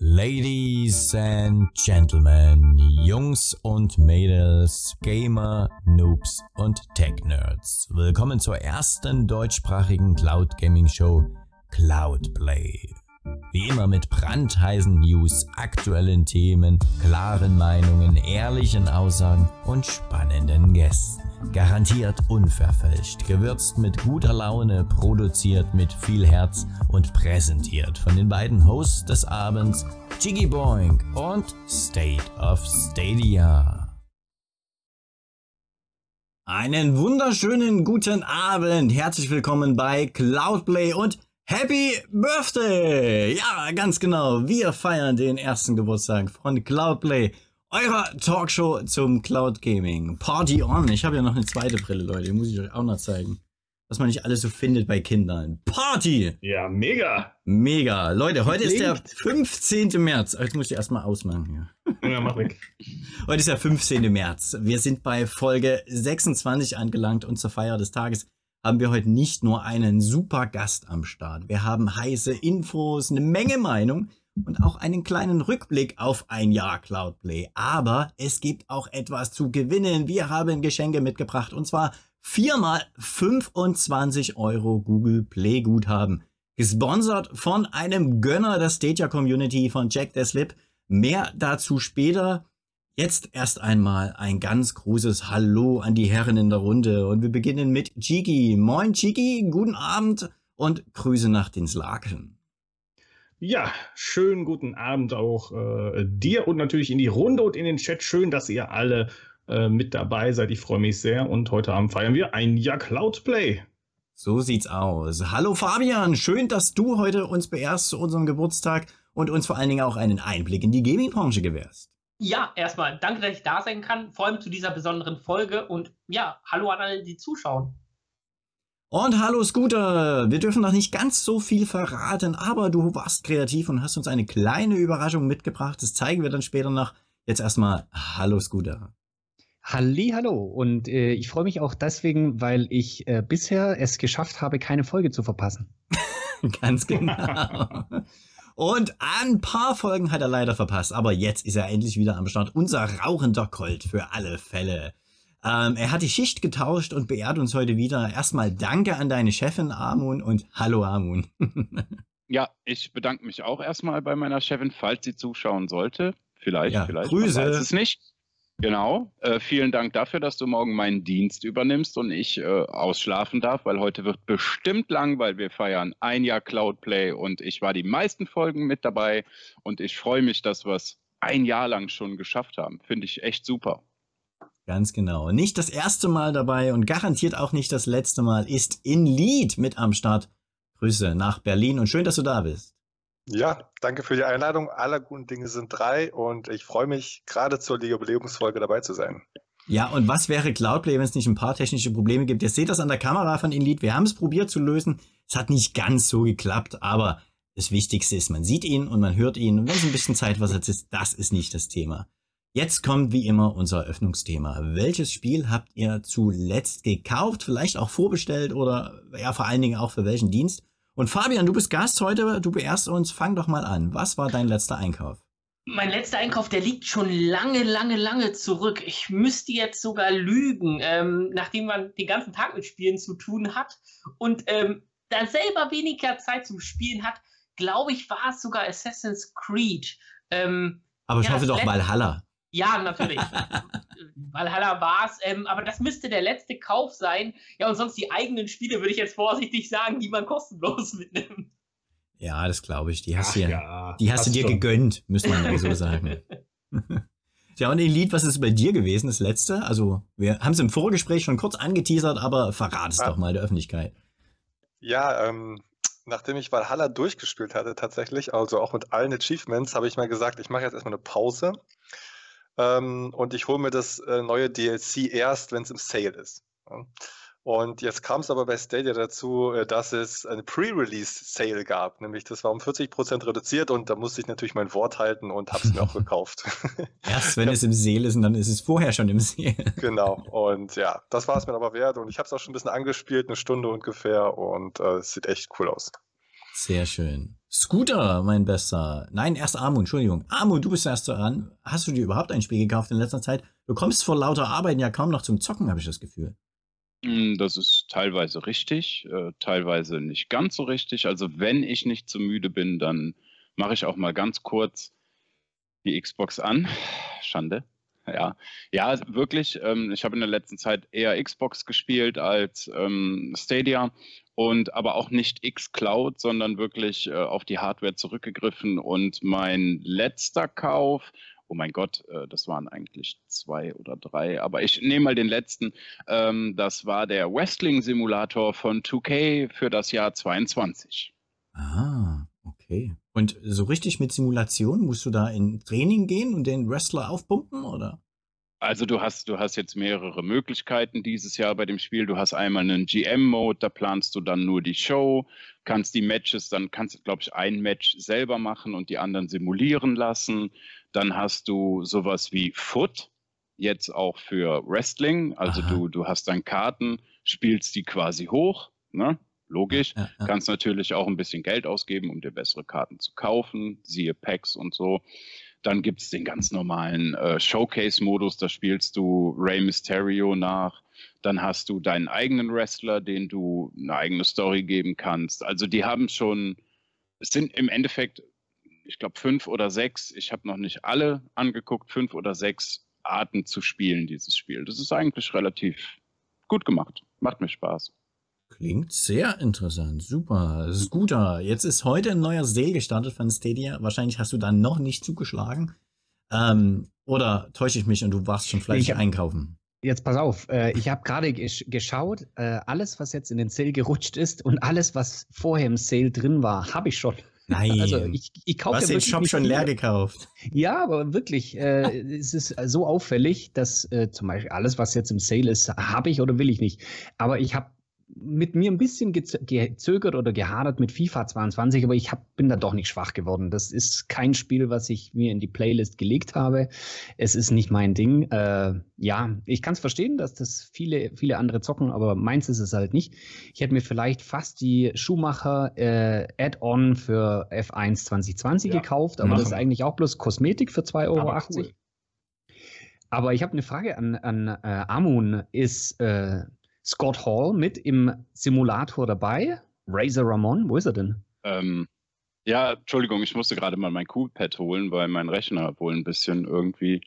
Ladies and Gentlemen, Jungs und Mädels, Gamer, Noobs und Tech-Nerds. Willkommen zur ersten deutschsprachigen Cloud Gaming Show Cloudplay. Wie immer mit brandheißen News, aktuellen Themen, klaren Meinungen, ehrlichen Aussagen und spannenden Gästen. Garantiert unverfälscht, gewürzt mit guter Laune, produziert mit viel Herz und präsentiert von den beiden Hosts des Abends, Jiggy Boing und State of Stadia. Einen wunderschönen guten Abend, herzlich willkommen bei Cloudplay und Happy Birthday! Ja, ganz genau, wir feiern den ersten Geburtstag von Cloudplay eurer Talkshow zum Cloud Gaming. Party on. Ich habe ja noch eine zweite Brille, Leute. Die muss ich euch auch noch zeigen. Was man nicht alles so findet bei Kindern. Party! Ja, mega. Mega. Leute, heute Klingt. ist der 15. März. Jetzt muss ich erstmal ausmachen hier. Ja, mach weg. Heute ist der 15. März. Wir sind bei Folge 26 angelangt und zur Feier des Tages haben wir heute nicht nur einen super Gast am Start. Wir haben heiße Infos, eine Menge Meinung und auch einen kleinen Rückblick auf ein Jahr Cloudplay. Aber es gibt auch etwas zu gewinnen. Wir haben Geschenke mitgebracht und zwar viermal 25 Euro Google Play Guthaben. Gesponsert von einem Gönner der Stadia Community von Jack the Slip. Mehr dazu später. Jetzt erst einmal ein ganz großes Hallo an die Herren in der Runde und wir beginnen mit Chiki. Moin Chiki, guten Abend und Grüße nach den Slaken. Ja, schönen guten Abend auch äh, dir und natürlich in die Runde und in den Chat. Schön, dass ihr alle äh, mit dabei seid. Ich freue mich sehr und heute Abend feiern wir ein Jahr Cloudplay. So sieht's aus. Hallo Fabian, schön, dass du heute uns beehrst zu unserem Geburtstag und uns vor allen Dingen auch einen Einblick in die Gaming-Branche gewährst. Ja, erstmal danke, dass ich da sein kann, vor allem zu dieser besonderen Folge und ja, hallo an alle, die zuschauen. Und hallo Scooter, wir dürfen noch nicht ganz so viel verraten, aber du warst kreativ und hast uns eine kleine Überraschung mitgebracht. Das zeigen wir dann später noch. Jetzt erstmal hallo Scooter. Halli, hallo. Und äh, ich freue mich auch deswegen, weil ich äh, bisher es geschafft habe, keine Folge zu verpassen. ganz genau. Und ein paar Folgen hat er leider verpasst, aber jetzt ist er endlich wieder am Start. Unser rauchender Colt für alle Fälle. Ähm, er hat die Schicht getauscht und beehrt uns heute wieder. Erstmal danke an deine Chefin Amun und hallo Amun. ja, ich bedanke mich auch erstmal bei meiner Chefin, falls sie zuschauen sollte. Vielleicht, ja, vielleicht. Grüße. Man weiß es nicht. Genau. Äh, vielen Dank dafür, dass du morgen meinen Dienst übernimmst und ich äh, ausschlafen darf, weil heute wird bestimmt lang, weil wir feiern ein Jahr Cloudplay und ich war die meisten Folgen mit dabei und ich freue mich, dass wir es ein Jahr lang schon geschafft haben. Finde ich echt super. Ganz genau. Nicht das erste Mal dabei und garantiert auch nicht das letzte Mal ist in Lied mit am Start. Grüße nach Berlin und schön, dass du da bist. Ja, danke für die Einladung. Aller guten Dinge sind drei und ich freue mich, gerade zur Jubiläumsfolge dabei zu sein. Ja, und was wäre Cloudplay, wenn es nicht ein paar technische Probleme gibt? Ihr seht das an der Kamera von InLead. Wir haben es probiert zu lösen. Es hat nicht ganz so geklappt, aber das Wichtigste ist, man sieht ihn und man hört ihn. Und wenn es ein bisschen Zeit was ist, das ist nicht das Thema. Jetzt kommt wie immer unser Eröffnungsthema. Welches Spiel habt ihr zuletzt gekauft, vielleicht auch vorbestellt oder ja vor allen Dingen auch für welchen Dienst? Und Fabian, du bist Gast heute, du beerst uns, fang doch mal an. Was war dein letzter Einkauf? Mein letzter Einkauf, der liegt schon lange, lange, lange zurück. Ich müsste jetzt sogar lügen, ähm, nachdem man den ganzen Tag mit Spielen zu tun hat und ähm, da selber weniger Zeit zum Spielen hat, glaube ich, war es sogar Assassin's Creed. Ähm, Aber ich ja, hoffe doch Valhalla. Ja, natürlich. Valhalla war es. Ähm, aber das müsste der letzte Kauf sein. Ja, und sonst die eigenen Spiele, würde ich jetzt vorsichtig sagen, die man kostenlos mitnimmt. Ja, das glaube ich. Die hast, Ach, dir, ja, die hast du dir schon. gegönnt, müsste man so sagen. ja, und Elite, was ist bei dir gewesen, das letzte? Also, wir haben es im Vorgespräch schon kurz angeteasert, aber verrat es ja. doch mal der Öffentlichkeit. Ja, ähm, nachdem ich Valhalla durchgespielt hatte tatsächlich, also auch mit allen Achievements, habe ich mal gesagt, ich mache jetzt erstmal eine Pause ähm, und ich hole mir das äh, neue DLC erst, wenn es im Sale ist. Ja. Und jetzt kam es aber bei Stadia dazu, äh, dass es eine Pre-Release-Sale gab. Nämlich das war um 40% reduziert und da musste ich natürlich mein Wort halten und habe es mir auch gekauft. Erst wenn es im Sale ist und dann ist es vorher schon im Sale. genau. Und ja, das war es mir aber wert. Und ich habe es auch schon ein bisschen angespielt, eine Stunde ungefähr. Und äh, es sieht echt cool aus. Sehr schön. Scooter, mein Bester. Nein, erst Amu, Entschuldigung. Amu, du bist erst dran. Hast du dir überhaupt ein Spiel gekauft in letzter Zeit? Du kommst vor lauter Arbeiten ja kaum noch zum Zocken, habe ich das Gefühl. Hm, das ist teilweise richtig, äh, teilweise nicht ganz so richtig. Also wenn ich nicht zu müde bin, dann mache ich auch mal ganz kurz die Xbox an. Schande. Ja, ja, wirklich. Ähm, ich habe in der letzten Zeit eher Xbox gespielt als ähm, Stadia und aber auch nicht X-Cloud, sondern wirklich äh, auf die Hardware zurückgegriffen. Und mein letzter Kauf, oh mein Gott, äh, das waren eigentlich zwei oder drei, aber ich nehme mal den letzten. Ähm, das war der Wrestling-Simulator von 2K für das Jahr 22. Ah, okay. Und so richtig mit Simulation musst du da in Training gehen und den Wrestler aufpumpen, oder? Also du hast, du hast jetzt mehrere Möglichkeiten dieses Jahr bei dem Spiel. Du hast einmal einen GM-Mode, da planst du dann nur die Show, kannst die Matches, dann kannst du, glaube ich, ein Match selber machen und die anderen simulieren lassen. Dann hast du sowas wie Foot, jetzt auch für Wrestling. Also du, du hast dann Karten, spielst die quasi hoch, ne? Logisch. Ja, ja. Kannst natürlich auch ein bisschen Geld ausgeben, um dir bessere Karten zu kaufen, siehe Packs und so. Dann gibt es den ganz normalen äh, Showcase-Modus, da spielst du Rey Mysterio nach. Dann hast du deinen eigenen Wrestler, den du eine eigene Story geben kannst. Also die haben schon, es sind im Endeffekt, ich glaube, fünf oder sechs, ich habe noch nicht alle angeguckt, fünf oder sechs Arten zu spielen, dieses Spiel. Das ist eigentlich relativ gut gemacht. Macht mir Spaß. Klingt sehr interessant. Super. Scooter, jetzt ist heute ein neuer Sale gestartet von Stadia. Wahrscheinlich hast du da noch nicht zugeschlagen. Ähm, oder täusche ich mich und du warst schon fleißig hab, einkaufen? Jetzt pass auf, äh, ich habe gerade gesch geschaut, äh, alles, was jetzt in den Sale gerutscht ist und alles, was vorher im Sale drin war, habe ich schon. Nein. Also ich, ich kaufe ja den Shop schon leer gekauft. Ja, aber wirklich, äh, es ist so auffällig, dass äh, zum Beispiel alles, was jetzt im Sale ist, habe ich oder will ich nicht. Aber ich habe mit mir ein bisschen gezögert oder gehadert mit FIFA 22, aber ich hab, bin da doch nicht schwach geworden. Das ist kein Spiel, was ich mir in die Playlist gelegt habe. Es ist nicht mein Ding. Äh, ja, ich kann es verstehen, dass das viele, viele andere zocken, aber meins ist es halt nicht. Ich hätte mir vielleicht fast die Schuhmacher äh, Add-on für F1 2020 ja, gekauft, aber machen. das ist eigentlich auch bloß Kosmetik für 2,80 Euro. Aber, cool. aber ich habe eine Frage an, an äh, Amun. Ist äh, Scott Hall mit im Simulator dabei. Razor Ramon, wo ist er denn? Ähm, ja, Entschuldigung, ich musste gerade mal mein Coolpad holen, weil mein Rechner wohl ein bisschen irgendwie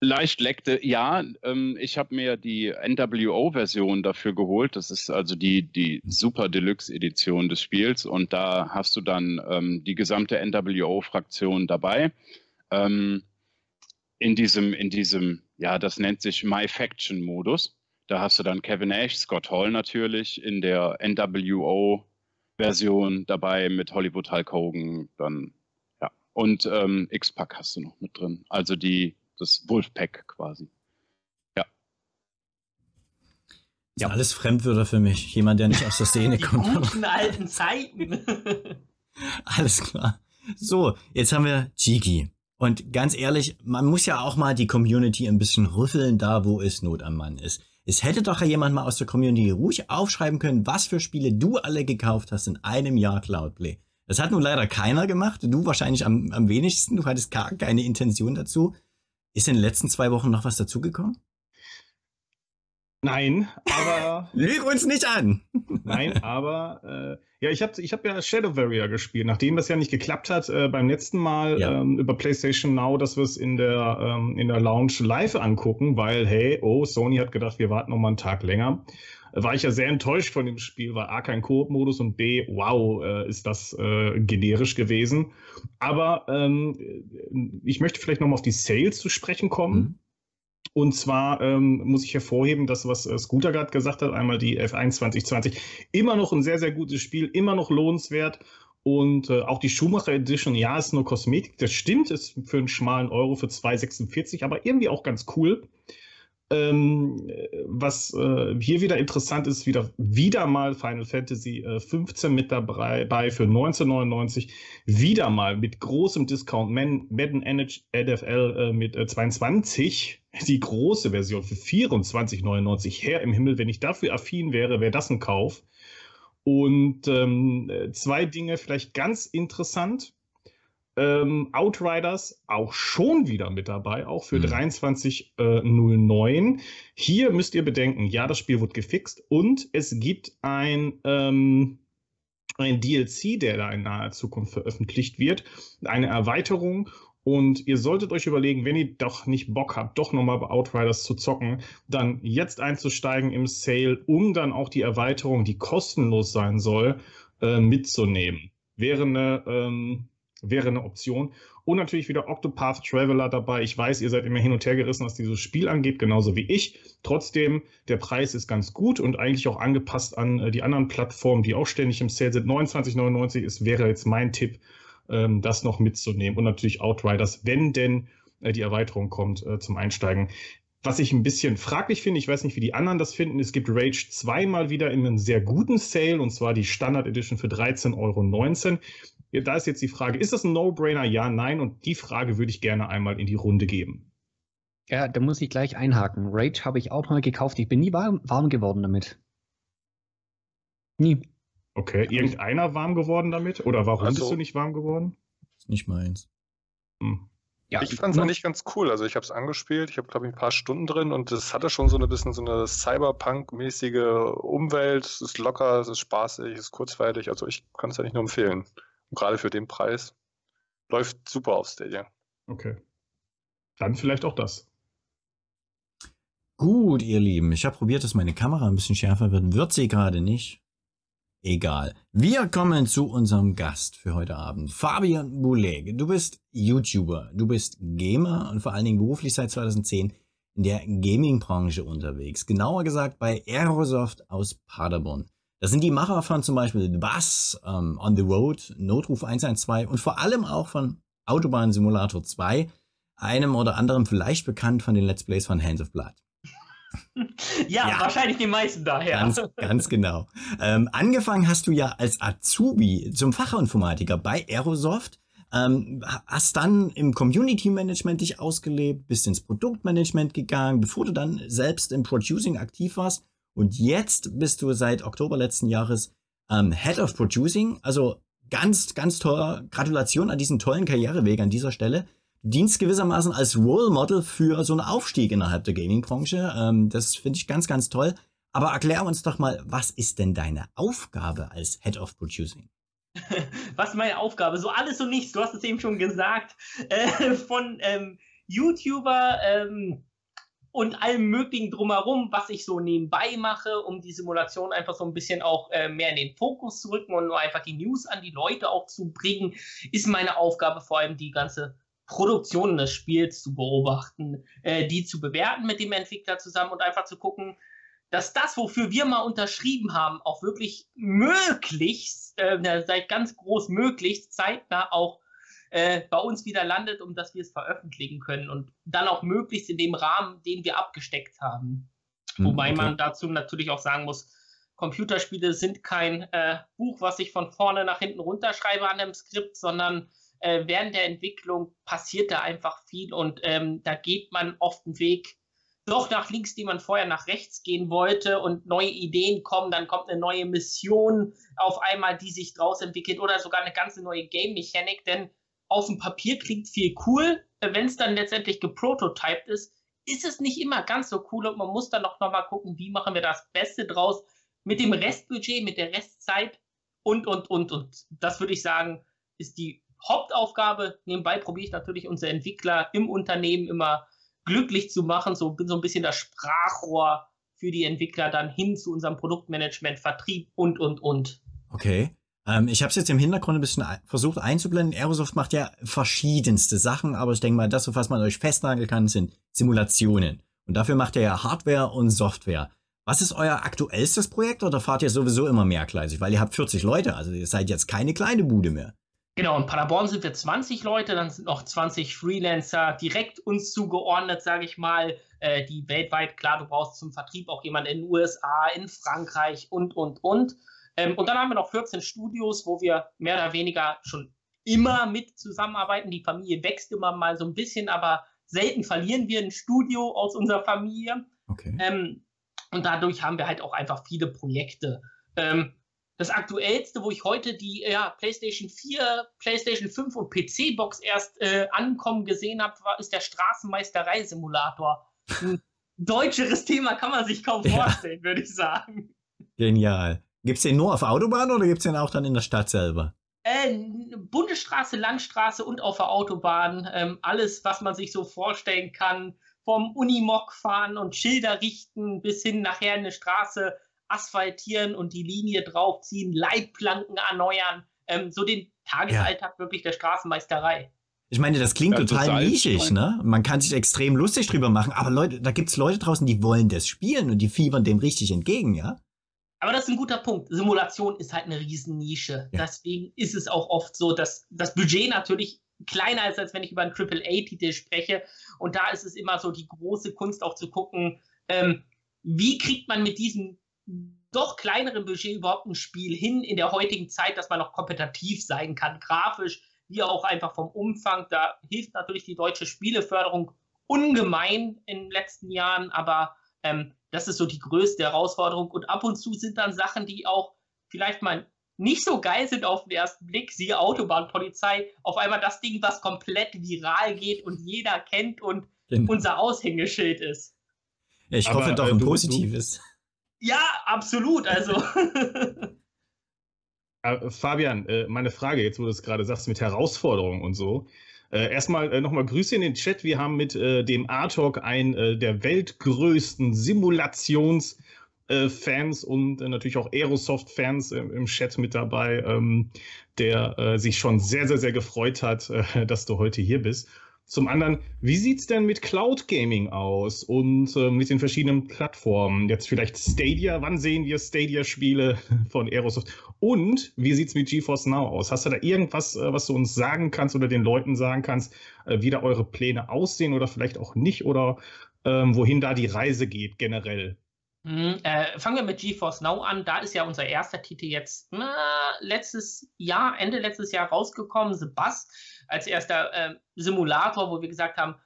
leicht leckte. Ja, ähm, ich habe mir die NWO-Version dafür geholt. Das ist also die, die Super Deluxe-Edition des Spiels. Und da hast du dann ähm, die gesamte NWO-Fraktion dabei. Ähm, in diesem, in diesem, ja, das nennt sich My Faction-Modus. Da hast du dann Kevin Nash, Scott Hall natürlich in der NWO-Version dabei mit Hollywood Hulk Hogan, dann ja. Und ähm, X-Pac hast du noch mit drin. Also die, das Wolfpack quasi. Ja. Ja. Alles Fremdwörter für mich. Jemand, der nicht aus der Szene die kommt. Guten alten Zeiten. Alles klar. So, jetzt haben wir Chiki. Und ganz ehrlich, man muss ja auch mal die Community ein bisschen rüffeln, da wo es Not am Mann ist. Es hätte doch jemand mal aus der Community ruhig aufschreiben können, was für Spiele du alle gekauft hast in einem Jahr Cloudplay. Das hat nun leider keiner gemacht. Du wahrscheinlich am, am wenigsten. Du hattest gar keine Intention dazu. Ist in den letzten zwei Wochen noch was dazugekommen? Nein, aber. Lüg uns nicht an! Nein, aber äh, ja, ich habe ich hab ja Shadow Warrior gespielt, nachdem das ja nicht geklappt hat äh, beim letzten Mal ja. ähm, über PlayStation Now, dass wir es in der ähm, in der Lounge live angucken, weil hey, oh, Sony hat gedacht, wir warten noch mal einen Tag länger. War ich ja sehr enttäuscht von dem Spiel, weil A kein Koop-Modus und B, wow, äh, ist das äh, generisch gewesen. Aber ähm, ich möchte vielleicht noch mal auf die Sales zu sprechen kommen. Mhm und zwar ähm, muss ich hervorheben, das, was äh, Scooter gerade gesagt hat, einmal die F1 2020, immer noch ein sehr, sehr gutes Spiel, immer noch lohnenswert. Und äh, auch die Schumacher Edition, ja, ist nur Kosmetik, das stimmt, ist für einen schmalen Euro für 2,46, aber irgendwie auch ganz cool. Ähm, was äh, hier wieder interessant ist, wieder, wieder mal Final Fantasy äh, 15 mit dabei bei für 1999, wieder mal mit großem Discount Madden NFL äh, mit 22, äh, die große Version für 24,99. Herr im Himmel, wenn ich dafür affin wäre, wäre das ein Kauf. Und ähm, zwei Dinge vielleicht ganz interessant. Ähm, Outriders auch schon wieder mit dabei, auch für mhm. 23.09. Äh, Hier müsst ihr bedenken, ja, das Spiel wird gefixt und es gibt ein, ähm, ein DLC, der da in naher Zukunft veröffentlicht wird, eine Erweiterung und ihr solltet euch überlegen, wenn ihr doch nicht Bock habt, doch nochmal bei Outriders zu zocken, dann jetzt einzusteigen im Sale, um dann auch die Erweiterung, die kostenlos sein soll, äh, mitzunehmen. Wäre eine, ähm, wäre eine Option. Und natürlich wieder Octopath Traveler dabei. Ich weiß, ihr seid immer hin und her gerissen, was dieses Spiel angeht, genauso wie ich. Trotzdem, der Preis ist ganz gut und eigentlich auch angepasst an äh, die anderen Plattformen, die auch ständig im Sale sind. 29,99 ist, wäre jetzt mein Tipp ähm, das noch mitzunehmen. Und natürlich Outriders, wenn denn äh, die Erweiterung kommt äh, zum Einsteigen. Was ich ein bisschen fraglich finde, ich weiß nicht, wie die anderen das finden, es gibt Rage 2 mal wieder in einem sehr guten Sale, und zwar die Standard Edition für 13,19 Euro. Da ist jetzt die Frage, ist das ein No-Brainer? Ja, nein. Und die Frage würde ich gerne einmal in die Runde geben. Ja, da muss ich gleich einhaken. Rage habe ich auch mal gekauft. Ich bin nie warm, warm geworden damit. Nie. Okay, irgendeiner warm geworden damit? Oder warum also, bist du nicht warm geworden? Ist nicht meins. Hm. Ja, ich fand es eigentlich ganz cool. Also ich habe es angespielt, ich habe glaube ich ein paar Stunden drin und es hatte schon so ein bisschen so eine Cyberpunk-mäßige Umwelt. Es ist locker, es ist spaßig, es ist kurzweilig. Also ich kann es ja nicht nur empfehlen. Und gerade für den Preis läuft super auf Stadia. Okay. Dann vielleicht auch das. Gut, ihr Lieben, ich habe probiert, dass meine Kamera ein bisschen schärfer wird. Wird sie gerade nicht. Egal. Wir kommen zu unserem Gast für heute Abend. Fabian Bouleg. Du bist YouTuber, du bist Gamer und vor allen Dingen beruflich seit 2010 in der Gaming-Branche unterwegs. Genauer gesagt bei Aerosoft aus Paderborn. Das sind die Macher von zum Beispiel The Bus, um, ähm, On the Road, Notruf 112 und vor allem auch von Autobahn Simulator 2, einem oder anderem vielleicht bekannt von den Let's Plays von Hands of Blood. Ja, ja, wahrscheinlich die meisten daher. Ganz, ganz genau. Ähm, angefangen hast du ja als Azubi zum Fachinformatiker bei Aerosoft. Ähm, hast dann im Community Management dich ausgelebt, bist ins Produktmanagement gegangen, bevor du dann selbst im Producing aktiv warst. Und jetzt bist du seit Oktober letzten Jahres ähm, Head of Producing. Also ganz, ganz toll. Gratulation an diesen tollen Karriereweg an dieser Stelle dienst gewissermaßen als Role Model für so einen Aufstieg innerhalb der Gaming-Branche. Ähm, das finde ich ganz, ganz toll. Aber erklär uns doch mal, was ist denn deine Aufgabe als Head of Producing? was meine Aufgabe? So alles und nichts. Du hast es eben schon gesagt. Äh, von ähm, YouTuber ähm, und allem Möglichen drumherum, was ich so nebenbei mache, um die Simulation einfach so ein bisschen auch äh, mehr in den Fokus zu rücken und nur einfach die News an die Leute auch zu bringen, ist meine Aufgabe vor allem die ganze Produktion des Spiels zu beobachten, äh, die zu bewerten mit dem Entwickler zusammen und einfach zu gucken, dass das, wofür wir mal unterschrieben haben, auch wirklich möglichst, äh, seit ganz groß möglichst zeitnah auch äh, bei uns wieder landet, um dass wir es veröffentlichen können und dann auch möglichst in dem Rahmen, den wir abgesteckt haben. Mhm, Wobei okay. man dazu natürlich auch sagen muss, Computerspiele sind kein äh, Buch, was ich von vorne nach hinten runterschreibe an einem Skript, sondern äh, während der Entwicklung passiert da einfach viel und ähm, da geht man oft einen Weg doch nach links, die man vorher nach rechts gehen wollte und neue Ideen kommen, dann kommt eine neue Mission auf einmal, die sich draus entwickelt oder sogar eine ganze neue Game-Mechanik, denn auf dem Papier klingt viel cool, wenn es dann letztendlich geprototyped ist, ist es nicht immer ganz so cool und man muss dann noch, noch mal gucken, wie machen wir das Beste draus mit dem Restbudget, mit der Restzeit und, und, und, und. Das würde ich sagen, ist die Hauptaufgabe. Nebenbei probiere ich natürlich unsere Entwickler im Unternehmen immer glücklich zu machen. So bin so ein bisschen das Sprachrohr für die Entwickler dann hin zu unserem Produktmanagement, Vertrieb und, und, und. Okay. Ähm, ich habe es jetzt im Hintergrund ein bisschen versucht einzublenden. Aerosoft macht ja verschiedenste Sachen, aber ich denke mal, das, was man euch festnageln kann, sind Simulationen. Und dafür macht ihr ja Hardware und Software. Was ist euer aktuellstes Projekt oder fahrt ihr sowieso immer mehrgleisig? Weil ihr habt 40 Leute, also ihr seid jetzt keine kleine Bude mehr. Genau, in Paderborn sind wir 20 Leute, dann sind noch 20 Freelancer direkt uns zugeordnet, sage ich mal, äh, die weltweit, klar, du brauchst zum Vertrieb auch jemanden in den USA, in Frankreich und, und, und. Ähm, und dann haben wir noch 14 Studios, wo wir mehr oder weniger schon immer mit zusammenarbeiten. Die Familie wächst immer mal so ein bisschen, aber selten verlieren wir ein Studio aus unserer Familie. Okay. Ähm, und dadurch haben wir halt auch einfach viele Projekte. Ähm, Das aktuellste, wo ich heute die ja, PlayStation 4, PlayStation 5 und PC-Box erst äh, ankommen gesehen habe, ist der Straßenmeisterei-Simulator. Ein deutscheres Thema kann man sich kaum vorstellen, ja. würde ich sagen. Genial. Gibt es den nur auf Autobahn oder gibt es den auch dann in der Stadt selber? Äh, Bundesstraße, Landstraße und auf der Autobahn. Ähm, alles, was man sich so vorstellen kann. Vom Unimog fahren und Schilder richten bis hin nachher eine Straße asphaltieren und die Linie draufziehen, Leitplanken erneuern. Ähm, so den Tagesalltag ja. wirklich der Straßenmeisterei. Ich meine, das klingt ja, total nischig, ne? Man kann sich extrem lustig drüber machen, aber Leute, da gibt es Leute draußen, die wollen das spielen und die fiebern dem richtig entgegen, ja? Aber das ist ein guter Punkt. Simulation ist halt eine Riesennische. Ja. Deswegen ist es auch oft so, dass das Budget natürlich kleiner ist, als wenn ich über einen AAA-Titel spreche. Und da ist es immer so die große Kunst auch zu gucken, ähm, wie kriegt man mit diesem doch kleineren Budget überhaupt ein Spiel hin in der heutigen Zeit, dass man noch kompetitiv sein kann, grafisch, wie auch einfach vom Umfang. Da hilft natürlich die deutsche Spieleförderung ungemein in den letzten Jahren, aber ähm, das ist so die größte Herausforderung. Und ab und zu sind dann Sachen, die auch vielleicht mal nicht so geil sind auf den ersten Blick, siehe Autobahnpolizei, auf einmal das Ding, was komplett viral geht und jeder kennt und genau. unser Aushängeschild ist. Ich Aber, hoffe doch äh, ein positives. Ja, absolut. Also. äh, Fabian, äh, meine Frage jetzt, wo du es gerade sagst, mit Herausforderungen und so. Äh, erstmal nochmal Grüße in den Chat. Wir haben mit dem Artok einen der weltgrößten Simulationsfans äh, und natürlich auch Aerosoft-Fans im Chat mit dabei, ähm, der sich schon sehr, sehr, sehr gefreut hat, dass du heute hier bist. Zum anderen, wie sieht es denn mit Cloud Gaming aus und äh, mit den verschiedenen Plattformen? Jetzt vielleicht Stadia, wann sehen wir Stadia-Spiele von Aerosoft? Und wie sieht es mit GeForce Now aus? Hast du da irgendwas, äh, was du uns sagen kannst oder den Leuten sagen kannst, äh, wie da eure Pläne aussehen oder vielleicht auch nicht oder ähm, wohin da die Reise geht generell? Mhm, äh, fangen wir mit GeForce Now an. Da ist ja unser erster Titel jetzt na, letztes Jahr, Ende letztes Jahr rausgekommen, The Bus als erster äh, Simulator, wo wir gesagt haben,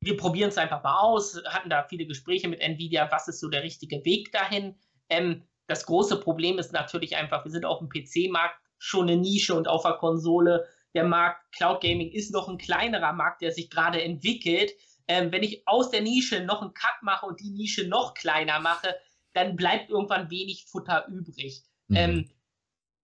wir probieren es einfach mal aus, hatten da viele Gespräche mit Nvidia, was ist so der richtige Weg dahin. Ähm, das große Problem ist natürlich einfach, wir sind auf dem PC-Markt schon eine Nische und auf der Konsole. Der Markt Cloud Gaming ist noch ein kleinerer Markt, der sich gerade entwickelt. Ähm, wenn ich aus der Nische noch einen Cut mache und die Nische noch kleiner mache, dann bleibt irgendwann wenig Futter übrig. Mhm. Ähm,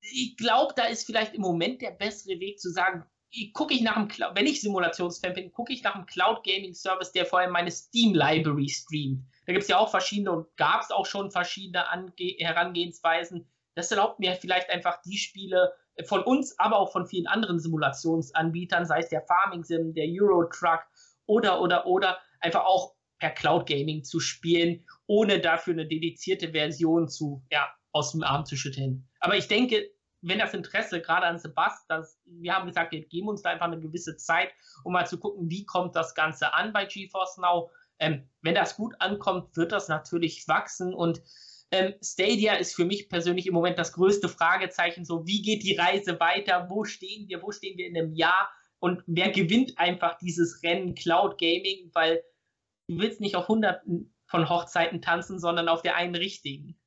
ich glaube, da ist vielleicht im Moment der bessere Weg zu sagen, gucke ich nach einem, Cloud, wenn ich Simulationsfan bin, gucke ich nach einem Cloud Gaming Service, der vor allem meine Steam Library streamt. Da gibt es ja auch verschiedene und gab es auch schon verschiedene Ange Herangehensweisen. Das erlaubt mir vielleicht einfach die Spiele von uns, aber auch von vielen anderen Simulationsanbietern, sei es der Farming Sim, der Euro Truck oder, oder, oder, einfach auch per Cloud Gaming zu spielen, ohne dafür eine dedizierte Version zu, ja, aus dem Arm zu schütteln. Aber ich denke, wenn das Interesse gerade an Sebastian, wir haben gesagt, wir geben uns da einfach eine gewisse Zeit, um mal zu gucken, wie kommt das Ganze an bei GeForce Now. Ähm, wenn das gut ankommt, wird das natürlich wachsen und ähm, Stadia ist für mich persönlich im Moment das größte Fragezeichen. So, wie geht die Reise weiter? Wo stehen wir? Wo stehen wir in einem Jahr? Und wer gewinnt einfach dieses Rennen Cloud Gaming? Weil du willst nicht auf hunderten von Hochzeiten tanzen, sondern auf der einen richtigen.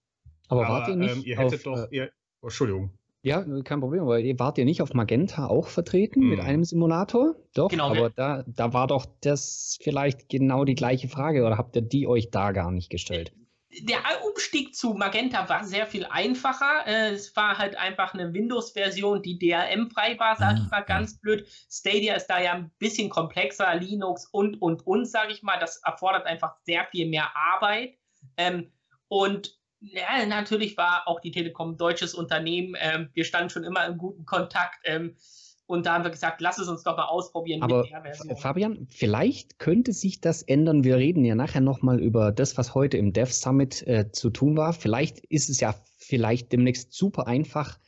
Aber, Aber wart ihr nicht? Ähm, ihr hättet auf, doch, äh, ihr, oh, Entschuldigung. Ja, kein Problem, aber ihr wart ja nicht auf Magenta auch vertreten hm. mit einem Simulator? Doch, genau, aber da, da war doch das vielleicht genau die gleiche Frage oder habt ihr die euch da gar nicht gestellt? Der Umstieg zu Magenta war sehr viel einfacher. Äh, es war halt einfach eine Windows-Version, die DRM-frei war, sage ich ah, mal ganz blöd. Stadia ist da ja ein bisschen komplexer, Linux und, und, und, sage ich mal. Das erfordert einfach sehr viel mehr Arbeit. Ähm, und ja, natürlich war auch die Telekom ein deutsches Unternehmen. Ähm, wir standen schon immer im guten Kontakt. Ähm, und da haben wir gesagt, lass es uns doch mal ausprobieren Aber. Fabian, vielleicht könnte sich das ändern. Wir reden ja nachher nochmal über das, was heute im Dev Summit äh, zu tun war. Vielleicht ist es ja vielleicht demnächst super einfach,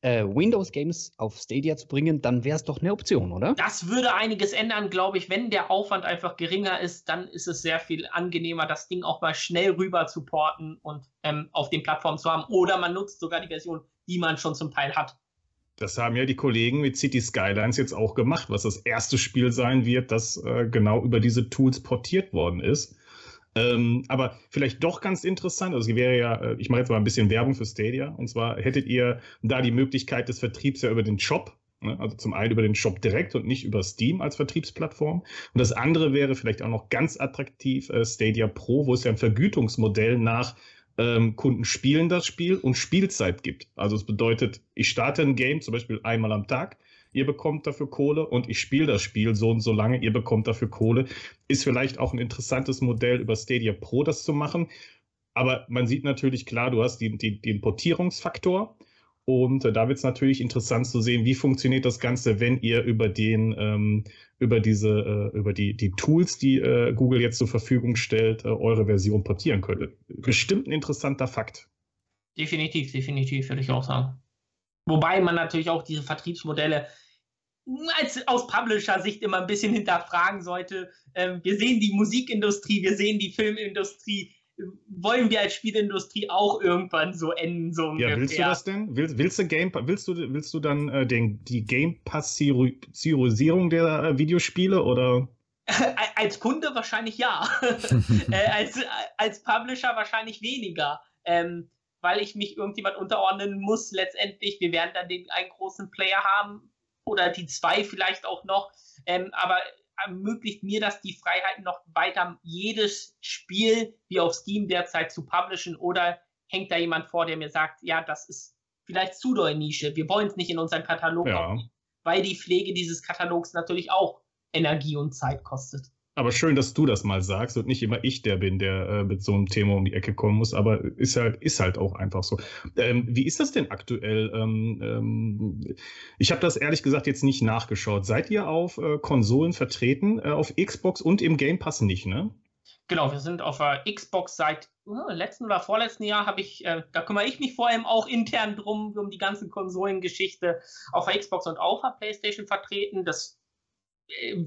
äh, Windows-Games auf Stadia zu bringen, dann wäre es doch eine Option, oder? Das würde einiges ändern, glaube ich. Wenn der Aufwand einfach geringer ist, dann ist es sehr viel angenehmer, das Ding auch mal schnell rüber zu porten und ähm, auf den Plattformen zu haben. Oder man nutzt sogar die Version, die man schon zum Teil hat. Das haben ja die Kollegen mit City Skylines jetzt auch gemacht, was das erste Spiel sein wird, das äh, genau über diese Tools portiert worden ist. Ähm, aber vielleicht doch ganz interessant, also es wäre ja, äh, ich mache jetzt mal ein bisschen Werbung für Stadia, und zwar hättet ihr da die Möglichkeit des Vertriebs ja über den Shop, ne? also zum einen über den Shop direkt und nicht über Steam als Vertriebsplattform. Und das andere wäre vielleicht auch noch ganz attraktiv äh, Stadia Pro, wo es ja ein Vergütungsmodell nach ähm, Kunden spielen das Spiel und Spielzeit gibt. Also es bedeutet, ich starte ein Game zum Beispiel einmal am Tag, ihr bekommt dafür Kohle und ich spiele das Spiel so und so lange, ihr bekommt dafür Kohle. Ist vielleicht auch ein interessantes Modell über Stadia Pro das zu machen. Aber man sieht natürlich klar, du hast die, die, den Portierungsfaktor. Und äh, da wird es natürlich interessant zu sehen, wie funktioniert das Ganze, wenn ihr über den, ähm, über diese, äh, über die, die Tools, die äh, Google jetzt zur Verfügung stellt, äh, eure Version portieren könntet. Bestimmt ein interessanter Fakt. Definitiv, definitiv, würde ich auch sagen. Wobei man natürlich auch diese Vertriebsmodelle als, aus Publisher-Sicht immer ein bisschen hinterfragen sollte. Ähm, wir sehen die Musikindustrie, wir sehen die Filmindustrie. Wollen wir als Spielindustrie auch irgendwann so enden? So ja, willst du das denn? Willst, willst, du, Game, willst, du, willst du dann äh, den, die Game-Passierung der äh, Videospiele oder? als Kunde wahrscheinlich ja. äh, als, als Publisher wahrscheinlich weniger. Ähm, weil ich mich irgendjemand unterordnen muss. Letztendlich, wir werden dann den einen großen Player haben oder die zwei vielleicht auch noch. Ähm, aber ermöglicht mir das die Freiheit, noch weiter jedes Spiel wie auf Steam derzeit zu publishen oder hängt da jemand vor, der mir sagt, ja, das ist vielleicht zu doll Nische, wir wollen es nicht in unseren Katalog ja. Aufnehmen, weil die Pflege dieses Katalogs natürlich auch Energie und Zeit kostet. Aber schön, dass du das mal sagst und nicht immer ich der bin, der äh, mit so einem Thema um die Ecke kommen muss. Aber ist halt, ist halt auch einfach so. Ähm, wie ist das denn aktuell? Ähm, ähm, ich habe das ehrlich gesagt jetzt nicht nachgeschaut. Seid ihr auf äh, Konsolen vertreten, äh, auf Xbox und im Game Pass nicht, ne? Genau, wir sind auf der Xbox seit uh, letzten oder vorletzten Jahr habe ich, äh, da kümmere ich mich vor allem auch intern drum, um die ganze Konsolengeschichte auf der Xbox und auf der PlayStation vertreten. Das äh,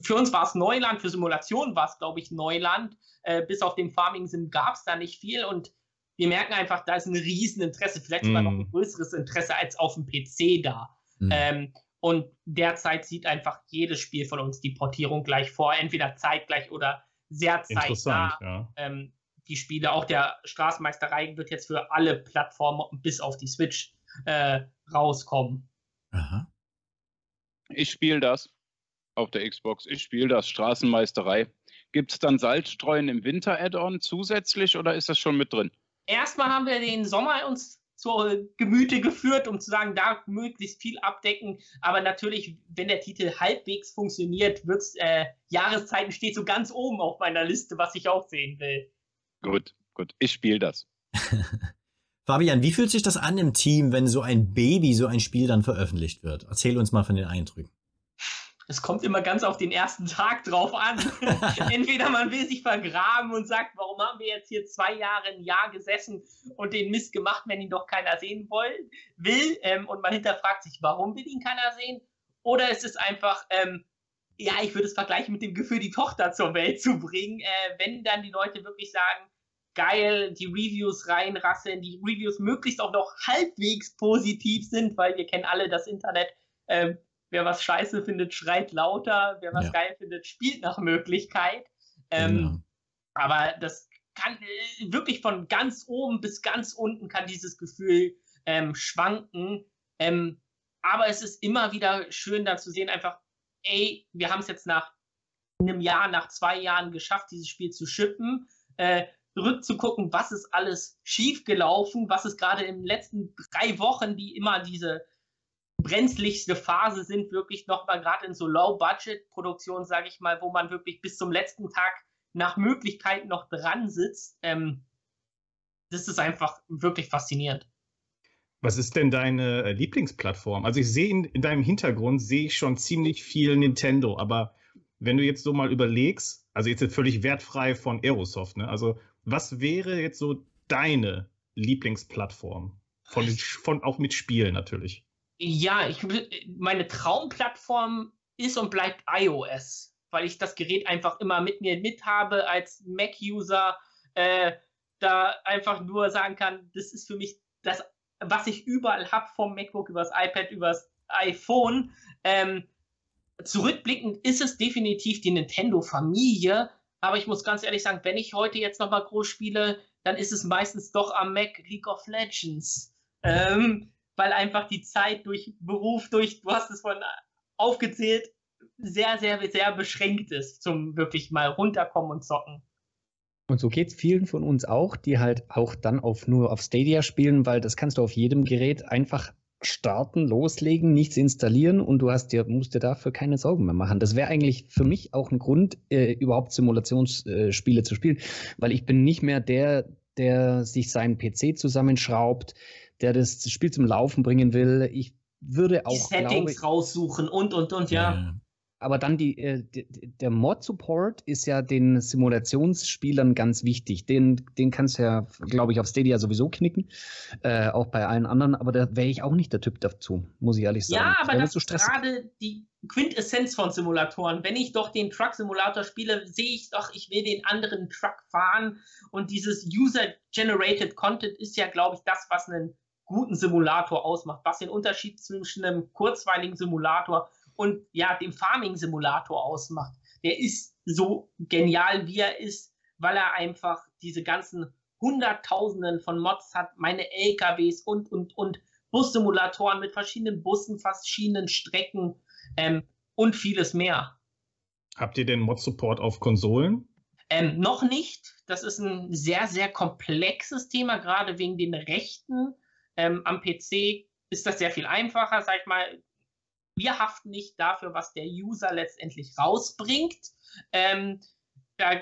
für uns war es Neuland, für Simulationen war es, glaube ich, Neuland. Äh, bis auf den Farming Sim gab es da nicht viel und wir merken einfach, da ist ein Rieseninteresse, vielleicht sogar mm. noch ein mhm. größeres Interesse als auf dem PC da. Mm. Ähm, und derzeit sieht einfach jedes Spiel von uns die Portierung gleich vor, entweder zeitgleich oder sehr zeitnah. Ja. Ähm, die Spiele, auch der Straßenmeisterei wird jetzt für alle Plattformen bis auf die Switch äh, rauskommen. Aha. Ich spiele das auf der Xbox. Ich spiele das Straßenmeisterei. Gibt es dann Salzstreuen im Winter-Add-on zusätzlich oder ist das schon mit drin? Erstmal haben wir den Sommer uns zur Gemüte geführt, um zu sagen, da möglichst viel abdecken. Aber natürlich, wenn der Titel halbwegs funktioniert, wird äh, Jahreszeiten steht so ganz oben auf meiner Liste, was ich auch sehen will. Gut, gut. Ich spiele das. Fabian, wie fühlt sich das an im Team, wenn so ein Baby, so ein Spiel dann veröffentlicht wird? Erzähl uns mal von den Eindrücken es kommt immer ganz auf den ersten Tag drauf an. Entweder man will sich vergraben und sagt, warum haben wir jetzt hier zwei Jahre, ein Jahr gesessen und den Mist gemacht, wenn ihn doch keiner sehen will, will ähm, und man hinterfragt sich, warum will ihn keiner sehen? Oder ist es einfach, ähm, ja, ich würde es vergleichen mit dem Gefühl, die Tochter zur Welt zu bringen, äh, wenn dann die Leute wirklich sagen, geil, die Reviews reinrasseln, die Reviews möglichst auch noch halbwegs positiv sind, weil wir kennen alle das Internet. Ähm, Wer was scheiße findet, schreit lauter. Wer was ja. geil findet, spielt nach Möglichkeit. Ähm, genau. Aber das kann äh, wirklich von ganz oben bis ganz unten kann dieses Gefühl ähm, schwanken. Ähm, aber es ist immer wieder schön, da zu sehen, einfach, ey, wir haben es jetzt nach einem Jahr, nach zwei Jahren geschafft, dieses Spiel zu schippen. Äh, zurückzugucken, was ist alles schiefgelaufen, was ist gerade in den letzten drei Wochen, die immer diese brenzligste Phase sind, wirklich nochmal gerade in so Low-Budget-Produktionen, sage ich mal, wo man wirklich bis zum letzten Tag nach Möglichkeit noch dran sitzt. Ähm, das ist einfach wirklich faszinierend. Was ist denn deine äh, Lieblingsplattform? Also ich sehe in, in, deinem Hintergrund sehe ich schon ziemlich viel Nintendo, aber wenn du jetzt so mal überlegst, also jetzt völlig wertfrei von Aerosoft, ne? Also was wäre jetzt so deine Lieblingsplattform? Von, von auch mit Spielen natürlich. Ja, ich, meine Traumplattform ist und bleibt iOS, weil ich das Gerät einfach immer mit mir mit habe als Mac-User, äh, da einfach nur sagen kann, das ist für mich das, was ich überall habe, vom MacBook übers iPad, übers iPhone. Ähm, zurückblickend ist es definitiv die Nintendo-Familie, Aber ich muss ganz ehrlich sagen, wenn ich heute jetzt nochmal groß spiele, dann ist es meistens doch am Mac League of Legends. Ähm, weil einfach die Zeit durch Beruf, durch, du hast es vorhin aufgezählt, sehr, sehr, sehr beschränkt ist zum wirklich mal runterkommen und zocken. Und so geht es vielen von uns auch, die halt auch dann auf nur auf Stadia spielen, weil das kannst du auf jedem Gerät einfach starten, loslegen, nichts installieren und du hast dir, musst dir dafür keine Sorgen mehr machen. Das wäre eigentlich für mich auch ein Grund, äh, überhaupt Simulationsspiele äh, zu spielen, weil ich bin nicht mehr der, der sich seinen PC zusammenschraubt, der das Spiel zum Laufen bringen will. Ich würde auch. Die Settings glaube, raussuchen und und und, ja. ja aber dann die, äh, der Mod-Support ist ja den Simulationsspielern ganz wichtig. Den, den kannst du ja, glaube ich, auf Stadia sowieso knicken, äh, auch bei allen anderen, aber da wäre ich auch nicht der Typ dazu, muss ich ehrlich sagen. Ja, aber das, das ist gerade die Quintessenz von Simulatoren. Wenn ich doch den Truck-Simulator spiele, sehe ich doch, ich will den anderen Truck fahren und dieses User-Generated Content ist ja, glaube ich, das, was einen guten Simulator ausmacht, was den Unterschied zwischen einem kurzweiligen Simulator und ja, dem Farming-Simulator ausmacht. Der ist so genial, wie er ist, weil er einfach diese ganzen Hunderttausenden von Mods hat, meine LKWs und, und, und Bussimulatoren mit verschiedenen Bussen, verschiedenen Strecken ähm, und vieles mehr. Habt ihr den Mod-Support auf Konsolen? Ähm, noch nicht. Das ist ein sehr, sehr komplexes Thema, gerade wegen den Rechten. Ähm, am PC ist das sehr viel einfacher, sag ich mal wir haften nicht dafür, was der User letztendlich rausbringt. Ähm, da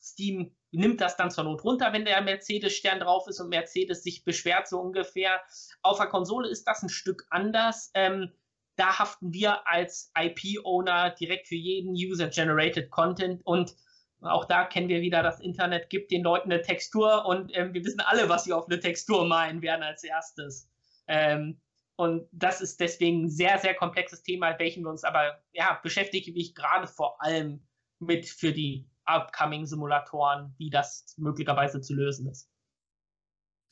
Steam nimmt das dann zur Not runter, wenn der Mercedes-Stern drauf ist und Mercedes sich beschwert, so ungefähr. Auf der Konsole ist das ein Stück anders. Ähm, da haften wir als IP-Owner direkt für jeden User-Generated Content und auch da kennen wir wieder, das Internet gibt den Leuten eine Textur und ähm, wir wissen alle, was sie auf eine Textur malen werden als erstes. Ähm, und das ist deswegen ein sehr, sehr komplexes Thema, welchen wir uns aber, ja, beschäftige mich gerade vor allem mit für die upcoming Simulatoren, wie das möglicherweise zu lösen ist.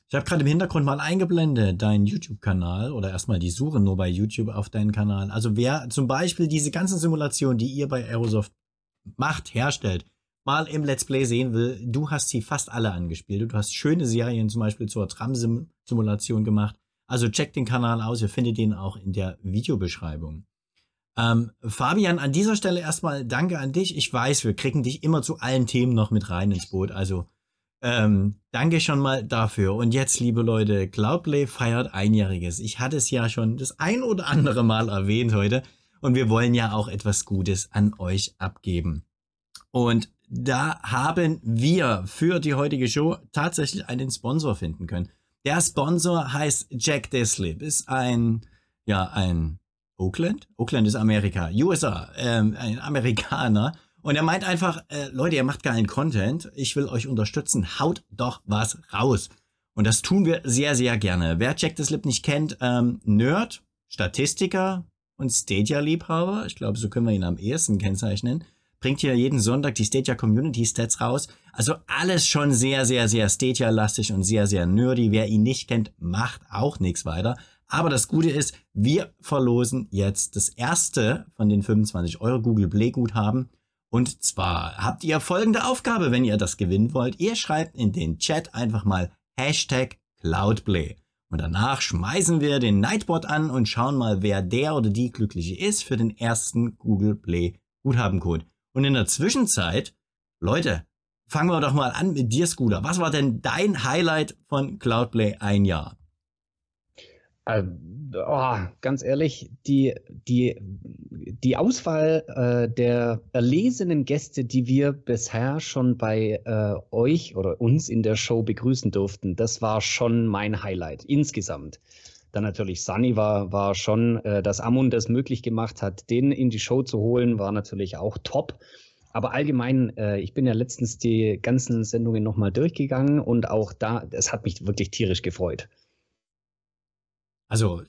Ich habe gerade im Hintergrund mal eingeblendet deinen YouTube-Kanal oder erstmal die Suche nur bei YouTube auf deinen Kanal. Also wer zum Beispiel diese ganzen Simulationen, die ihr bei Aerosoft macht, herstellt, mal im Let's Play sehen will, du hast sie fast alle angespielt. Du hast schöne Serien zum Beispiel zur Tram-Simulation gemacht. Also checkt den Kanal aus, ihr findet ihn auch in der Videobeschreibung. Ähm, Fabian, an dieser Stelle erstmal danke an dich. Ich weiß, wir kriegen dich immer zu allen Themen noch mit rein ins Boot. Also ähm, danke schon mal dafür. Und jetzt, liebe Leute, Cloudplay feiert einjähriges. Ich hatte es ja schon das ein oder andere Mal erwähnt heute. Und wir wollen ja auch etwas Gutes an euch abgeben. Und da haben wir für die heutige Show tatsächlich einen Sponsor finden können. Der Sponsor heißt Jack Deslip, ist ein, ja, ein Oakland? Oakland ist Amerika, USA, ähm, ein Amerikaner. Und er meint einfach, äh, Leute, ihr macht geilen Content, ich will euch unterstützen, haut doch was raus. Und das tun wir sehr, sehr gerne. Wer Jack Deslip nicht kennt, ähm, Nerd, Statistiker und Stadia-Liebhaber, ich glaube, so können wir ihn am ehesten kennzeichnen, bringt hier jeden Sonntag die Stadia Community Stats raus. Also alles schon sehr, sehr, sehr Stadia-lastig und sehr, sehr nerdy. Wer ihn nicht kennt, macht auch nichts weiter. Aber das Gute ist, wir verlosen jetzt das erste von den 25 Euro Google Play Guthaben. Und zwar habt ihr folgende Aufgabe, wenn ihr das gewinnen wollt. Ihr schreibt in den Chat einfach mal Hashtag Cloudplay. Und danach schmeißen wir den Nightbot an und schauen mal, wer der oder die Glückliche ist für den ersten Google Play Guthabencode. Und in der Zwischenzeit, Leute, fangen wir doch mal an mit dir, Scooter. Was war denn dein Highlight von Cloudplay ein Jahr? Äh, oh, ganz ehrlich, die, die, die Auswahl äh, der erlesenen Gäste, die wir bisher schon bei äh, euch oder uns in der Show begrüßen durften, das war schon mein Highlight insgesamt. Dann natürlich Sunny war, war schon, äh, dass Amund das möglich gemacht hat, den in die Show zu holen, war natürlich auch top. Aber allgemein, äh, ich bin ja letztens die ganzen Sendungen nochmal durchgegangen und auch da, es hat mich wirklich tierisch gefreut. Also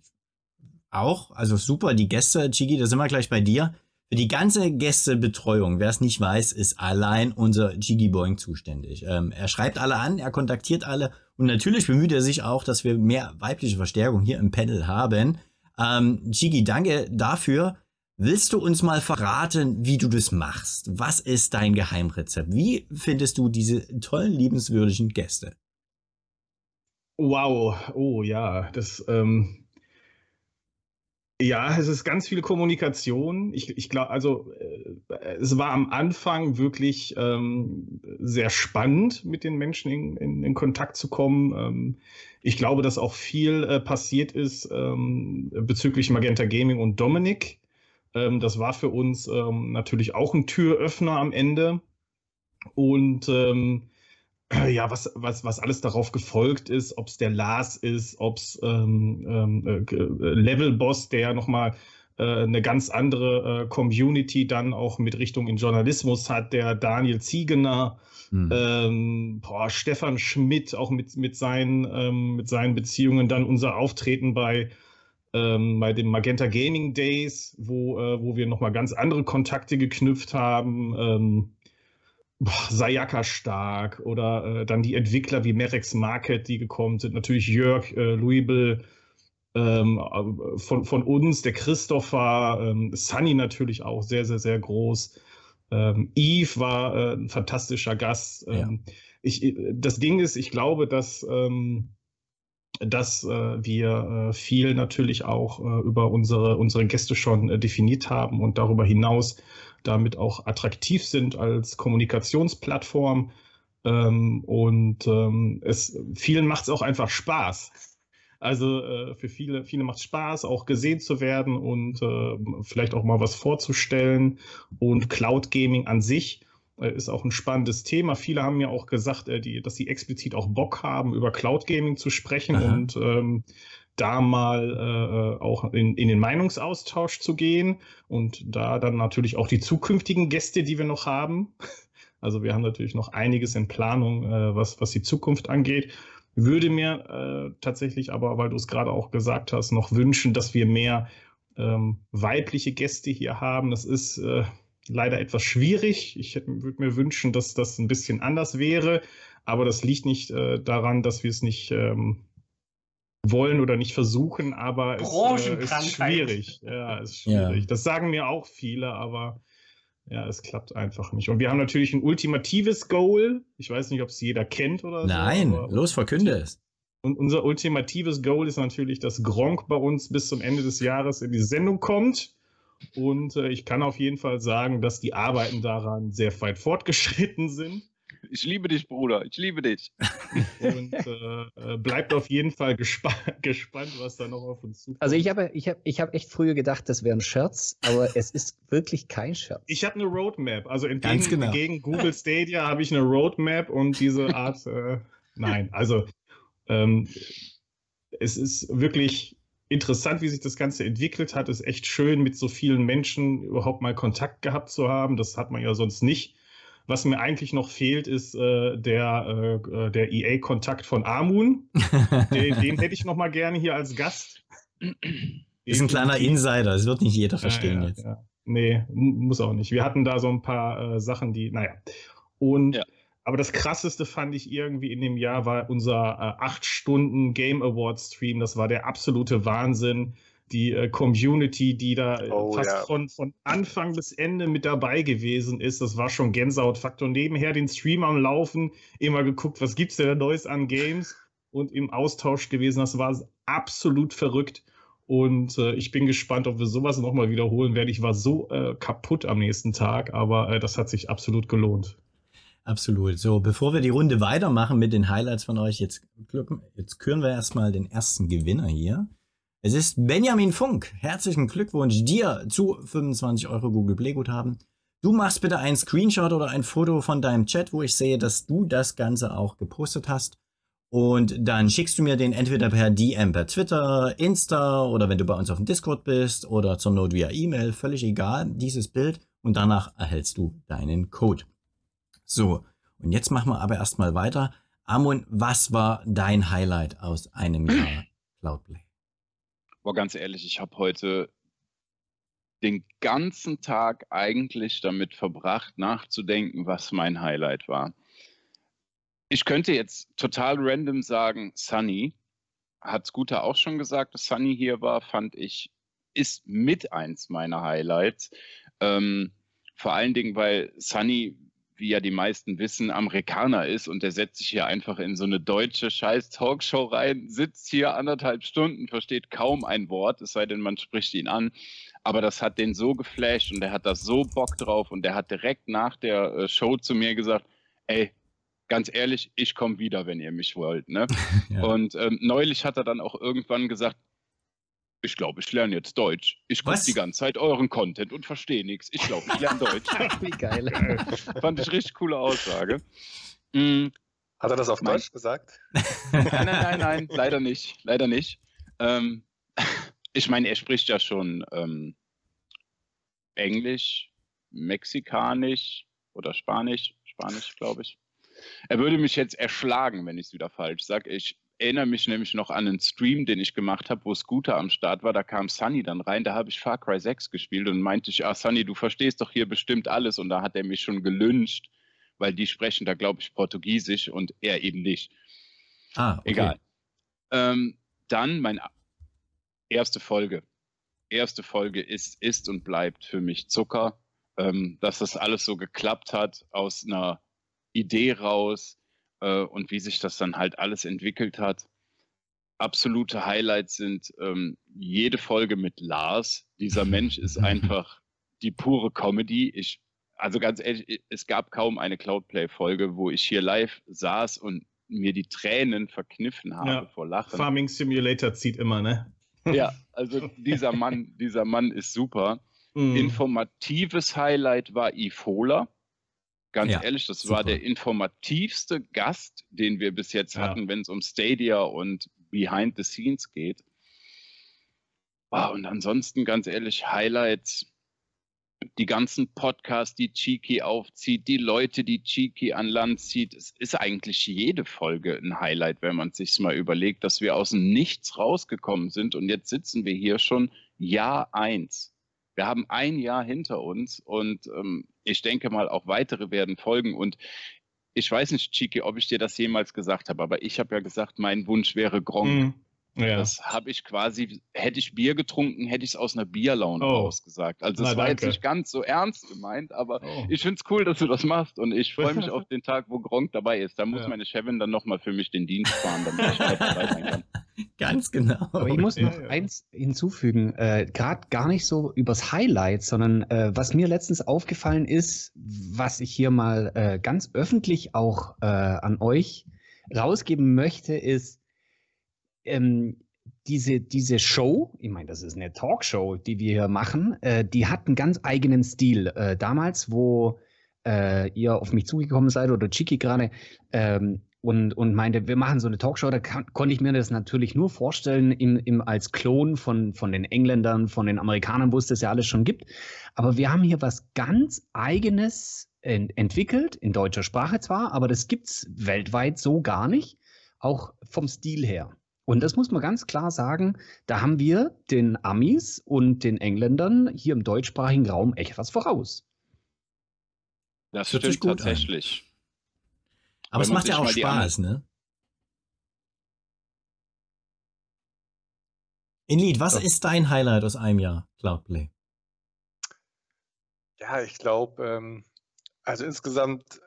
auch, also super, die Gäste, Chigi, da sind wir gleich bei dir. Für die ganze Gästebetreuung, wer es nicht weiß, ist allein unser Gigi Boing zuständig. Ähm, er schreibt alle an, er kontaktiert alle und natürlich bemüht er sich auch, dass wir mehr weibliche Verstärkung hier im Panel haben. Ähm, Gigi, danke dafür. Willst du uns mal verraten, wie du das machst? Was ist dein Geheimrezept? Wie findest du diese tollen, liebenswürdigen Gäste? Wow, oh ja, das, ähm, ja, es ist ganz viel Kommunikation. Ich, ich glaube, also äh, es war am Anfang wirklich ähm, sehr spannend, mit den Menschen in, in, in Kontakt zu kommen. Ähm, ich glaube, dass auch viel äh, passiert ist ähm, bezüglich Magenta Gaming und Dominik. Ähm, das war für uns ähm, natürlich auch ein Türöffner am Ende. Und ähm, äh, ja, was, was, was alles darauf gefolgt ist, ob es der Lars ist, ob es ähm, ähm, äh, äh, Level-Boss, der nochmal äh, eine ganz andere äh, Community dann auch mit Richtung in Journalismus hat, der Daniel Ziegener, mhm. ähm, boah, Stefan Schmidt, auch mit, mit, seinen, ähm, mit seinen Beziehungen, dann unser Auftreten bei, ähm, bei den Magenta Gaming Days, wo, äh, wo wir nochmal ganz andere Kontakte geknüpft haben Sayaka stark oder äh, dann die Entwickler wie Merex Market, die gekommen sind. Natürlich Jörg, äh, Louisville ähm, äh, von, von uns, der Christopher, ähm, Sunny natürlich auch sehr, sehr, sehr groß. Ähm, Eve war äh, ein fantastischer Gast. Ähm, ja. ich, äh, das Ding ist, ich glaube, dass, ähm, dass äh, wir äh, viel natürlich auch äh, über unsere, unsere Gäste schon äh, definiert haben und darüber hinaus damit auch attraktiv sind als Kommunikationsplattform. Ähm, und ähm, es, vielen macht es auch einfach Spaß. Also äh, für viele, viele macht es Spaß, auch gesehen zu werden und äh, vielleicht auch mal was vorzustellen. Und Cloud Gaming an sich äh, ist auch ein spannendes Thema. Viele haben mir auch gesagt, äh, die, dass sie explizit auch Bock haben, über Cloud Gaming zu sprechen. Aha. Und ähm, da mal äh, auch in, in den Meinungsaustausch zu gehen und da dann natürlich auch die zukünftigen Gäste, die wir noch haben. Also wir haben natürlich noch einiges in Planung, äh, was, was die Zukunft angeht. Würde mir äh, tatsächlich aber, weil du es gerade auch gesagt hast, noch wünschen, dass wir mehr ähm, weibliche Gäste hier haben. Das ist äh, leider etwas schwierig. Ich würde mir wünschen, dass das ein bisschen anders wäre. Aber das liegt nicht äh, daran, dass wir es nicht ähm, wollen oder nicht versuchen, aber es äh, ist schwierig. Ja, ist schwierig. Ja. Das sagen mir auch viele, aber ja, es klappt einfach nicht. Und wir haben natürlich ein ultimatives Goal. Ich weiß nicht, ob es jeder kennt oder Nein, so. Nein, los, verkünde es. Und unser ultimatives Goal ist natürlich, dass Gronk bei uns bis zum Ende des Jahres in die Sendung kommt. Und äh, ich kann auf jeden Fall sagen, dass die Arbeiten daran sehr weit fortgeschritten sind. Ich liebe dich, Bruder. Ich liebe dich. Und äh, äh, bleibt auf jeden Fall gespa gespannt, was da noch auf uns zukommt. Also ich habe ich hab, ich hab echt früher gedacht, das wäre ein Scherz, aber es ist wirklich kein Scherz. Ich habe eine Roadmap. Also entgegen, genau. gegen Google Stadia habe ich eine Roadmap und diese Art. Äh, nein, also ähm, es ist wirklich interessant, wie sich das Ganze entwickelt hat. Es ist echt schön, mit so vielen Menschen überhaupt mal Kontakt gehabt zu haben. Das hat man ja sonst nicht. Was mir eigentlich noch fehlt, ist äh, der, äh, äh der EA-Kontakt von Amun. den, den, hätte ich noch mal gerne hier als Gast. Ist ein kleiner Insider, das wird nicht jeder verstehen ja, jetzt. Ja. Nee, muss auch nicht. Wir hatten da so ein paar äh, Sachen, die, naja. Und ja. aber das krasseste fand ich irgendwie in dem Jahr war unser äh, 8 Stunden Game Award Stream. Das war der absolute Wahnsinn die äh, Community, die da äh, oh, fast ja. von, von Anfang bis Ende mit dabei gewesen ist. Das war schon Gänsehautfaktor. Nebenher den Stream am Laufen, immer geguckt, was gibt's denn Neues an Games und im Austausch gewesen. Das war absolut verrückt. Und äh, ich bin gespannt, ob wir sowas nochmal wiederholen werden. Ich war so äh, kaputt am nächsten Tag, aber äh, das hat sich absolut gelohnt. Absolut. So, bevor wir die Runde weitermachen mit den Highlights von euch, jetzt, jetzt küren wir erstmal den ersten Gewinner hier. Es ist Benjamin Funk. Herzlichen Glückwunsch dir zu 25 Euro Google Play Guthaben. Du machst bitte einen Screenshot oder ein Foto von deinem Chat, wo ich sehe, dass du das Ganze auch gepostet hast. Und dann schickst du mir den entweder per DM per Twitter, Insta oder wenn du bei uns auf dem Discord bist oder zur Not via E-Mail, völlig egal, dieses Bild. Und danach erhältst du deinen Code. So, und jetzt machen wir aber erstmal weiter. Amon, was war dein Highlight aus einem Jahr Cloudplay? Boah, ganz ehrlich, ich habe heute den ganzen Tag eigentlich damit verbracht, nachzudenken, was mein Highlight war. Ich könnte jetzt total random sagen, Sunny. Hat Scooter auch schon gesagt, dass Sunny hier war, fand ich ist mit eins meiner Highlights. Ähm, vor allen Dingen, weil Sunny, wie ja die meisten wissen, Amerikaner ist und der setzt sich hier einfach in so eine deutsche scheiß Talkshow rein, sitzt hier anderthalb Stunden, versteht kaum ein Wort, es sei denn, man spricht ihn an. Aber das hat den so geflasht und der hat da so Bock drauf und der hat direkt nach der äh, Show zu mir gesagt, ey, ganz ehrlich, ich komme wieder, wenn ihr mich wollt. Ne? ja. Und ähm, neulich hat er dann auch irgendwann gesagt, ich glaube, ich lerne jetzt Deutsch. Ich gucke die ganze Zeit euren Content und verstehe nichts. Ich glaube, ich lerne Deutsch. Wie geil. Fand ich richtig coole Aussage. Mhm. Hat er das auf Deutsch gesagt? Nein, nein, nein, nein, leider nicht. Leider nicht. Ähm, ich meine, er spricht ja schon ähm, Englisch, Mexikanisch oder Spanisch. Spanisch, glaube ich. Er würde mich jetzt erschlagen, wenn ich es wieder falsch sage. Ich erinnere mich nämlich noch an einen Stream, den ich gemacht habe, wo Scooter am Start war. Da kam Sunny dann rein, da habe ich Far Cry 6 gespielt und meinte ich, ah Sunny, du verstehst doch hier bestimmt alles. Und da hat er mich schon gelünscht, weil die sprechen da, glaube ich, Portugiesisch und er eben nicht. Ah, okay. Egal. Ähm, dann meine erste Folge. Erste Folge ist, ist und bleibt für mich Zucker. Ähm, dass das alles so geklappt hat aus einer Idee raus äh, und wie sich das dann halt alles entwickelt hat. Absolute Highlights sind ähm, jede Folge mit Lars. Dieser Mensch ist einfach die pure Comedy. Ich, also ganz ehrlich, es gab kaum eine Cloudplay-Folge, wo ich hier live saß und mir die Tränen verkniffen habe ja, vor Lachen. Farming Simulator zieht immer, ne? Ja, also dieser Mann, dieser Mann ist super. Mm. Informatives Highlight war Ifola. Ganz ja, ehrlich, das super. war der informativste Gast, den wir bis jetzt ja. hatten, wenn es um Stadia und Behind the Scenes geht. Oh, und ansonsten, ganz ehrlich, Highlights, die ganzen Podcasts, die Cheeky aufzieht, die Leute, die Cheeky an Land zieht. Es ist eigentlich jede Folge ein Highlight, wenn man sich mal überlegt, dass wir aus dem Nichts rausgekommen sind und jetzt sitzen wir hier schon Jahr eins. Wir haben ein Jahr hinter uns und ähm, ich denke mal, auch weitere werden folgen. Und ich weiß nicht, Chiki, ob ich dir das jemals gesagt habe, aber ich habe ja gesagt, mein Wunsch wäre Gronk. Mm. Ja. Das habe ich quasi, hätte ich Bier getrunken, hätte ich es aus einer Bierlaune oh. rausgesagt. Also es war danke. jetzt nicht ganz so ernst gemeint, aber oh. ich finde es cool, dass du das machst und ich freue mich auf den Tag, wo Gronk dabei ist. Da muss ja. meine Chefin dann nochmal für mich den Dienst fahren, damit ich dabei sein kann. Ganz genau. Aber ich muss noch ja, eins hinzufügen, äh, gerade gar nicht so übers Highlight, sondern äh, was mir letztens aufgefallen ist, was ich hier mal äh, ganz öffentlich auch äh, an euch rausgeben möchte, ist, ähm, diese, diese Show, ich meine, das ist eine Talkshow, die wir hier machen, äh, die hat einen ganz eigenen Stil. Äh, damals, wo äh, ihr auf mich zugekommen seid oder Chiki gerade ähm, und, und meinte, wir machen so eine Talkshow, da kann, konnte ich mir das natürlich nur vorstellen im, im, als Klon von, von den Engländern, von den Amerikanern, wo es das ja alles schon gibt. Aber wir haben hier was ganz Eigenes ent entwickelt, in deutscher Sprache zwar, aber das gibt es weltweit so gar nicht, auch vom Stil her. Und das muss man ganz klar sagen, da haben wir den Amis und den Engländern hier im deutschsprachigen Raum echt was voraus. Das Hört stimmt tatsächlich. An. Aber es macht ja auch Spaß, ne? Inlied, was ja. ist dein Highlight aus einem Jahr Cloudplay? Ja, ich glaube, ähm, also insgesamt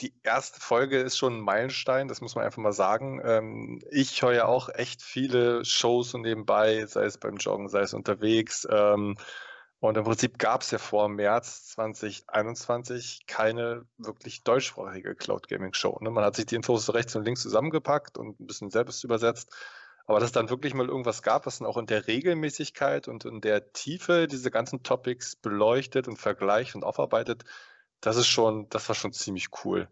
die erste Folge ist schon ein Meilenstein, das muss man einfach mal sagen. Ähm, ich höre ja auch echt viele Shows so nebenbei, sei es beim Joggen, sei es unterwegs. Ähm, und im Prinzip gab es ja vor März 2021 keine wirklich deutschsprachige Cloud Gaming Show. Ne? Man hat sich die Infos rechts und links zusammengepackt und ein bisschen selbst übersetzt. Aber dass dann wirklich mal irgendwas gab, was dann auch in der Regelmäßigkeit und in der Tiefe diese ganzen Topics beleuchtet und vergleicht und aufarbeitet, das ist schon, das war schon ziemlich cool.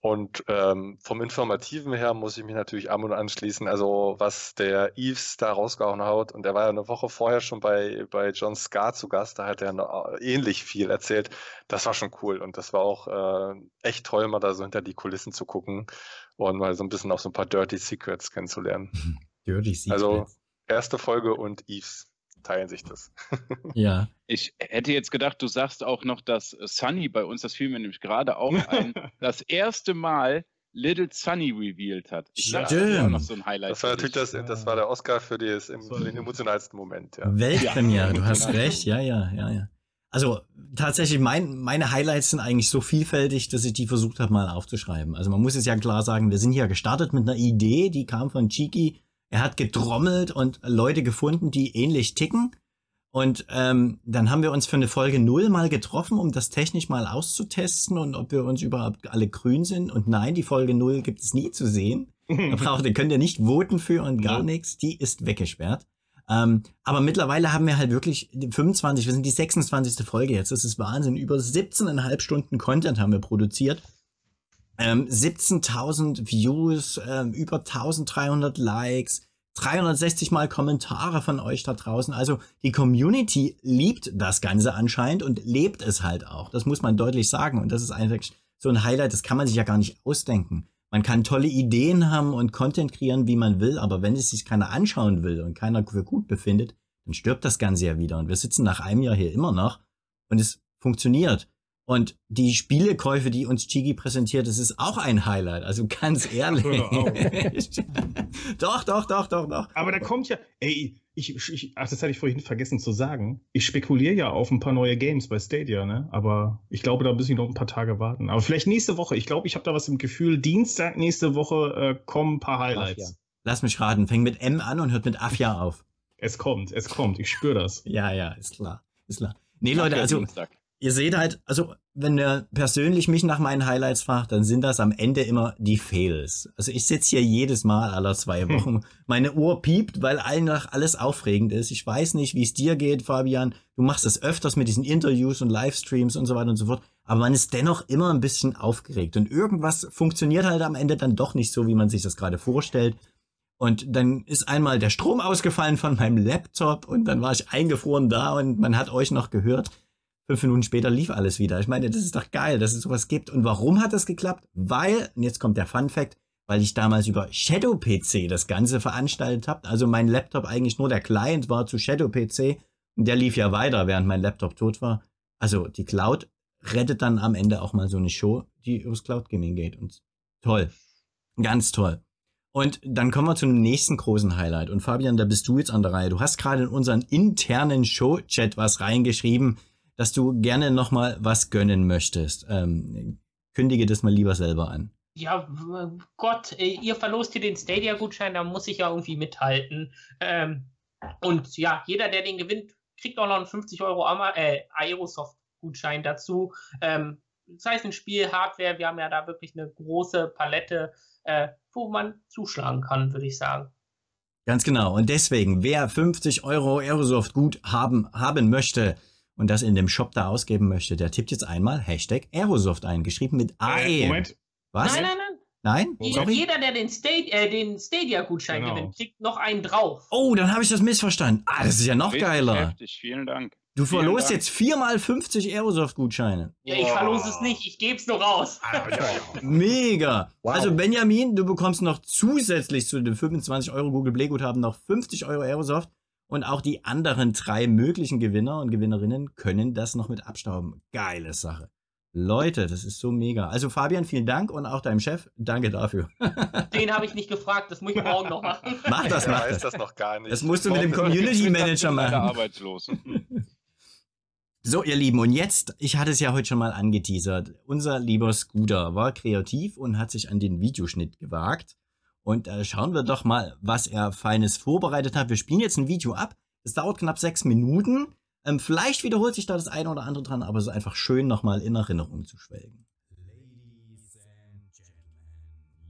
Und ähm, vom Informativen her muss ich mich natürlich Amon anschließen. Also was der Eves da rausgehauen hat, und der war ja eine Woche vorher schon bei, bei John Scar zu Gast, da hat er noch ähnlich viel erzählt. Das war schon cool und das war auch äh, echt toll, mal da so hinter die Kulissen zu gucken und mal so ein bisschen auch so ein paar Dirty Secrets kennenzulernen. Dirty Secrets. Also erste Folge und Eves teilen sich das. ja. Ich hätte jetzt gedacht, du sagst auch noch, dass Sunny bei uns, das fiel mir nämlich gerade auch ein, das erste Mal Little Sunny revealed hat. Stimmt. Das war noch so ein Highlight. Das war natürlich das, das war der Oscar für, die, für den emotionalsten Moment, ja. Weltpremiere, du hast recht, ja, ja, ja, ja. Also tatsächlich, mein, meine Highlights sind eigentlich so vielfältig, dass ich die versucht habe, mal aufzuschreiben. Also man muss es ja klar sagen, wir sind hier gestartet mit einer Idee, die kam von Chiki. Er hat getrommelt und Leute gefunden, die ähnlich ticken. Und ähm, dann haben wir uns für eine Folge null mal getroffen, um das technisch mal auszutesten und ob wir uns überhaupt alle grün sind. Und nein, die Folge null gibt es nie zu sehen. Da braucht ihr, könnt ihr nicht voten für und gar Nope. nichts. Die ist weggesperrt. Ähm, aber mittlerweile haben wir halt wirklich die 25, wir sind die 26. Folge jetzt. Das ist Wahnsinn. Über 17,5 Stunden Content haben wir produziert. Ähm, 17.000 Views, ähm, über 1300 Likes, 360 mal Kommentare von euch da draußen. Also die Community liebt das Ganze anscheinend und lebt es halt auch. Das muss man deutlich sagen. Und das ist einfach so ein Highlight, das kann man sich ja gar nicht ausdenken. Man kann tolle Ideen haben und Content kreieren, wie man will, aber wenn es sich keiner anschauen will und keiner für gut befindet, dann stirbt das Ganze ja wieder. Und wir sitzen nach einem Jahr hier immer noch und es funktioniert. Und die Spielekäufe, die uns Chigi präsentiert, das ist auch ein Highlight. Also ganz ehrlich. Doch, doch, doch, doch, doch. Aber da kommt ja, ey, ich, ich, ach, das hatte ich vorhin vergessen zu sagen. Ich spekuliere ja auf ein paar neue Games bei Stadia, ne? Aber ich glaube, da muss ich noch ein paar Tage warten. Aber vielleicht nächste Woche. Ich glaube, ich habe da was im Gefühl. Dienstag nächste Woche äh, kommen ein paar Highlights. Ach ja. Lass mich raten. Fängt mit M an und hört mit Afja auf. Es kommt, es kommt. Ich spüre das. Ja, ja, ist klar. Ist klar. Nee, Leute, also Dienstag. Ihr seht halt, also wenn ihr persönlich mich nach meinen Highlights fragt, dann sind das am Ende immer die Fails. Also ich sitze hier jedes Mal aller zwei Hm. Wochen. Meine Uhr piept, weil einfach alles aufregend ist. Ich weiß nicht, wie es dir geht, Fabian. Du machst das öfters mit diesen Interviews und Livestreams und so weiter und so fort. Aber man ist dennoch immer ein bisschen aufgeregt. Und irgendwas funktioniert halt am Ende dann doch nicht so, wie man sich das gerade vorstellt. Und dann ist einmal der Strom ausgefallen von meinem Laptop und dann war ich eingefroren da und man hat euch noch gehört. Fünf Minuten später lief alles wieder. Ich meine, das ist doch geil, dass es sowas gibt. Und warum hat das geklappt? Weil, und jetzt kommt der Fun Fact, weil ich damals über Shadow PC das Ganze veranstaltet habe. Also mein Laptop eigentlich nur der Client war zu Shadow PC und der lief ja weiter, während mein Laptop tot war. Also die Cloud rettet dann am Ende auch mal so eine Show, die übers Cloud Gaming geht. Und toll. Ganz toll. Und dann kommen wir zum nächsten großen Highlight. Und Fabian, da bist du jetzt an der Reihe. Du hast gerade in unseren internen Show-Chat was reingeschrieben, dass du gerne noch mal was gönnen möchtest. Ähm, kündige das mal lieber selber an. Ja, Gott, ihr verlost hier den Stadia-Gutschein, da muss ich ja irgendwie mithalten. Ähm, und ja, jeder, der den gewinnt, kriegt auch noch einen 50 Euro äh, Aerosoft-Gutschein dazu. Ähm, sei es ein Spiel, Hardware, wir haben ja da wirklich eine große Palette, äh, wo man zuschlagen kann, würde ich sagen. Ganz genau. Und deswegen, wer 50 Euro Aerosoft gut haben, haben möchte und das in dem Shop da ausgeben möchte, der tippt jetzt einmal Hashtag Aerosoft ein, geschrieben mit AE. Äh, Moment. Was? Nein, nein, nein. Nein? Jeder, Sorry? jeder der den, Stadi äh, den Stadia-Gutschein Genau. gewinnt, kriegt noch einen drauf. Oh, dann habe ich das missverstanden. Ah, das ist ja noch Richtig geiler. Heftig, vielen Dank. Du Vielen verlost Dank. jetzt viermal 50 Aerosoft-Gutscheine. Ja, ich verlose es nicht, ich gebe es nur raus. Mega. Wow. Also Benjamin, du bekommst noch zusätzlich zu den 25 Euro Google Play Guthaben noch 50 Euro Aerosoft. Und auch die anderen drei möglichen Gewinner und Gewinnerinnen können das noch mit abstauben. Geile Sache. Leute, das ist so mega. Also Fabian, vielen Dank und auch deinem Chef, danke dafür. Den habe ich nicht gefragt, das muss ich morgen noch machen. Mach das, Er mach weiß das. das noch gar nicht. Das musst du mit dem Community Manager machen. arbeitslos. So, ihr Lieben, und jetzt, ich hatte es ja heute schon mal angeteasert. Unser lieber Scooter war kreativ und hat sich an den Videoschnitt gewagt. Und äh, schauen wir doch mal, was er Feines vorbereitet hat. Wir spielen jetzt ein Video ab. Es dauert knapp sechs Minuten. Ähm, vielleicht wiederholt sich da das eine oder andere dran, aber es ist einfach schön, nochmal in Erinnerung zu schwelgen. Ladies and Gentlemen,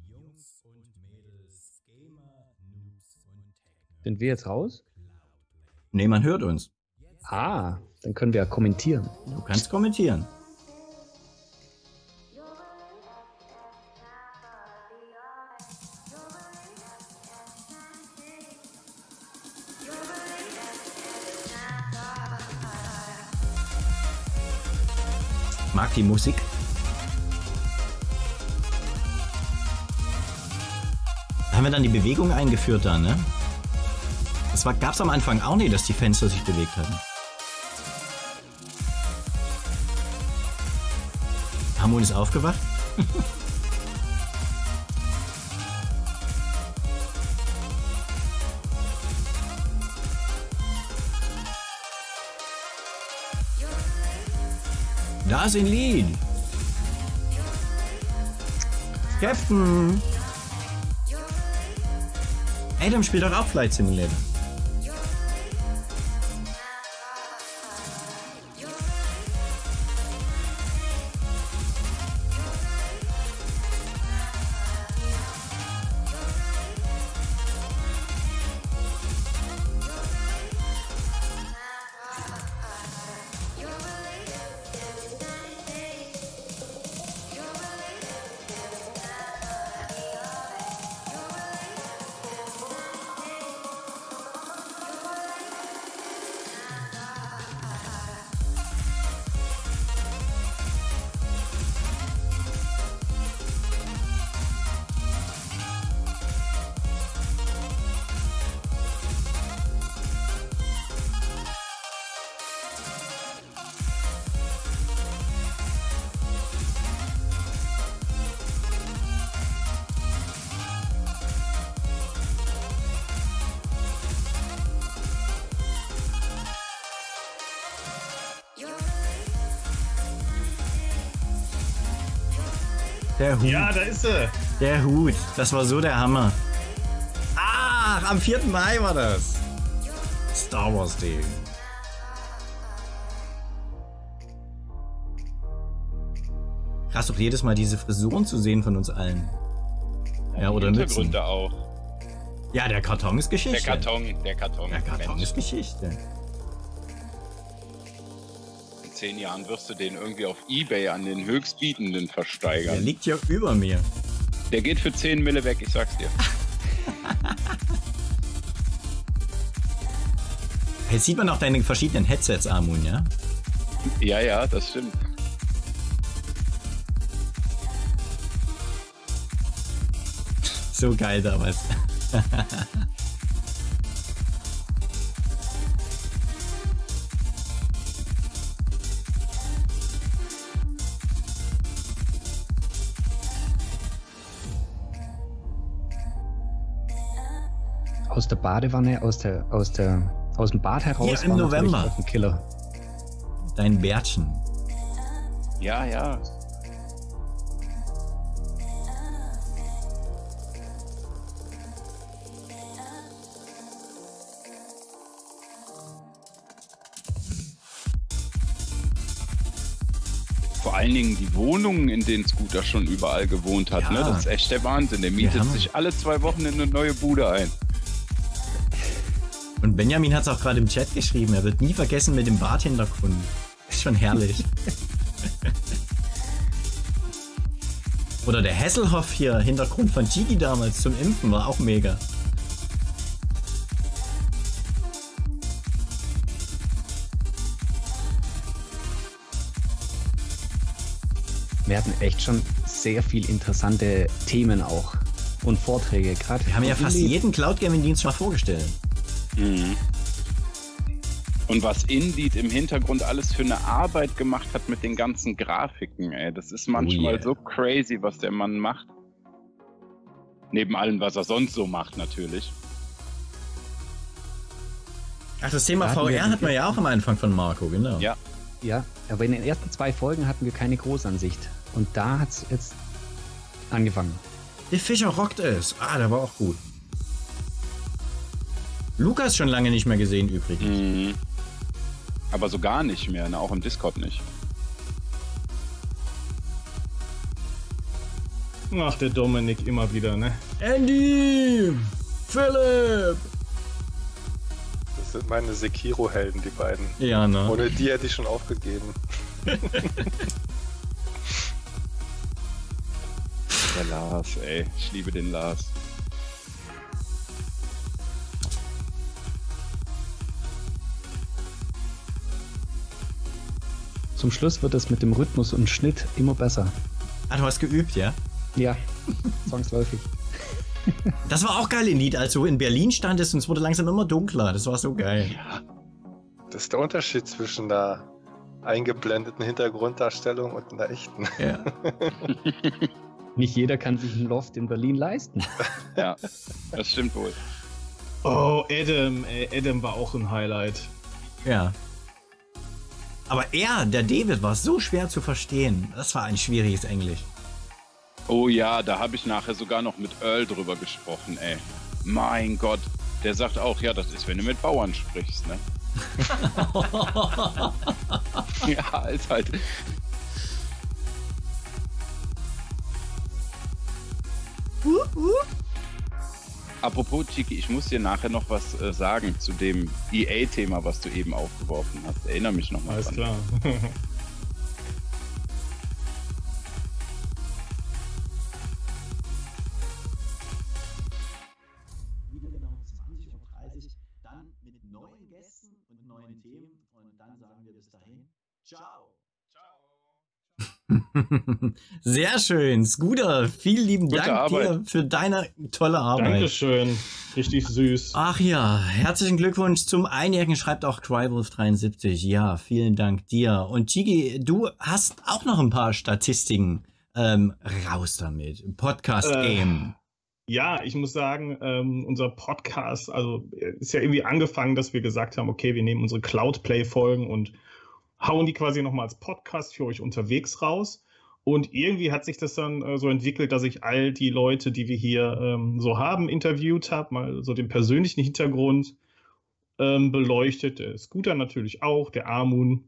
Jungs und Mädels, Gamer, Noobs und Sind wir jetzt raus? Nee, man hört uns. Ah, dann können wir ja kommentieren. Du kannst kommentieren. Mag die Musik. Da haben wir dann die Bewegung eingeführt da, ne? Das war, gab's am Anfang auch nicht, dass die Fenster sich bewegt hatten. Hamon ist aufgewacht. Da ist ein Lied. Captain. Adam spielt doch auch Flight Simulator. Der Hut. Ja, da ist sie. Der Hut. Das war so der Hammer. Ach, am 4. Mai war das. Star Wars Day. Krass, doch jedes Mal diese Frisuren zu sehen von uns allen. Ja, oder Die Mützen. Hintergründe auch. Ja, der Karton ist Geschichte. Der Karton, der Karton. Der Karton Mensch, ist Geschichte. Zehn Jahren wirst du den irgendwie auf Ebay an den Höchstbietenden Der versteigern. liegt hier über mir. Der geht für 10 Mille weg, ich sag's dir. Jetzt sieht man auch deine verschiedenen Headsets, Amun, ja? Ja, ja, das stimmt. So geil damals. Aus der Badewanne, aus, der, aus, der, aus dem Bad heraus. Hier im November. Ein Killer. Dein Bärtchen. Ja, ja. Vor allen Dingen die Wohnungen, in denen Scooter schon überall gewohnt hat. Ja. Ne? Das ist echt der Wahnsinn. Der mietet sich alle zwei Wochen in eine neue Bude ein. Und Benjamin hat es auch gerade im Chat geschrieben. Er wird nie vergessen mit dem Barthintergrund. Ist schon herrlich. Oder der Hasselhoff hier, Hintergrund von Tiki damals zum Impfen, war auch mega. Wir hatten echt schon sehr viel interessante Themen auch und Vorträge. Gerade Wir haben ja fast jeden Cloud Gaming Dienst mal vorgestellt. Mhm. Und was Indeed im Hintergrund alles für eine Arbeit gemacht hat mit den ganzen Grafiken, ey, das ist manchmal yeah. so crazy, was der Mann macht. Neben allem, was er sonst so macht, natürlich. Ach, das Thema hatten wir VR hatten wir ja auch am Anfang von Marco, genau. Ja. Ja, aber in den ersten zwei Folgen hatten wir keine Großansicht. Und da hat es jetzt angefangen. Der Fischer rockt es. Ah, der war auch gut. Lukas schon lange nicht mehr gesehen übrigens. Mhm. Aber so gar nicht mehr, ne? auch im Discord nicht. Ach, der Dominik immer wieder, ne? Andy! Philipp! Das sind meine Sekiro-Helden, die beiden. Ja, ne? Ohne die hätte ich schon aufgegeben. Der Lars, ey. Ich liebe den Lars. Zum Schluss wird es mit dem Rhythmus und Schnitt immer besser. Ah, du hast geübt, ja? Ja, zwangsläufig. Das war auch geil in Lied, als du in Berlin standest und es wurde langsam immer dunkler. Das war so geil. Das ist der Unterschied zwischen einer eingeblendeten Hintergrunddarstellung und einer echten. Ja. Nicht jeder kann sich ein Loft in Berlin leisten. Ja, das stimmt wohl. Oh, Adam, ey, Adam war auch ein Highlight. ja. Aber er, der David, war so schwer zu verstehen. Das war ein schwieriges Englisch. Oh ja, da habe ich nachher sogar noch mit Earl drüber gesprochen, ey. Mein Gott, der sagt auch, ja, das ist, wenn du mit Bauern sprichst, ne? ja, ist halt. Apropos Chiki, ich muss dir nachher noch was äh, sagen zu dem EA-Thema, was du eben aufgeworfen hast. Erinnere mich nochmal Alles dran. klar. Sehr schön, Scooter. Vielen lieben Gute Dank dir Arbeit. für deine tolle Arbeit. Dankeschön. Richtig süß. Ach ja, herzlichen Glückwunsch zum Einjährigen, schreibt auch Crywolf73. Ja, vielen Dank dir. Und Chigi, du hast auch noch ein paar Statistiken. Ähm, raus damit. Podcast Äh. Ja, ich muss sagen, ähm, unser Podcast, also äh, ist ja irgendwie angefangen, dass wir gesagt haben, okay, wir nehmen unsere Cloudplay-Folgen und hauen die quasi nochmal als Podcast für euch unterwegs raus. Und irgendwie hat sich das dann äh, so entwickelt, dass ich all die Leute, die wir hier ähm, so haben, interviewt habe, mal so den persönlichen Hintergrund ähm, beleuchtet. Der Scooter natürlich auch, der Amun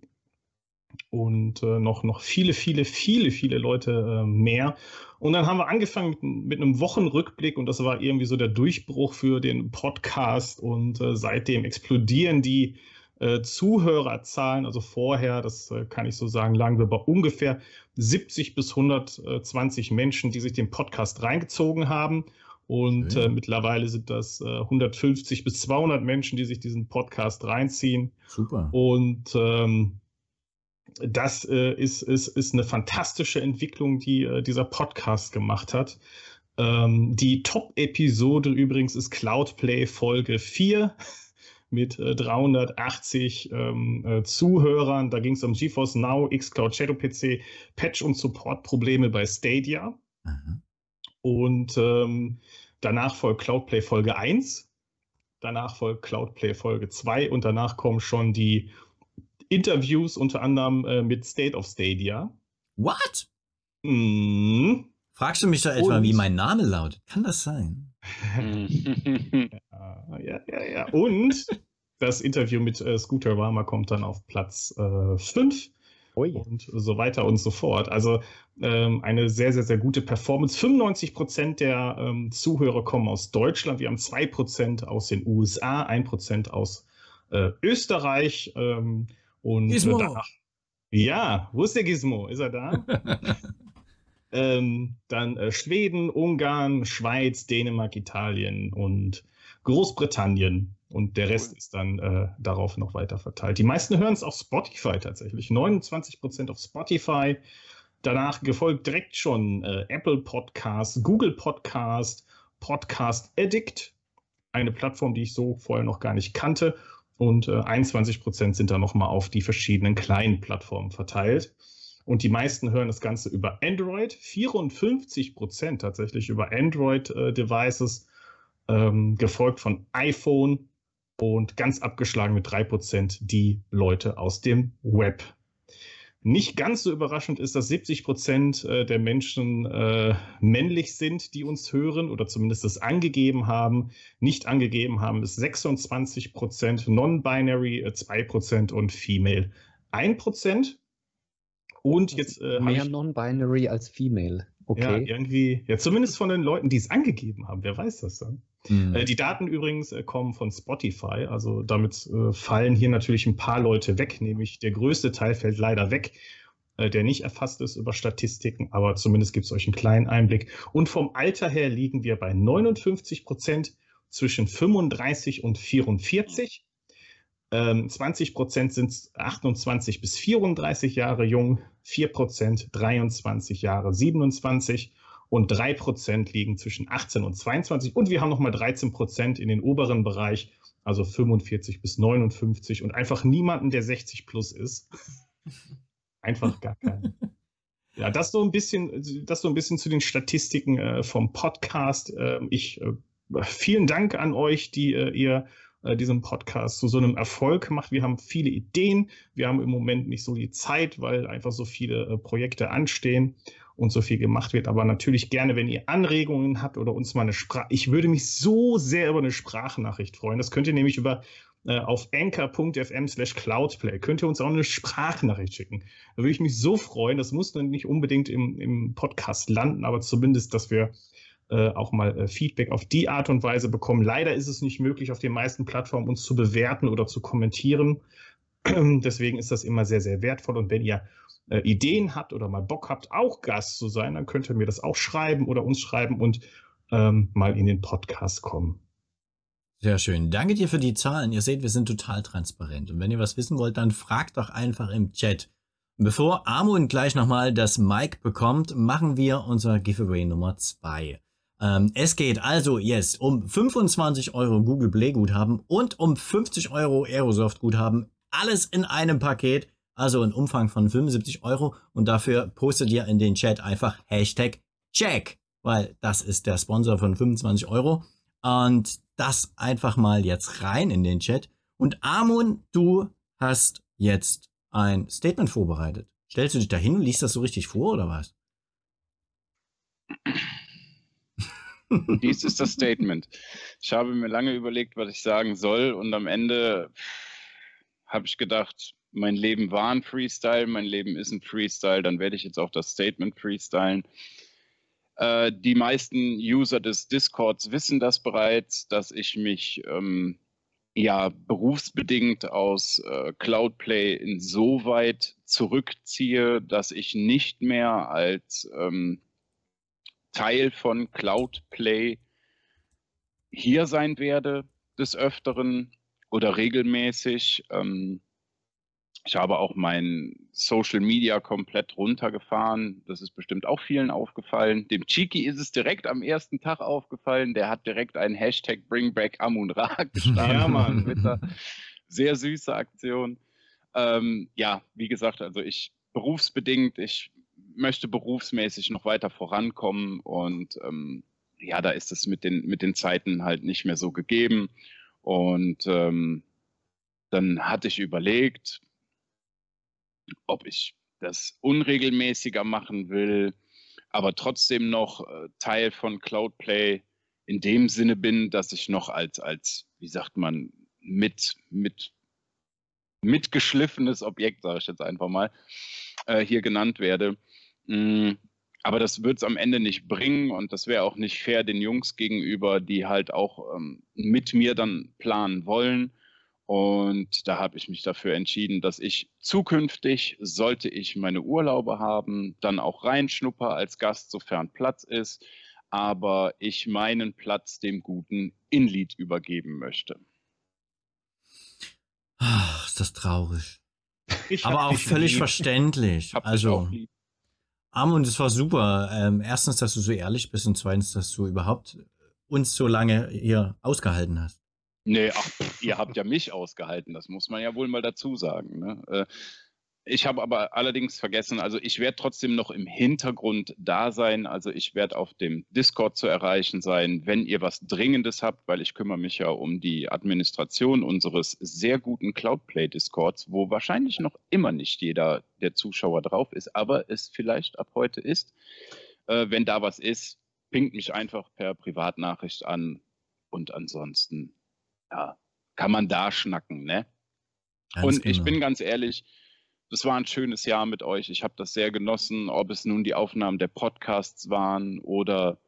und äh, noch, noch viele, viele, viele, viele Leute äh, mehr. Und dann haben wir angefangen mit, mit einem Wochenrückblick und das war irgendwie so der Durchbruch für den Podcast und äh, seitdem explodieren die äh, Zuhörerzahlen. Also vorher, das äh, kann ich so sagen, lagen wir bei ungefähr 70 bis 120 Menschen, die sich den Podcast reingezogen haben. Und Schön. äh, mittlerweile sind das äh, 150 bis 200 Menschen, die sich diesen Podcast reinziehen. Super. Und ähm, das äh, ist, ist, ist eine fantastische Entwicklung, die äh, dieser Podcast gemacht hat. Ähm, die Top-Episode übrigens ist Cloudplay Folge 4 mit äh, 380 ähm, äh, Zuhörern. Da ging es um GeForce Now, xCloud Shadow PC, Patch- und Support-Probleme bei Stadia. Aha. Und ähm, danach folgt Cloudplay Folge 1. Danach folgt Cloudplay Folge 2 und danach kommen schon die Interviews unter anderem äh, mit State of Stadia. What? Mhm. Fragst du mich da etwa, Und- wie mein Name lautet? Kann das sein? Ja, ja, ja, ja. Und das Interview mit äh, Scooter Rama kommt dann auf Platz 5 Ui. und so weiter und so fort. Also ähm, eine sehr, sehr, sehr gute Performance. 95 Prozent der ähm, Zuhörer kommen aus Deutschland. Wir haben 2 Prozent aus den USA, 1 Prozent aus äh, Österreich. Ähm, und Gizmo. Äh, danach, ja, wo ist der Gizmo? Ist er da? ähm, dann äh, Schweden, Ungarn, Schweiz, Dänemark, Italien und Großbritannien. Und der Rest Cool. ist dann äh, darauf noch weiter verteilt. Die meisten hören es auf Spotify tatsächlich. 29% auf Spotify. Danach gefolgt direkt schon äh, Apple Podcast, Google Podcast, Podcast Addict, eine Plattform, die ich so vorher noch gar nicht kannte. Und äh, 21% sind dann nochmal auf die verschiedenen kleinen Plattformen verteilt. Und die meisten hören das Ganze über Android, 54% tatsächlich über Android-Devices, ähm, gefolgt von iPhone und ganz abgeschlagen mit 3% die Leute aus dem Web. Nicht ganz so überraschend ist, dass 70 Prozent äh, der Menschen äh, männlich sind, die uns hören oder zumindest das angegeben haben. Nicht angegeben haben ist 26 Prozent, Non-Binary äh, 2 Prozent und Female 1 Prozent. Und jetzt äh, Mehr non-binary als female. Okay. ja, irgendwie, ja, zumindest von den Leuten, die es angegeben haben. Wer weiß das dann? Hm. Äh, die Daten übrigens äh, kommen von Spotify, also damit äh, fallen hier natürlich ein paar Leute weg, nämlich der größte Teil fällt leider weg, äh, der nicht erfasst ist über Statistiken, aber zumindest gibt es euch einen kleinen Einblick. Und vom Alter her liegen wir bei 59 Prozent zwischen 35 und 44. Ähm, 20 Prozent sind 28 bis 34 Jahre jung, 4 Prozent 23 Jahre 27 und 3% liegen zwischen 18 und 22 und wir haben nochmal 13% in den oberen Bereich, also 45 bis 59 und einfach niemanden, der 60 plus ist. Einfach gar keinen. Ja, das so ein bisschen, das so ein bisschen zu den Statistiken äh, vom Podcast. Ähm, ich äh, vielen Dank an euch, die äh, ihr äh, diesen Podcast zu so einem Erfolg macht. Wir haben viele Ideen. Wir haben im Moment nicht so die Zeit, weil einfach so viele äh, Projekte anstehen und so viel gemacht wird. Aber natürlich gerne, wenn ihr Anregungen habt oder uns mal eine Sprache. Ich würde mich so sehr über eine Sprachnachricht freuen. Das könnt ihr nämlich über äh, auf anchor.fm slash cloudplay könnt ihr uns auch eine Sprachnachricht schicken. Da würde ich mich so freuen. Das muss dann nicht unbedingt im, im Podcast landen, aber zumindest, dass wir äh, auch mal äh, Feedback auf die Art und Weise bekommen. Leider ist es nicht möglich, auf den meisten Plattformen uns zu bewerten oder zu kommentieren. Deswegen ist das immer sehr, sehr wertvoll. Und wenn ihr äh, Ideen habt oder mal Bock habt, auch Gast zu sein, dann könnt ihr mir das auch schreiben oder uns schreiben und ähm, mal in den Podcast kommen. Sehr schön. Danke dir für die Zahlen. Ihr seht, wir sind total transparent. Und wenn ihr was wissen wollt, dann fragt doch einfach im Chat. Bevor Amund gleich nochmal das Mic bekommt, machen wir unser Giveaway Nummer 2. Ähm, es geht also jetzt um 25 Euro Google Play Guthaben und um 50 Euro Aerosoft Guthaben. Alles in einem Paket, also ein Umfang von 75 Euro. Und dafür postet ihr in den Chat einfach Hashtag Check, weil das ist der Sponsor von 25 Euro. Und das einfach mal jetzt rein in den Chat. Und Amun, du hast jetzt ein Statement vorbereitet. Stellst du dich da hin und liest das so richtig vor oder was? Dies ist das Statement. Ich habe mir lange überlegt, was ich sagen soll und am Ende habe ich gedacht, mein Leben war ein Freestyle, mein Leben ist ein Freestyle, dann werde ich jetzt auch das Statement freestylen. Äh, die meisten User des Discords wissen das bereits, dass ich mich ähm, ja berufsbedingt aus äh, Cloudplay insoweit zurückziehe, dass ich nicht mehr als ähm, Teil von Cloudplay hier sein werde des Öfteren oder regelmäßig. Ähm, ich habe auch mein Social Media komplett runtergefahren. Das ist bestimmt auch vielen aufgefallen. Dem Chiki ist es direkt am ersten Tag aufgefallen. Der hat direkt einen Hashtag Bringback Amun Ra gestartet. Ja, Mann. Sehr süße Aktion. Ähm, ja, wie gesagt, also ich berufsbedingt, ich möchte berufsmäßig noch weiter vorankommen und ähm, ja, da ist es mit den, mit den Zeiten halt nicht mehr so gegeben. Und ähm, dann hatte ich überlegt, ob ich das unregelmäßiger machen will, aber trotzdem noch äh, Teil von Cloudplay in dem Sinne bin, dass ich noch als, als wie sagt man, mit, mit, mitgeschliffenes Objekt, sage ich jetzt einfach mal, äh, hier genannt werde. Mm, aber das wird es am Ende nicht bringen und das wäre auch nicht fair den Jungs gegenüber, die halt auch ähm, mit mir dann planen wollen. Und da habe ich mich dafür entschieden, dass ich zukünftig, sollte ich meine Urlaube haben, dann auch reinschnupper als Gast, sofern Platz ist, aber ich meinen Platz dem guten Inlied übergeben möchte. Ach, ist das traurig. Ich aber auch völlig lieb. verständlich. Also, Amund, es war super. Ähm, erstens, dass du so ehrlich bist und zweitens, dass du überhaupt uns so lange hier ausgehalten hast. Nee, ach, ihr habt ja mich ausgehalten, das muss man ja wohl mal dazu sagen. Ne? Äh, ich habe aber allerdings vergessen, also ich werde trotzdem noch im Hintergrund da sein. Also ich werde auf dem Discord zu erreichen sein, wenn ihr was Dringendes habt, weil ich kümmere mich ja um die Administration unseres sehr guten Cloudplay-Discords, wo wahrscheinlich noch immer nicht jeder der Zuschauer drauf ist, aber es vielleicht ab heute ist. Äh, wenn da was ist, pinkt mich einfach per Privatnachricht an. Und ansonsten ja, kann man da schnacken, ne? Ganz und genau. ich bin ganz ehrlich, das war ein schönes Jahr mit euch. Ich habe das sehr genossen, ob es nun die Aufnahmen der Podcasts waren oder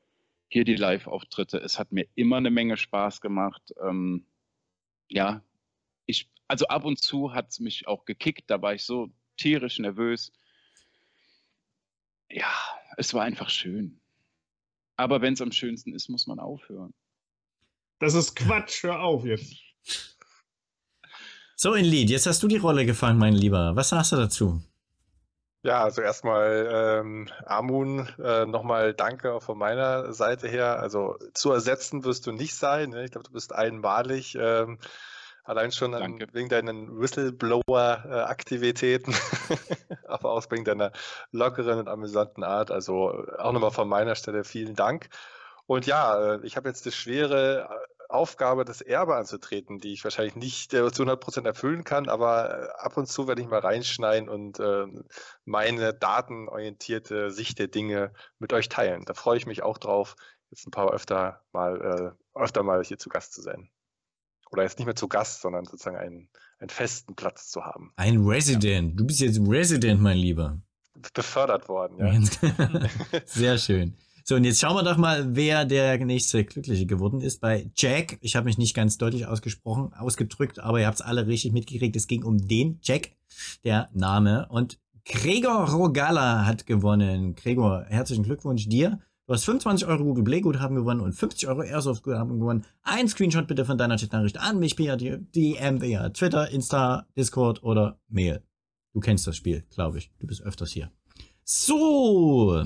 hier die Live-Auftritte. Es hat mir immer eine Menge Spaß gemacht. Ähm, ja, ich, also ab und zu hat es mich auch gekickt, da war ich so tierisch nervös. Ja, es war einfach schön. Aber wenn es am schönsten ist, muss man aufhören. Das ist Quatsch, hör auf jetzt. So, Inlied, jetzt hast du die Rolle gefangen, mein Lieber. Was sagst du dazu? Ja, also erstmal ähm, Amun, äh, nochmal danke auch von meiner Seite her. Also zu ersetzen wirst du nicht sein. Ne? Ich glaube, du bist einmalig. Ähm, allein schon an, wegen deinen Whistleblower-Aktivitäten, aber auch wegen deiner lockeren und amüsanten Art. Also auch nochmal von meiner Stelle vielen Dank. Und ja, äh, ich habe jetzt das schwere Aufgabe, das Erbe anzutreten, die ich wahrscheinlich nicht äh, zu 100% erfüllen kann, aber äh, ab und zu werde ich mal reinschneiden und äh, meine datenorientierte Sicht der Dinge mit euch teilen. Da freue ich mich auch drauf, jetzt ein paar öfter mal, äh, öfter mal hier zu Gast zu sein. Oder jetzt nicht mehr zu Gast, sondern sozusagen einen, einen festen Platz zu haben. Ein Resident. Du bist jetzt Resident, mein Lieber. Befördert worden, ja. Sehr schön. So, und jetzt schauen wir doch mal, wer der nächste Glückliche geworden ist. Bei Jack, ich habe mich nicht ganz deutlich ausgesprochen, ausgedrückt, aber ihr habt es alle richtig mitgekriegt. Es ging um den Jack, der Name. Und Gregor Rogala hat gewonnen. Gregor, herzlichen Glückwunsch dir. Du hast 25 Euro Google Play Guthaben gewonnen und 50 Euro Airsoft Guthaben gewonnen. Ein Screenshot bitte von deiner Chatnachricht an mich via DM, via Twitter, Insta, Discord oder Mail. Du kennst das Spiel, glaube ich. Du bist öfters hier. So.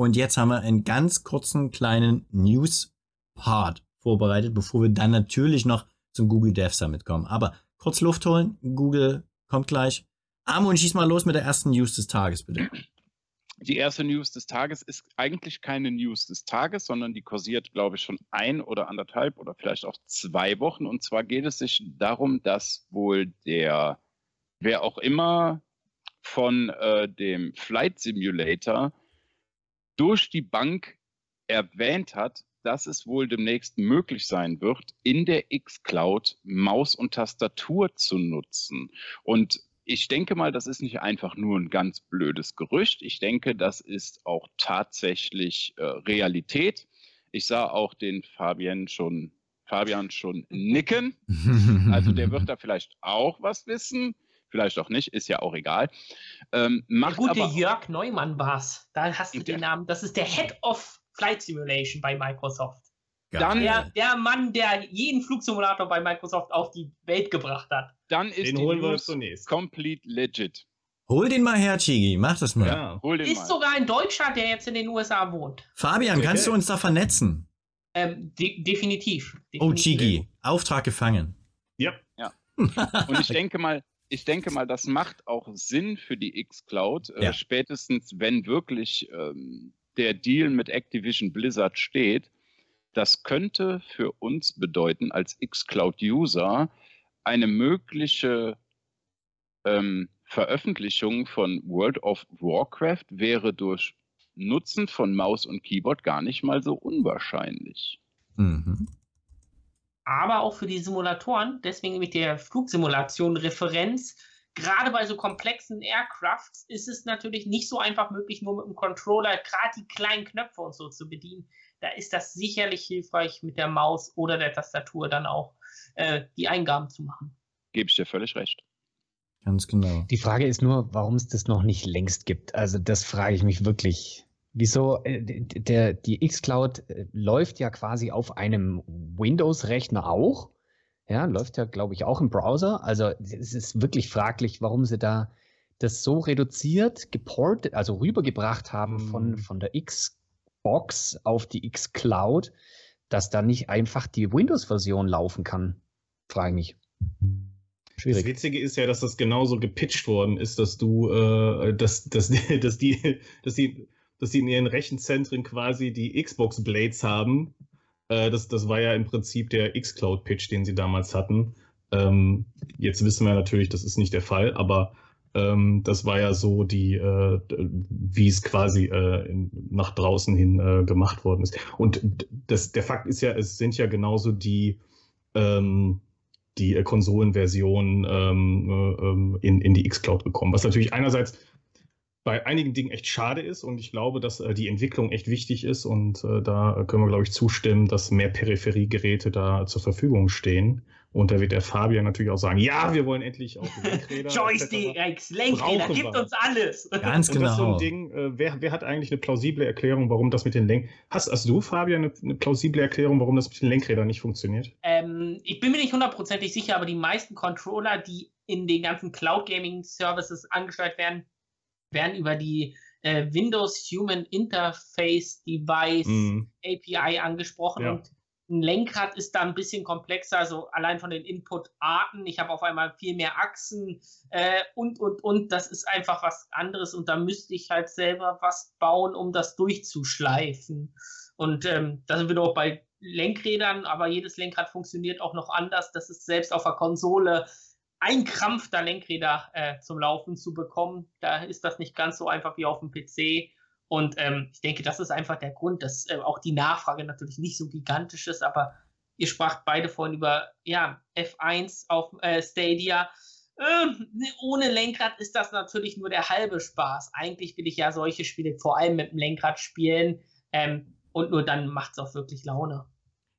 Und jetzt haben wir einen ganz kurzen kleinen News-Part vorbereitet, bevor wir dann natürlich noch zum Google Dev Summit kommen. Aber kurz Luft holen. Google kommt gleich. Amon, schieß mal los mit der ersten News des Tages, bitte. Die erste News des Tages ist eigentlich keine News des Tages, sondern die kursiert, glaube ich, schon ein oder anderthalb oder vielleicht auch zwei Wochen. Und zwar geht es sich darum, dass wohl der, wer auch immer von äh, dem Flight Simulator durch die Bank erwähnt hat, dass es wohl demnächst möglich sein wird, in der X-Cloud Maus und Tastatur zu nutzen. Und ich denke mal, das ist nicht einfach nur ein ganz blödes Gerücht. Ich denke, das ist auch tatsächlich äh, Realität. Ich sah auch den Fabian schon, Fabian schon nicken. Also der wird da vielleicht auch was wissen. Vielleicht auch nicht, ist ja auch egal. Ähm, macht der gute aber, Jörg Neumann war es. Da hast du den Namen. Das ist der Head of Flight Simulation bei Microsoft. Dann, der, der Mann, der jeden Flugsimulator bei Microsoft auf die Welt gebracht hat. Dann ist den holen wir zunächst. Complete legit. Hol den mal her, Chigi. Mach das mal. Ja, hol den ist mal. sogar ein Deutscher, der jetzt in den USA wohnt. Fabian, okay. kannst du uns da vernetzen? Ähm, de definitiv, definitiv. Oh, Chigi, Auftrag gefangen. Ja. ja. Und ich denke mal, ich denke mal, das macht auch Sinn für die X-Cloud, äh, ja. äh, spätestens wenn wirklich ähm, der Deal mit Activision Blizzard steht. Das könnte für uns bedeuten, als X-Cloud-User eine mögliche ähm, Veröffentlichung von World of Warcraft wäre durch Nutzen von Maus und Keyboard gar nicht mal so unwahrscheinlich. Mhm aber auch für die Simulatoren, deswegen mit der Flugsimulation Referenz. Gerade bei so komplexen Aircrafts ist es natürlich nicht so einfach möglich, nur mit dem Controller gerade die kleinen Knöpfe und so zu bedienen. Da ist das sicherlich hilfreich, mit der Maus oder der Tastatur dann auch äh, die Eingaben zu machen. Gebe ich dir völlig recht. Ganz genau. Die Frage ist nur, warum es das noch nicht längst gibt. Also das frage ich mich wirklich. Wieso? Äh, der, die xCloud äh, läuft ja quasi auf einem Windows-Rechner auch. Ja, läuft ja, glaube ich, auch im Browser. Also es ist wirklich fraglich, warum sie da das so reduziert, geportet, also rübergebracht haben mhm. von, von der Xbox auf die xCloud, dass da nicht einfach die Windows-Version laufen kann. Frage mich. Schwierig. Das Witzige ist ja, dass das genauso gepitcht worden ist, dass du, äh, dass, dass, dass die, dass die dass sie in ihren Rechenzentren quasi die Xbox Blades haben. Äh, das, das war ja im Prinzip der X-Cloud-Pitch, den sie damals hatten. Ähm, jetzt wissen wir natürlich, das ist nicht der Fall, aber ähm, das war ja so die, äh, wie es quasi äh, nach draußen hin äh, gemacht worden ist. Und das, der Fakt ist ja, es sind ja genauso die, ähm, die Konsolenversionen ähm, äh, ähm, in, in die X-Cloud gekommen. Was natürlich einerseits bei einigen Dingen echt schade ist und ich glaube, dass äh, die Entwicklung echt wichtig ist und äh, da können wir, glaube ich, zustimmen, dass mehr Peripheriegeräte da zur Verfügung stehen. Und da wird der Fabian natürlich auch sagen, ja, wir wollen endlich auch Lenkräder. Joysticks, Lenkräder, gibt uns alles. Ganz und genau. Das ist so ein genau. Ding, äh, wer, wer, hat eigentlich eine plausible Erklärung, warum das mit den Lenk... Hast, hast du, Fabian, eine, eine, plausible Erklärung, warum das mit den Lenkrädern nicht funktioniert? Ähm, ich bin mir nicht hundertprozentig sicher, aber die meisten Controller, die in den ganzen Cloud Gaming Services angesteuert werden, werden über die äh, Windows Human Interface Device mm. API angesprochen ja. und ein Lenkrad ist da ein bisschen komplexer, also allein von den Inputarten. Ich habe auf einmal viel mehr Achsen äh, und, und, und. Das ist einfach was anderes und da müsste ich halt selber was bauen, um das durchzuschleifen. Und ähm, da sind wir doch bei Lenkrädern, aber jedes Lenkrad funktioniert auch noch anders. Das ist selbst auf der Konsole ein Krampf der Lenkräder äh, zum Laufen zu bekommen. Da ist das nicht ganz so einfach wie auf dem PC. Und ähm, ich denke, das ist einfach der Grund, dass äh, auch die Nachfrage natürlich nicht so gigantisch ist, aber ihr spracht beide vorhin über ja, F1 auf äh, Stadia. Ähm, ohne Lenkrad ist das natürlich nur der halbe Spaß. Eigentlich will ich ja solche Spiele vor allem mit dem Lenkrad spielen. Ähm, und nur dann macht es auch wirklich Laune.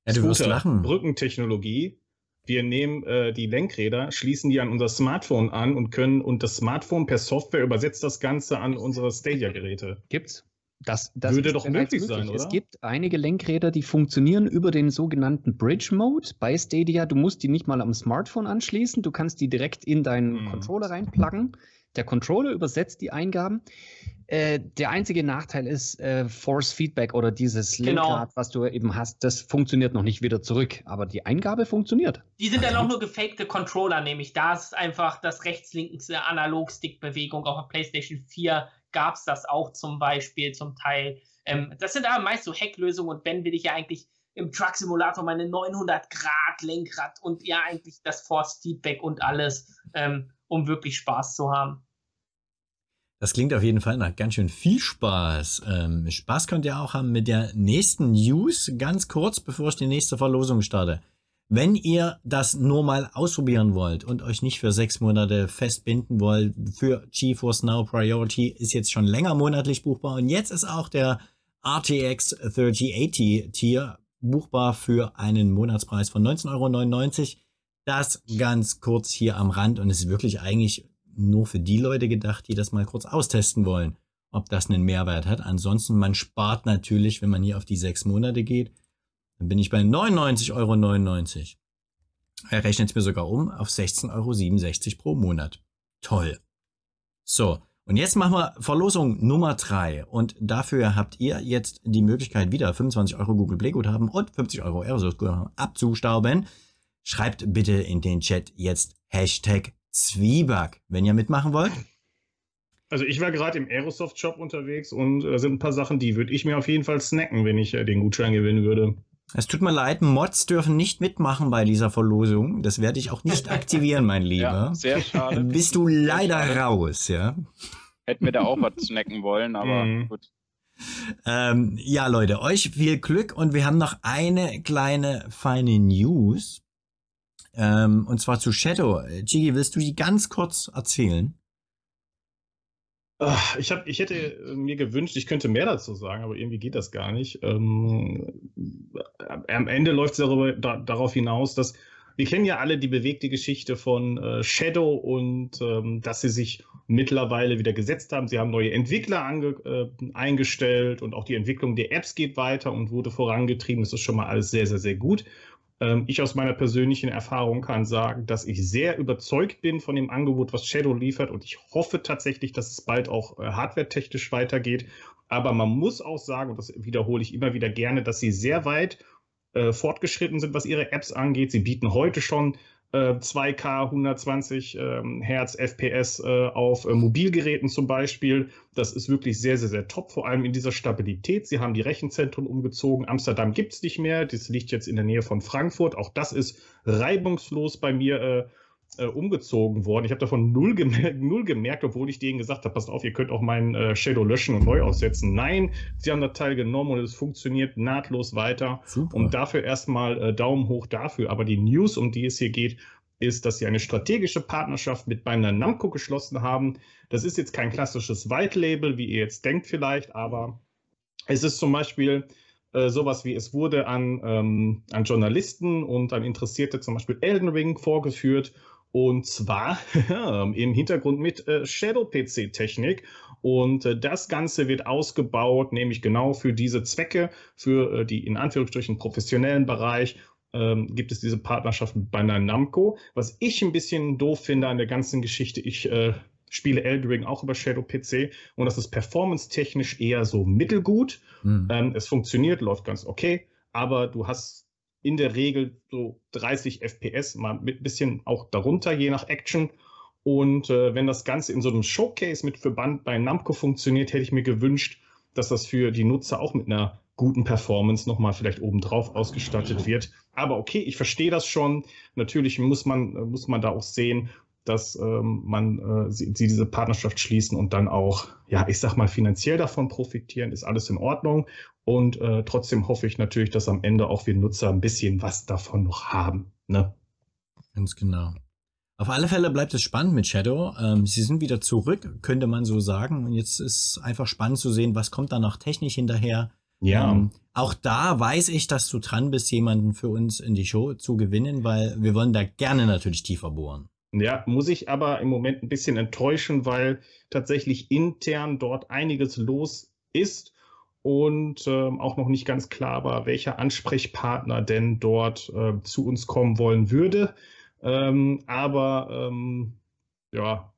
Ja, du wirst lachen. Brückentechnologie. Wir nehmen äh, die Lenkräder, schließen die an unser Smartphone an und können und das Smartphone per Software übersetzt das Ganze an unsere Stadia-Geräte. Gibt's? Das, das würde doch möglich sein, oder? Es gibt einige Lenkräder, die funktionieren über den sogenannten Bridge Mode bei Stadia. Du musst die nicht mal am Smartphone anschließen, du kannst die direkt in deinen hm. Controller reinpluggen. Der Controller übersetzt die Eingaben. Äh, der einzige Nachteil ist äh, Force Feedback oder dieses genau. Lenkrad, was du eben hast, das funktioniert noch nicht wieder zurück. Aber die Eingabe funktioniert. Die sind dann auch nur gefakte Controller, nämlich da ist einfach das rechts-links Analog-Stick-Bewegung. Auf der PlayStation 4 gab es das auch zum Beispiel zum Teil. Ähm, das sind aber meist so Hacklösungen und wenn will ich ja eigentlich im Truck Simulator meine 900 Grad Lenkrad und ja eigentlich das Force Feedback und alles, ähm, um wirklich Spaß zu haben. Das klingt auf jeden Fall nach ganz schön viel Spaß. Ähm, Spaß könnt ihr auch haben mit der nächsten News, ganz kurz, bevor ich die nächste Verlosung starte. Wenn ihr das nur mal ausprobieren wollt und euch nicht für sechs Monate festbinden wollt, für GeForce Now Priority ist jetzt schon länger monatlich buchbar und jetzt ist auch der RTX 3080 Tier buchbar für einen Monatspreis von 19,99 Euro. Das ganz kurz hier am Rand und es ist wirklich eigentlich nur für die Leute gedacht, die das mal kurz austesten wollen, ob das einen Mehrwert hat. Ansonsten, man spart natürlich, wenn man hier auf die sechs Monate geht. Dann bin ich bei 99,99 Euro. Er rechnet es mir sogar um auf 16,67 Euro pro Monat. Toll. So, und jetzt machen wir Verlosung Nummer drei Und dafür habt ihr jetzt die Möglichkeit, wieder 25 Euro Google Play Guthaben und 50 Euro Aerosoft Guthaben abzustauben. Schreibt bitte in den Chat jetzt Hashtag Zwieback, wenn ihr mitmachen wollt. Also ich war gerade im Aerosoft Shop unterwegs und da sind ein paar Sachen, die würde ich mir auf jeden Fall snacken, wenn ich äh, den Gutschein gewinnen würde. Es tut mir leid, Mods dürfen nicht mitmachen bei dieser Verlosung. Das werde ich auch nicht aktivieren, mein Lieber. Ja, sehr schade. Bist du leider raus, ja. Hätten wir da auch was snacken wollen, aber mhm. gut. Ähm, ja, Leute, euch viel Glück und wir haben noch eine kleine feine News. Ähm, und zwar zu Shadow. Gigi, willst du die ganz kurz erzählen? Ah, ich, hab, ich hätte mir gewünscht, ich könnte mehr dazu sagen, aber irgendwie geht das gar nicht. Ähm, am Ende läuft es da, darauf hinaus, dass wir kennen ja alle die bewegte Geschichte von äh, Shadow und ähm, dass sie sich mittlerweile wieder gesetzt haben. Sie haben neue Entwickler äh, eingestellt und auch die Entwicklung der Apps geht weiter und wurde vorangetrieben. Das ist schon mal alles sehr, sehr, sehr gut. Ähm, ich aus meiner persönlichen Erfahrung kann sagen, dass ich sehr überzeugt bin von dem Angebot, was Shadow liefert und ich hoffe tatsächlich, dass es bald auch äh, hardware-technisch weitergeht. Aber man muss auch sagen, und das wiederhole ich immer wieder gerne, dass sie sehr weit äh, fortgeschritten sind, was ihre Apps angeht. Sie bieten heute schon 2K 120 ähm, Hertz FPS äh, auf äh, Mobilgeräten zum Beispiel. Das ist wirklich sehr, sehr, sehr top, vor allem in dieser Stabilität. Sie haben die Rechenzentren umgezogen. Amsterdam gibt es nicht mehr. Das liegt jetzt in der Nähe von Frankfurt. Auch das ist reibungslos bei mir äh, umgezogen worden. Ich habe davon null, gemer null, gemerkt, obwohl ich denen gesagt habe, passt auf, ihr könnt auch meinen äh, Shadow löschen und neu aussetzen. Nein, sie haben das Teil genommen und es funktioniert nahtlos weiter. Super. Und dafür erstmal äh, Daumen hoch dafür. Aber die News, um die es hier geht, ist, dass sie eine strategische Partnerschaft mit Bandai Namco geschlossen haben. Das ist jetzt kein klassisches White Label, wie ihr jetzt denkt vielleicht, aber es ist zum Beispiel äh, sowas wie es wurde an, ähm, an Journalisten und an Interessierte zum Beispiel Elden Ring vorgeführt und zwar im Hintergrund mit äh, Shadow-PC-Technik. Und äh, das Ganze wird ausgebaut, nämlich genau für diese Zwecke, für äh, die in Anführungsstrichen professionellen Bereich. Ähm, gibt es diese Partnerschaft mit Bandai Namco. Was ich ein bisschen doof finde an der ganzen Geschichte, ich äh, spiele Elden auch über Shadow PC und das ist performance-technisch eher so mittelgut. Mhm. Ähm, es funktioniert, läuft ganz okay, aber du hast in der Regel so 30 FPS, mal mit ein bisschen auch darunter, je nach Action. Und äh, wenn das Ganze in so einem Showcase mit Verband bei Namco funktioniert, hätte ich mir gewünscht, dass das für die Nutzer auch mit einer guten Performance nochmal vielleicht obendrauf ausgestattet wird. Aber okay, ich verstehe das schon. Natürlich muss man, muss man da auch sehen, dass ähm, man äh, sie, sie, diese Partnerschaft schließen und dann auch, ja, ich sag mal, finanziell davon profitieren, ist alles in Ordnung. Und äh, trotzdem hoffe ich natürlich, dass am Ende auch wir Nutzer ein bisschen was davon noch haben. Ne? Ganz genau. Auf alle Fälle bleibt es spannend mit Shadow. Ähm, sie sind wieder zurück, könnte man so sagen. Und jetzt ist einfach spannend zu sehen, was kommt da noch technisch hinterher. Ja. Ähm, auch da weiß ich, dass du dran bist, jemanden für uns in die Show zu gewinnen, weil wir wollen da gerne natürlich tiefer bohren. Ja, muss ich aber im Moment ein bisschen enttäuschen, weil tatsächlich intern dort einiges los ist und ähm, auch noch nicht ganz klar war, welcher Ansprechpartner denn dort äh, zu uns kommen wollen würde. Ähm, aber ähm, ja,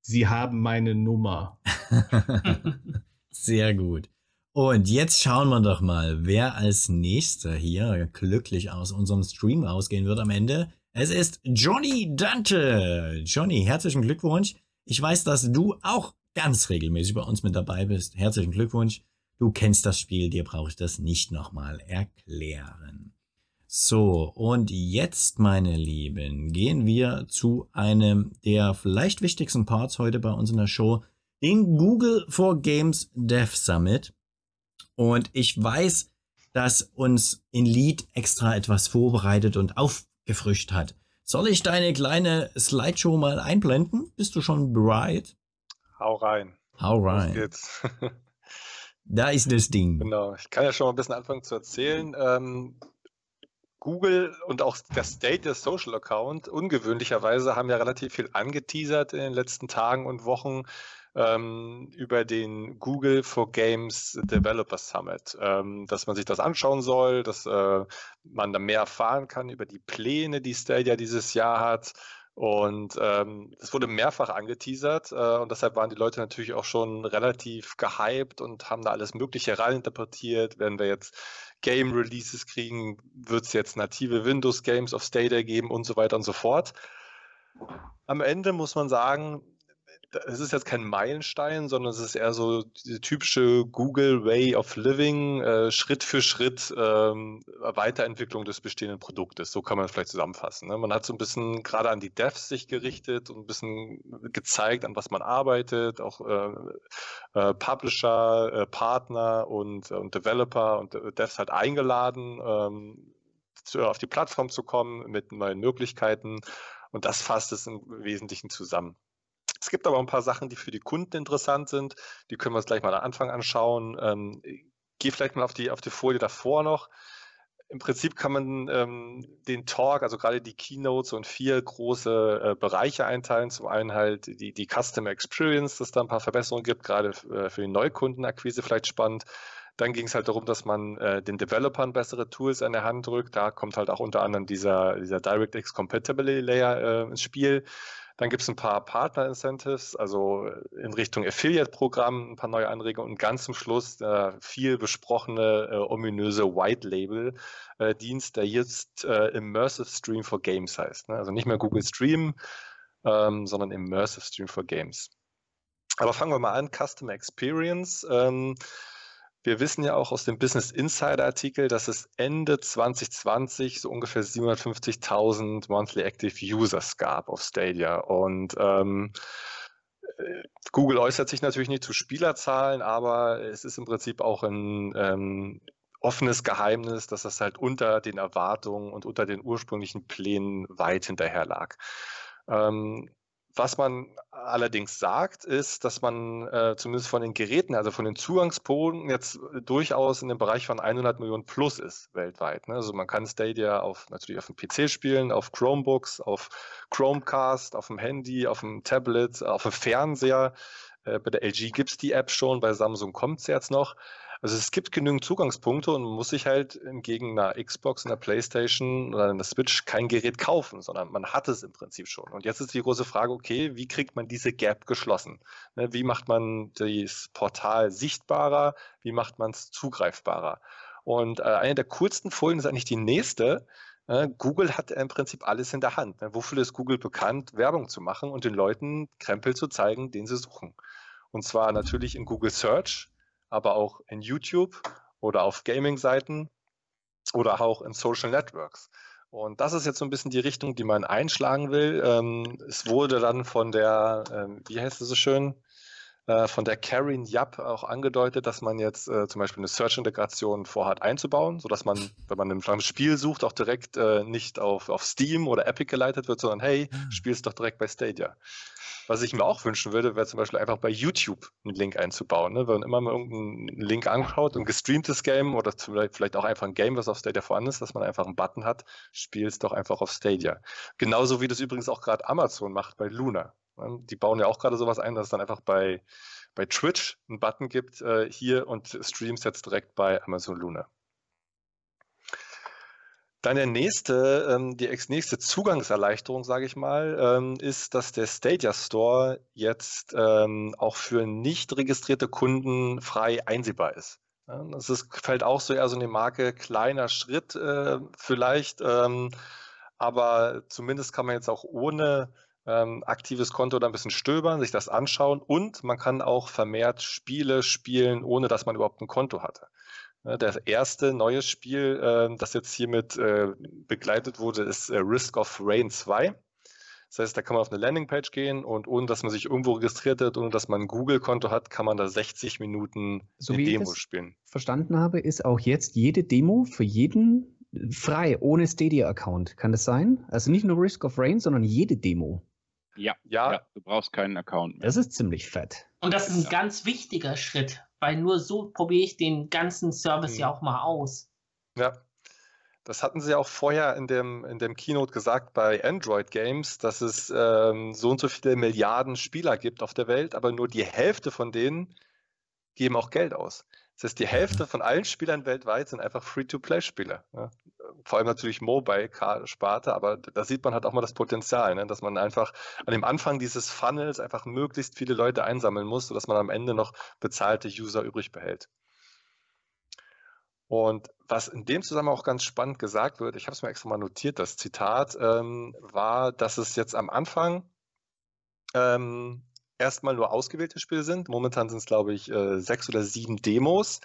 Sie haben meine Nummer. Sehr gut. Und jetzt schauen wir doch mal, wer als nächster hier glücklich aus unserem Stream rausgehen wird am Ende. Es ist Johnny Dante. Johnny, herzlichen Glückwunsch. Ich weiß, dass du auch ganz regelmäßig bei uns mit dabei bist. Herzlichen Glückwunsch. Du kennst das Spiel, dir brauche ich das nicht nochmal erklären. So, und jetzt, meine Lieben, gehen wir zu einem der vielleicht wichtigsten Parts heute bei uns in der Show, den Google for Games Dev Summit. Und ich weiß, dass uns in Lead extra etwas vorbereitet und aufgefrischt hat. Soll ich deine kleine Slideshow mal einblenden? Bist du schon bereit? Hau rein. Hau rein. Los geht's. da ist das Ding. Genau. Ich kann ja schon mal ein bisschen anfangen zu erzählen. Ähm, Google und auch der State der Social Account ungewöhnlicherweise haben ja relativ viel angeteasert in den letzten Tagen und Wochen ähm, über den Google for Games Developer Summit, ähm, dass man sich das anschauen soll, dass äh, man da mehr erfahren kann über die Pläne, die Stadia dieses Jahr hat. Und ähm, es wurde mehrfach angeteasert äh, und deshalb waren die Leute natürlich auch schon relativ gehypt und haben da alles Mögliche reininterpretiert. Werden wir jetzt Game Releases kriegen, wird es jetzt native Windows Games auf Stadia geben und so weiter und so fort. Am Ende muss man sagen, es ist jetzt kein Meilenstein, sondern es ist eher so diese typische Google Way of Living, äh, Schritt für Schritt ähm, Weiterentwicklung des bestehenden Produktes. So kann man es vielleicht zusammenfassen. Ne? Man hat so ein bisschen gerade an die Devs sich gerichtet und ein bisschen gezeigt, an was man arbeitet, auch äh, äh, Publisher, äh, Partner und, und Developer und Devs halt eingeladen, ähm, zu, auf die Plattform zu kommen mit neuen Möglichkeiten. Und das fasst es im Wesentlichen zusammen. Es gibt aber ein paar Sachen, die für die Kunden interessant sind. Die können wir uns gleich mal am Anfang anschauen. Ähm, Gehe vielleicht mal auf die, auf die Folie davor noch. Im Prinzip kann man ähm, den Talk, also gerade die Keynotes so in vier große äh, Bereiche einteilen. Zum einen halt die, die Customer Experience, dass da ein paar Verbesserungen gibt, gerade äh, für die Neukundenakquise vielleicht spannend. Dann ging es halt darum, dass man äh, den Developern bessere Tools an der Hand drückt. Da kommt halt auch unter anderem dieser, dieser DirectX Compatibility Layer äh, ins Spiel. Dann gibt es ein paar Partner-Incentives, also in Richtung Affiliate-Programm, ein paar neue Anregungen und ganz zum Schluss der viel besprochene, äh, ominöse White-Label-Dienst, der jetzt äh, Immersive Stream for Games heißt. Ne? Also nicht mehr Google Stream, ähm, sondern Immersive Stream for Games. Aber fangen wir mal an, Customer Experience. Ähm, wir wissen ja auch aus dem Business Insider Artikel, dass es Ende 2020 so ungefähr 750.000 Monthly Active Users gab auf Stadia. Und ähm, äh, Google äußert sich natürlich nicht zu Spielerzahlen, aber es ist im Prinzip auch ein ähm, offenes Geheimnis, dass das halt unter den Erwartungen und unter den ursprünglichen Plänen weit hinterher lag. Ähm, was man allerdings sagt, ist, dass man äh, zumindest von den Geräten, also von den Zugangspunkten jetzt durchaus in dem Bereich von 100 Millionen plus ist weltweit. Ne? Also man kann Stadia auf, natürlich auf dem PC spielen, auf Chromebooks, auf Chromecast, auf dem Handy, auf dem Tablet, auf dem Fernseher. Äh, bei der LG gibt es die App schon, bei Samsung kommt es jetzt noch. Also es gibt genügend Zugangspunkte und man muss sich halt entgegen einer Xbox, einer Playstation oder einer Switch kein Gerät kaufen, sondern man hat es im Prinzip schon. Und jetzt ist die große Frage, okay, wie kriegt man diese Gap geschlossen? Ne, wie macht man das Portal sichtbarer? Wie macht man es zugreifbarer? Und äh, eine der coolsten Folien ist eigentlich die nächste. Äh, Google hat im Prinzip alles in der Hand. Ne? Wofür ist Google bekannt, Werbung zu machen und den Leuten Krempel zu zeigen, den sie suchen? Und zwar natürlich in Google Search, aber auch in YouTube oder auf Gaming-Seiten oder auch in Social Networks. Und das ist jetzt so ein bisschen die Richtung, die man einschlagen will. Ähm, es wurde dann von der, ähm, wie heißt es so schön, von der Karin Yap auch angedeutet, dass man jetzt äh, zum Beispiel eine Search-Integration vorhat einzubauen, sodass man, wenn man ein Spiel sucht, auch direkt äh, nicht auf, auf Steam oder Epic geleitet wird, sondern hey, ah. spiel es doch direkt bei Stadia. Was ich mir auch wünschen würde, wäre zum Beispiel einfach bei YouTube einen Link einzubauen. Ne? Wenn man immer mal irgendeinen Link anschaut, ein gestreamtes Game oder vielleicht auch einfach ein Game, was auf Stadia vorhanden ist, dass man einfach einen Button hat, spiel es doch einfach auf Stadia. Genauso wie das übrigens auch gerade Amazon macht bei Luna. Die bauen ja auch gerade sowas ein, dass es dann einfach bei, bei Twitch einen Button gibt, äh, hier und streams jetzt direkt bei Amazon Luna. Dann der nächste, ähm, die nächste Zugangserleichterung, sage ich mal, ähm, ist, dass der Stadia Store jetzt ähm, auch für nicht registrierte Kunden frei einsehbar ist. Ja, das ist, fällt auch so eher so eine Marke, kleiner Schritt äh, vielleicht, ähm, aber zumindest kann man jetzt auch ohne ähm, aktives Konto da ein bisschen stöbern, sich das anschauen und man kann auch vermehrt Spiele spielen, ohne dass man überhaupt ein Konto hatte. Ja, das erste neue Spiel, äh, das jetzt hiermit äh, begleitet wurde, ist äh, Risk of Rain 2. Das heißt, da kann man auf eine Landingpage gehen und ohne dass man sich irgendwo registriert hat, ohne dass man ein Google-Konto hat, kann man da 60 Minuten so eine Demo spielen. Verstanden habe, ist auch jetzt jede Demo für jeden frei, ohne Stadia-Account. Kann das sein? Also nicht nur Risk of Rain, sondern jede Demo. Ja, ja, ja, du brauchst keinen Account mehr. Das ist ziemlich fett. Und das ist ein ja. ganz wichtiger Schritt, weil nur so probiere ich den ganzen Service mhm. ja auch mal aus. Ja. Das hatten sie auch vorher in dem, in dem Keynote gesagt bei Android Games, dass es ähm, so und so viele Milliarden Spieler gibt auf der Welt, aber nur die Hälfte von denen geben auch Geld aus. Das heißt, die Hälfte von allen Spielern weltweit sind einfach Free-to-Play-Spieler. Ne? Vor allem natürlich Mobile-Sparte, aber da sieht man halt auch mal das Potenzial, ne? dass man einfach an dem Anfang dieses Funnels einfach möglichst viele Leute einsammeln muss, sodass man am Ende noch bezahlte User übrig behält. Und was in dem Zusammenhang auch ganz spannend gesagt wird, ich habe es mir extra mal notiert, das Zitat, ähm, war, dass es jetzt am Anfang ähm, erstmal nur ausgewählte Spiele sind. Momentan sind es, glaube ich, äh, sechs oder sieben Demos.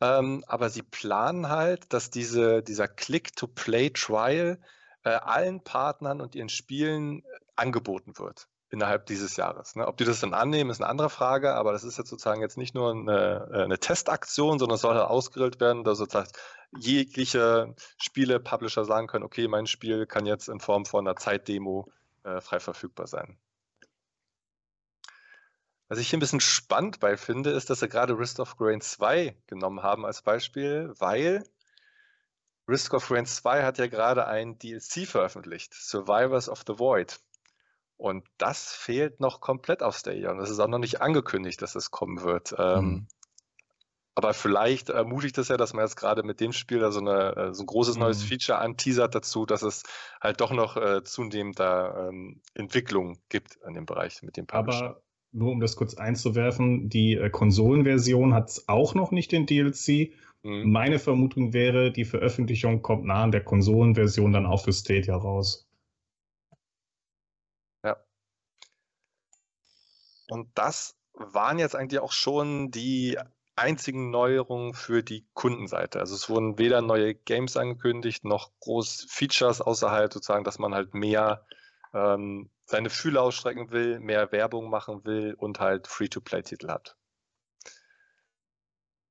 Ähm, aber sie planen halt, dass diese, dieser Click-to-Play-Trial äh, allen Partnern und ihren Spielen angeboten wird innerhalb dieses Jahres. Ne? Ob die das dann annehmen, ist eine andere Frage, aber das ist jetzt sozusagen jetzt nicht nur eine, äh, eine Testaktion, sondern es soll halt ausgerillt werden, dass sozusagen jegliche Spiele-Publisher sagen können, okay, mein Spiel kann jetzt in Form von einer Zeitdemo äh, frei verfügbar sein. Was ich hier ein bisschen spannend bei finde, ist, dass sie gerade Risk of Rain 2 genommen haben als Beispiel, weil Risk of Rain 2 hat ja gerade ein DLC veröffentlicht, Survivors of the Void. Und das fehlt noch komplett auf Stadia. Und es ist auch noch nicht angekündigt, dass es kommen wird. Ähm, mhm. aber vielleicht ermutigt es ja, dass man jetzt gerade mit dem Spiel da so, eine, äh, so ein großes mhm. neues Feature anteasert dazu, dass es halt doch noch äh, zunehmend da ähm, Entwicklung gibt in dem Bereich mit dem Publisher. Aber nur um das kurz einzuwerfen, die äh, Konsolenversion hat auch noch nicht den DLC. Mhm. Meine Vermutung wäre, die Veröffentlichung kommt nah an der Konsolenversion dann auch für Stadia raus. Ja. Und das waren jetzt eigentlich auch schon die einzigen Neuerungen für die Kundenseite. Also es wurden weder neue Games angekündigt, noch groß Features außerhalb sozusagen, dass man halt mehr ähm, seine Fühler ausstrecken will, mehr Werbung machen will und halt Free-to-Play-Titel hat.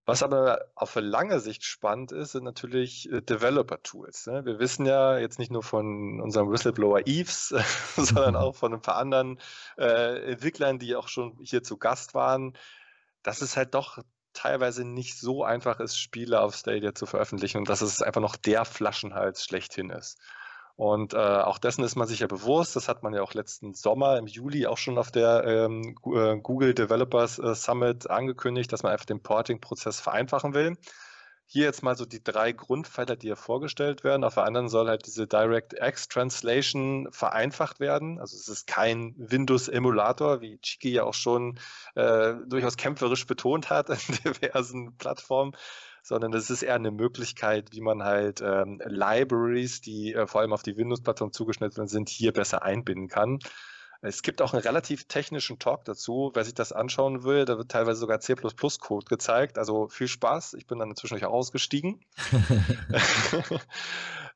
Was aber auf lange Sicht spannend ist, sind natürlich äh, Developer-Tools. Ne? Wir wissen ja jetzt nicht nur von unserem Whistleblower Eves, sondern auch von ein paar anderen äh, Entwicklern, die auch schon hier zu Gast waren, dass es halt doch teilweise nicht so einfach ist, Spiele auf Stadia zu veröffentlichen und dass es einfach noch der Flaschenhals schlechthin ist. Und äh, auch dessen ist man sich ja bewusst. Das hat man ja auch letzten Sommer im Juli auch schon auf der ähm, äh, Google Developers äh, Summit angekündigt, dass man einfach den Porting-Prozess vereinfachen will. Hier jetzt mal so die drei Grundpfeiler, die hier vorgestellt werden. Auf der anderen soll halt diese DirectX Translation vereinfacht werden. Also es ist kein Windows-Emulator, wie Chiki ja auch schon äh, durchaus kämpferisch betont hat in diversen Plattformen, sondern es ist eher eine Möglichkeit, wie man halt ähm, Libraries, die äh, vor allem auf die Windows-Plattform zugeschnitten sind, hier besser einbinden kann. Es gibt auch einen relativ technischen Talk dazu, wer sich das anschauen will. Da wird teilweise sogar C++-Code gezeigt. Also viel Spaß. Ich bin dann inzwischen auch ausgestiegen.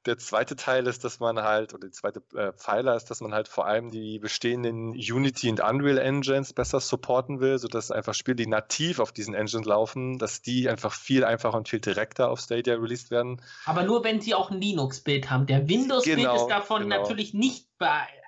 der zweite Teil ist, dass man halt, oder der zweite äh, Pfeiler ist, dass man halt vor allem die bestehenden Unity und Unreal Engines besser supporten will, sodass einfach Spiele, die nativ auf diesen Engines laufen, dass die einfach viel einfacher und viel direkter auf Stadia released werden. Aber nur wenn sie auch ein Linux-Bild haben. Der Windows-Bild genau, ist davon genau. natürlich nicht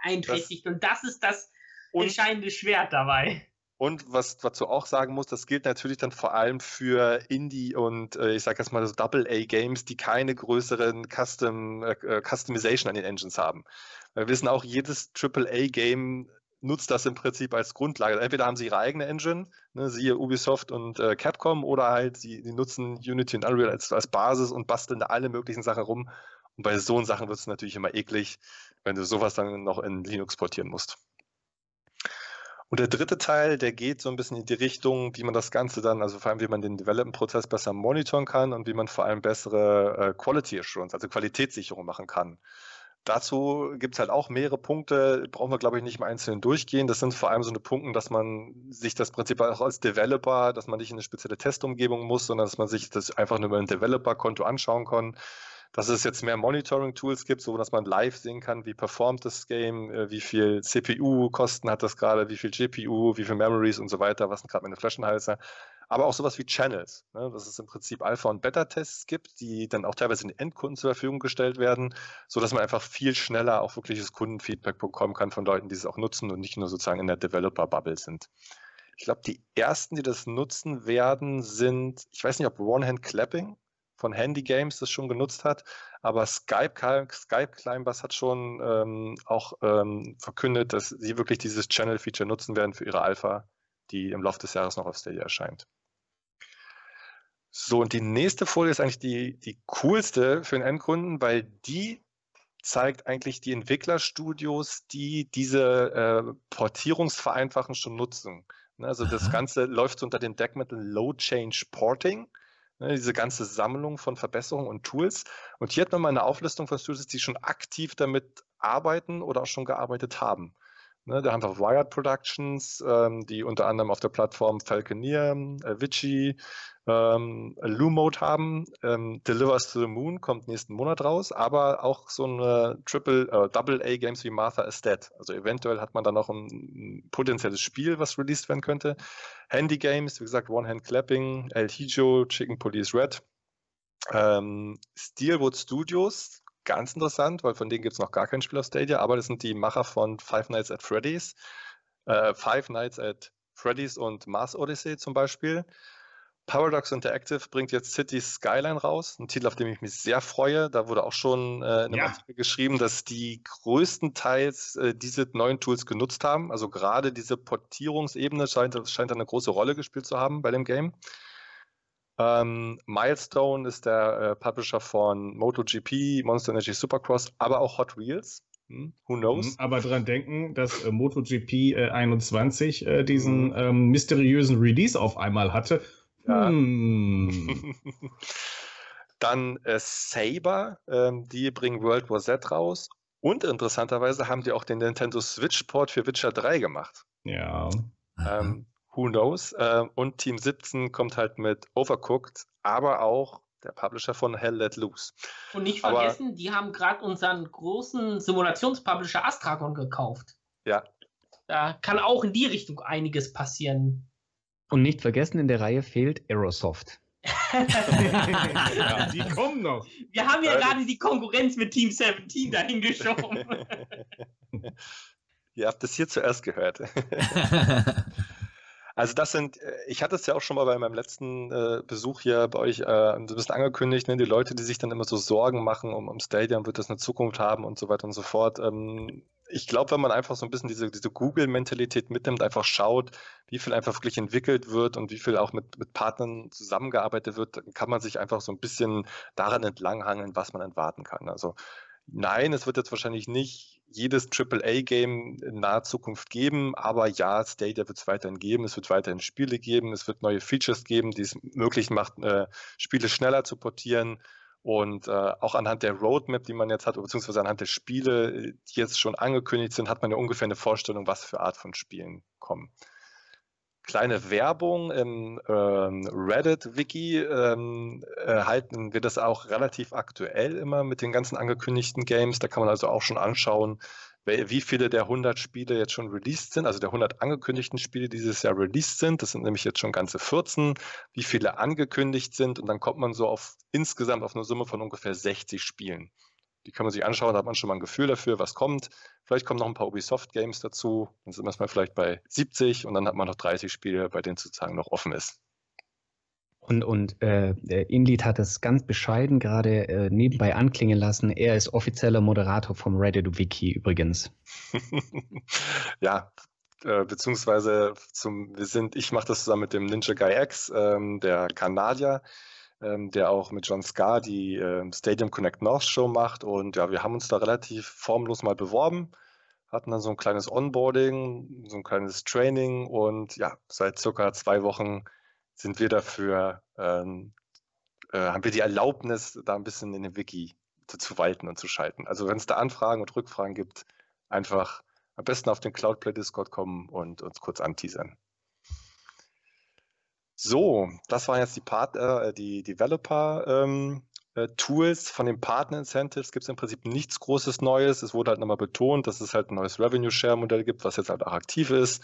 beeinträchtigt das, und das ist das entscheidende Schwert dabei. Und was dazu auch sagen muss, das gilt natürlich dann vor allem für Indie und äh, ich sage jetzt mal so Double-A-Games, die keine größeren Custom, äh, äh, Customization an den Engines haben. Wir wissen auch, jedes Triple-A-Game nutzt das im Prinzip als Grundlage. Entweder haben sie ihre eigene Engine, ne, siehe Ubisoft und äh, Capcom, oder halt sie, sie, nutzen Unity und Unreal als, als Basis und basteln da alle möglichen Sachen rum. Und bei so Sachen wird es natürlich immer eklig, wenn du sowas dann noch in Linux portieren musst. Und der dritte Teil, der geht so ein bisschen in die Richtung, wie man das Ganze dann, also vor allem, wie man den Development-Prozess besser monitoren kann und wie man vor allem bessere äh, Quality Assurance, also Qualitätssicherung machen kann. Dazu gibt es halt auch mehrere Punkte, brauchen wir, glaube ich, nicht im Einzelnen durchgehen. Das sind vor allem so eine Punkte, dass man sich das Prinzip auch als Developer, dass man nicht in eine spezielle Testumgebung muss, sondern dass man sich das einfach nur über ein Developer-Konto anschauen kann dass es jetzt mehr Monitoring-Tools gibt, so dass man live sehen kann, wie performt das Game, äh, wie viel CPU-Kosten hat das gerade, wie viel GPU, wie viel Memories und so weiter, was sind gerade meine Flaschenhalse. Aber auch sowas wie Channels, ne, dass es im Prinzip Alpha- und Beta-Tests gibt, die dann auch teilweise den Endkunden zur Verfügung gestellt werden, sodass man einfach viel schneller auch wirkliches Kundenfeedback bekommen kann von Leuten, die es auch nutzen und nicht nur sozusagen in der Developer-Bubble sind. Ich glaube, die ersten, die das nutzen werden, sind, ich weiß nicht, ob One-Hand-Clapping von Handy Games das schon genutzt hat. Aber Skype, Skype Climbers hat schon ähm, auch ähm, verkündet, dass sie wirklich dieses Channel-Feature nutzen werden für ihre Alpha, die im Laufe des Jahres noch auf Stadia erscheint. So, und die nächste Folie ist eigentlich die, die coolste für den Endkunden, weil die zeigt eigentlich die Entwicklerstudios, die diese äh, Portierungsvereinfachung schon nutzen. Ne, also das Ganze läuft unter dem Deckmittel Low Change Porting. Ne, diese ganze Sammlung von Verbesserungen und Tools. Und hier hat man mal eine Auflistung von Tools, die schon aktiv damit arbeiten oder auch schon gearbeitet haben. Ne, da haben wir Wired Productions, ähm, die unter anderem auf der Plattform Falconeer, äh, Vici, ähm, Lumode haben. Ähm, Delivers to the Moon kommt nächsten Monat raus, aber auch so eine Triple, äh, Double A Games wie Martha is Dead. Also eventuell hat man da noch ein, ein potenzielles Spiel, was released werden könnte. Handy Games, wie gesagt, One Hand Clapping, El Hijo, Chicken Police Red. Ähm, Steelwood Studios, ganz interessant, weil von denen gibt es noch gar kein Spiel auf Stadia, aber das sind die Macher von Five Nights at Freddy's, äh, Five Nights at Freddy's und Mars Odyssey zum Beispiel. Paradox Interactive bringt jetzt City Skyline raus, ein Titel, auf den ich mich sehr freue. Da wurde auch schon äh, in einem ja. Artikel geschrieben, dass die größtenteils äh, diese neuen Tools genutzt haben. Also gerade diese Portierungsebene scheint, scheint eine große Rolle gespielt zu haben bei dem Game. Ähm, Milestone ist der äh, Publisher von MotoGP, Monster Energy Supercross, aber auch Hot Wheels. Hm, who knows? Mhm, aber dran denken, dass äh, MotoGP äh, 21 äh, diesen mhm. ähm, mysteriösen Release auf einmal hatte. Ja. Hm. Dann äh, Saber, ähm, die bringen World War Z raus. Und interessanterweise haben die auch den Nintendo Switch-Port für Witcher 3 gemacht. Ja. Ähm, who knows? Äh, und Team 17 kommt halt mit Overcooked, aber auch der Publisher von Hell Let Loose. Und nicht vergessen, aber, die haben gerade unseren großen Simulationspublisher Astragon gekauft. Ja. Da kann auch in die Richtung einiges passieren. Und nicht vergessen, in der Reihe fehlt Aerosoft. ja, die kommen noch. Wir haben ja gerade die Konkurrenz mit Team 17 dahin geschoben. Ihr habt es hier zuerst gehört. Also das sind, äh, ich hatte es ja auch schon mal bei meinem letzten äh, Besuch hier bei euch äh, ein bisschen angekündigt, ne, die Leute, die sich dann immer so Sorgen machen um, um Stadium, wird das eine Zukunft haben und so weiter und so fort. Ähm, ich glaube, wenn man einfach so ein bisschen diese, diese Google-Mentalität mitnimmt, einfach schaut, wie viel einfach wirklich entwickelt wird und wie viel auch mit, mit Partnern zusammengearbeitet wird, dann kann man sich einfach so ein bisschen daran entlanghangeln, was man erwarten kann. Also nein, es wird jetzt wahrscheinlich nicht jedes AAA-Game in naher Zukunft geben, aber ja, Stadia wird es weiterhin geben, es wird weiterhin Spiele geben, es wird neue Features geben, die es möglich macht, äh, Spiele schneller zu portieren. Und äh, auch anhand der Roadmap, die man jetzt hat, beziehungsweise anhand der Spiele, die jetzt schon angekündigt sind, hat man ja ungefähr eine Vorstellung, was für Art von Spielen kommen. Kleine Werbung im ähm, Reddit-Wiki ähm, halten wir das auch relativ aktuell immer mit den ganzen angekündigten Games. Da kann man also auch schon anschauen, wie viele der 100 Spiele jetzt schon released sind, also der 100 angekündigten Spiele dieses Jahr released sind. Das sind nämlich jetzt schon ganze 14, wie viele angekündigt sind und dann kommt man so auf insgesamt auf eine Summe von ungefähr 60 Spielen. Die kann man sich anschauen, da hat man schon mal ein Gefühl dafür, was kommt. Vielleicht kommen noch ein paar Ubisoft-Games dazu, dann sind wir mal vielleicht bei 70 und dann hat man noch 30 Spiele, bei denen sozusagen noch offen ist. Und, und äh, Indeed hat es ganz bescheiden gerade äh, nebenbei anklingen lassen. Er ist offizieller Moderator vom Reddit-Wiki übrigens. ja, äh, beziehungsweise zum, wir sind, ich mache das zusammen mit dem Ninja Guy X, ähm, der Kanadier, ähm, der auch mit John Scar die äh, Stadium Connect North Show macht. Und ja, wir haben uns da relativ formlos mal beworben, hatten dann so ein kleines Onboarding, so ein kleines Training und ja, seit circa zwei Wochen sind wir dafür, ähm, äh, haben wir die Erlaubnis, da ein bisschen in dem Wiki zu, zu walten und zu schalten. Also wenn es da Anfragen und Rückfragen gibt, einfach am besten auf den Cloudplay Discord kommen und uns kurz anteasern. So, das waren jetzt die Partner, äh, die Developer ähm, äh, Tools von den Partner Incentives gibt es im Prinzip nichts Großes Neues. Es wurde halt nochmal betont, dass es halt ein neues Revenue Share Modell gibt, was jetzt halt auch aktiv ist.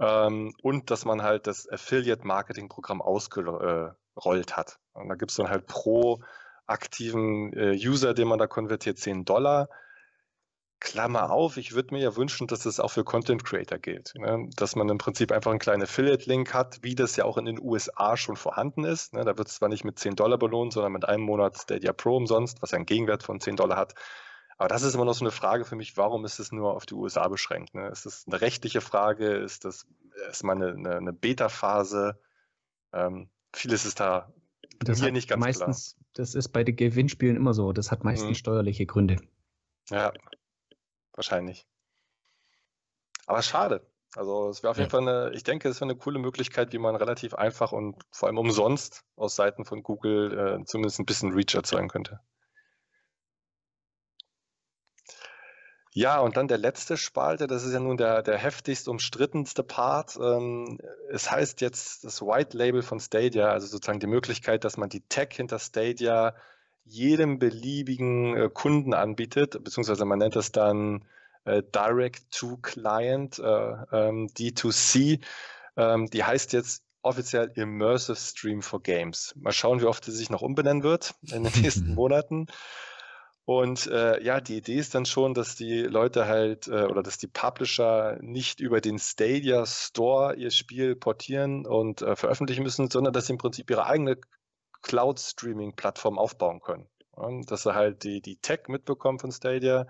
Ähm, und dass man halt das Affiliate-Marketing-Programm ausgerollt hat. Und da gibt es dann halt pro aktiven äh, User, den man da konvertiert, 10 Dollar. Klammer auf, ich würde mir ja wünschen, dass das auch für Content Creator gilt. Ne? Dass man im Prinzip einfach einen kleinen Affiliate-Link hat, wie das ja auch in den USA schon vorhanden ist. Ne? Da wird es zwar nicht mit 10 Dollar belohnt, sondern mit einem Monat Stadia Pro umsonst, was ja einen Gegenwert von 10 Dollar hat. Aber das ist immer noch so eine Frage für mich, warum ist es nur auf die USA beschränkt? Ne? Ist das eine rechtliche Frage? Ist das erstmal eine, eine, eine Beta-Phase? Ähm, vieles ist da das mir nicht ganz meistens, klar. Das ist bei den Gewinnspielen immer so. Das hat meistens mhm. steuerliche Gründe. Ja, wahrscheinlich. Aber schade. Also es wäre auf jeden Fall eine, ich denke, es wäre eine coole Möglichkeit, wie man relativ einfach und vor allem umsonst aus Seiten von Google äh, zumindest ein bisschen Reach erzeugen könnte. Ja, und dann der letzte Spalte, das ist ja nun der, der heftigst umstrittenste Part. Ähm, es heißt jetzt das White Label von Stadia, also sozusagen die Möglichkeit, dass man die Tech hinter Stadia jedem beliebigen äh, Kunden anbietet, beziehungsweise man nennt das dann äh, Direct to Client, äh, ähm, D2C. Ähm, die heißt jetzt offiziell Immersive Stream for Games. Mal schauen, wie oft sie sich noch umbenennen wird in den nächsten Monaten. Und äh, ja, die Idee ist dann schon, dass die Leute halt äh, oder dass die Publisher nicht über den Stadia Store ihr Spiel portieren und äh, veröffentlichen müssen, sondern dass sie im Prinzip ihre eigene Cloud-Streaming-Plattform aufbauen können. Dass sie halt die, die Tech mitbekommen von Stadia,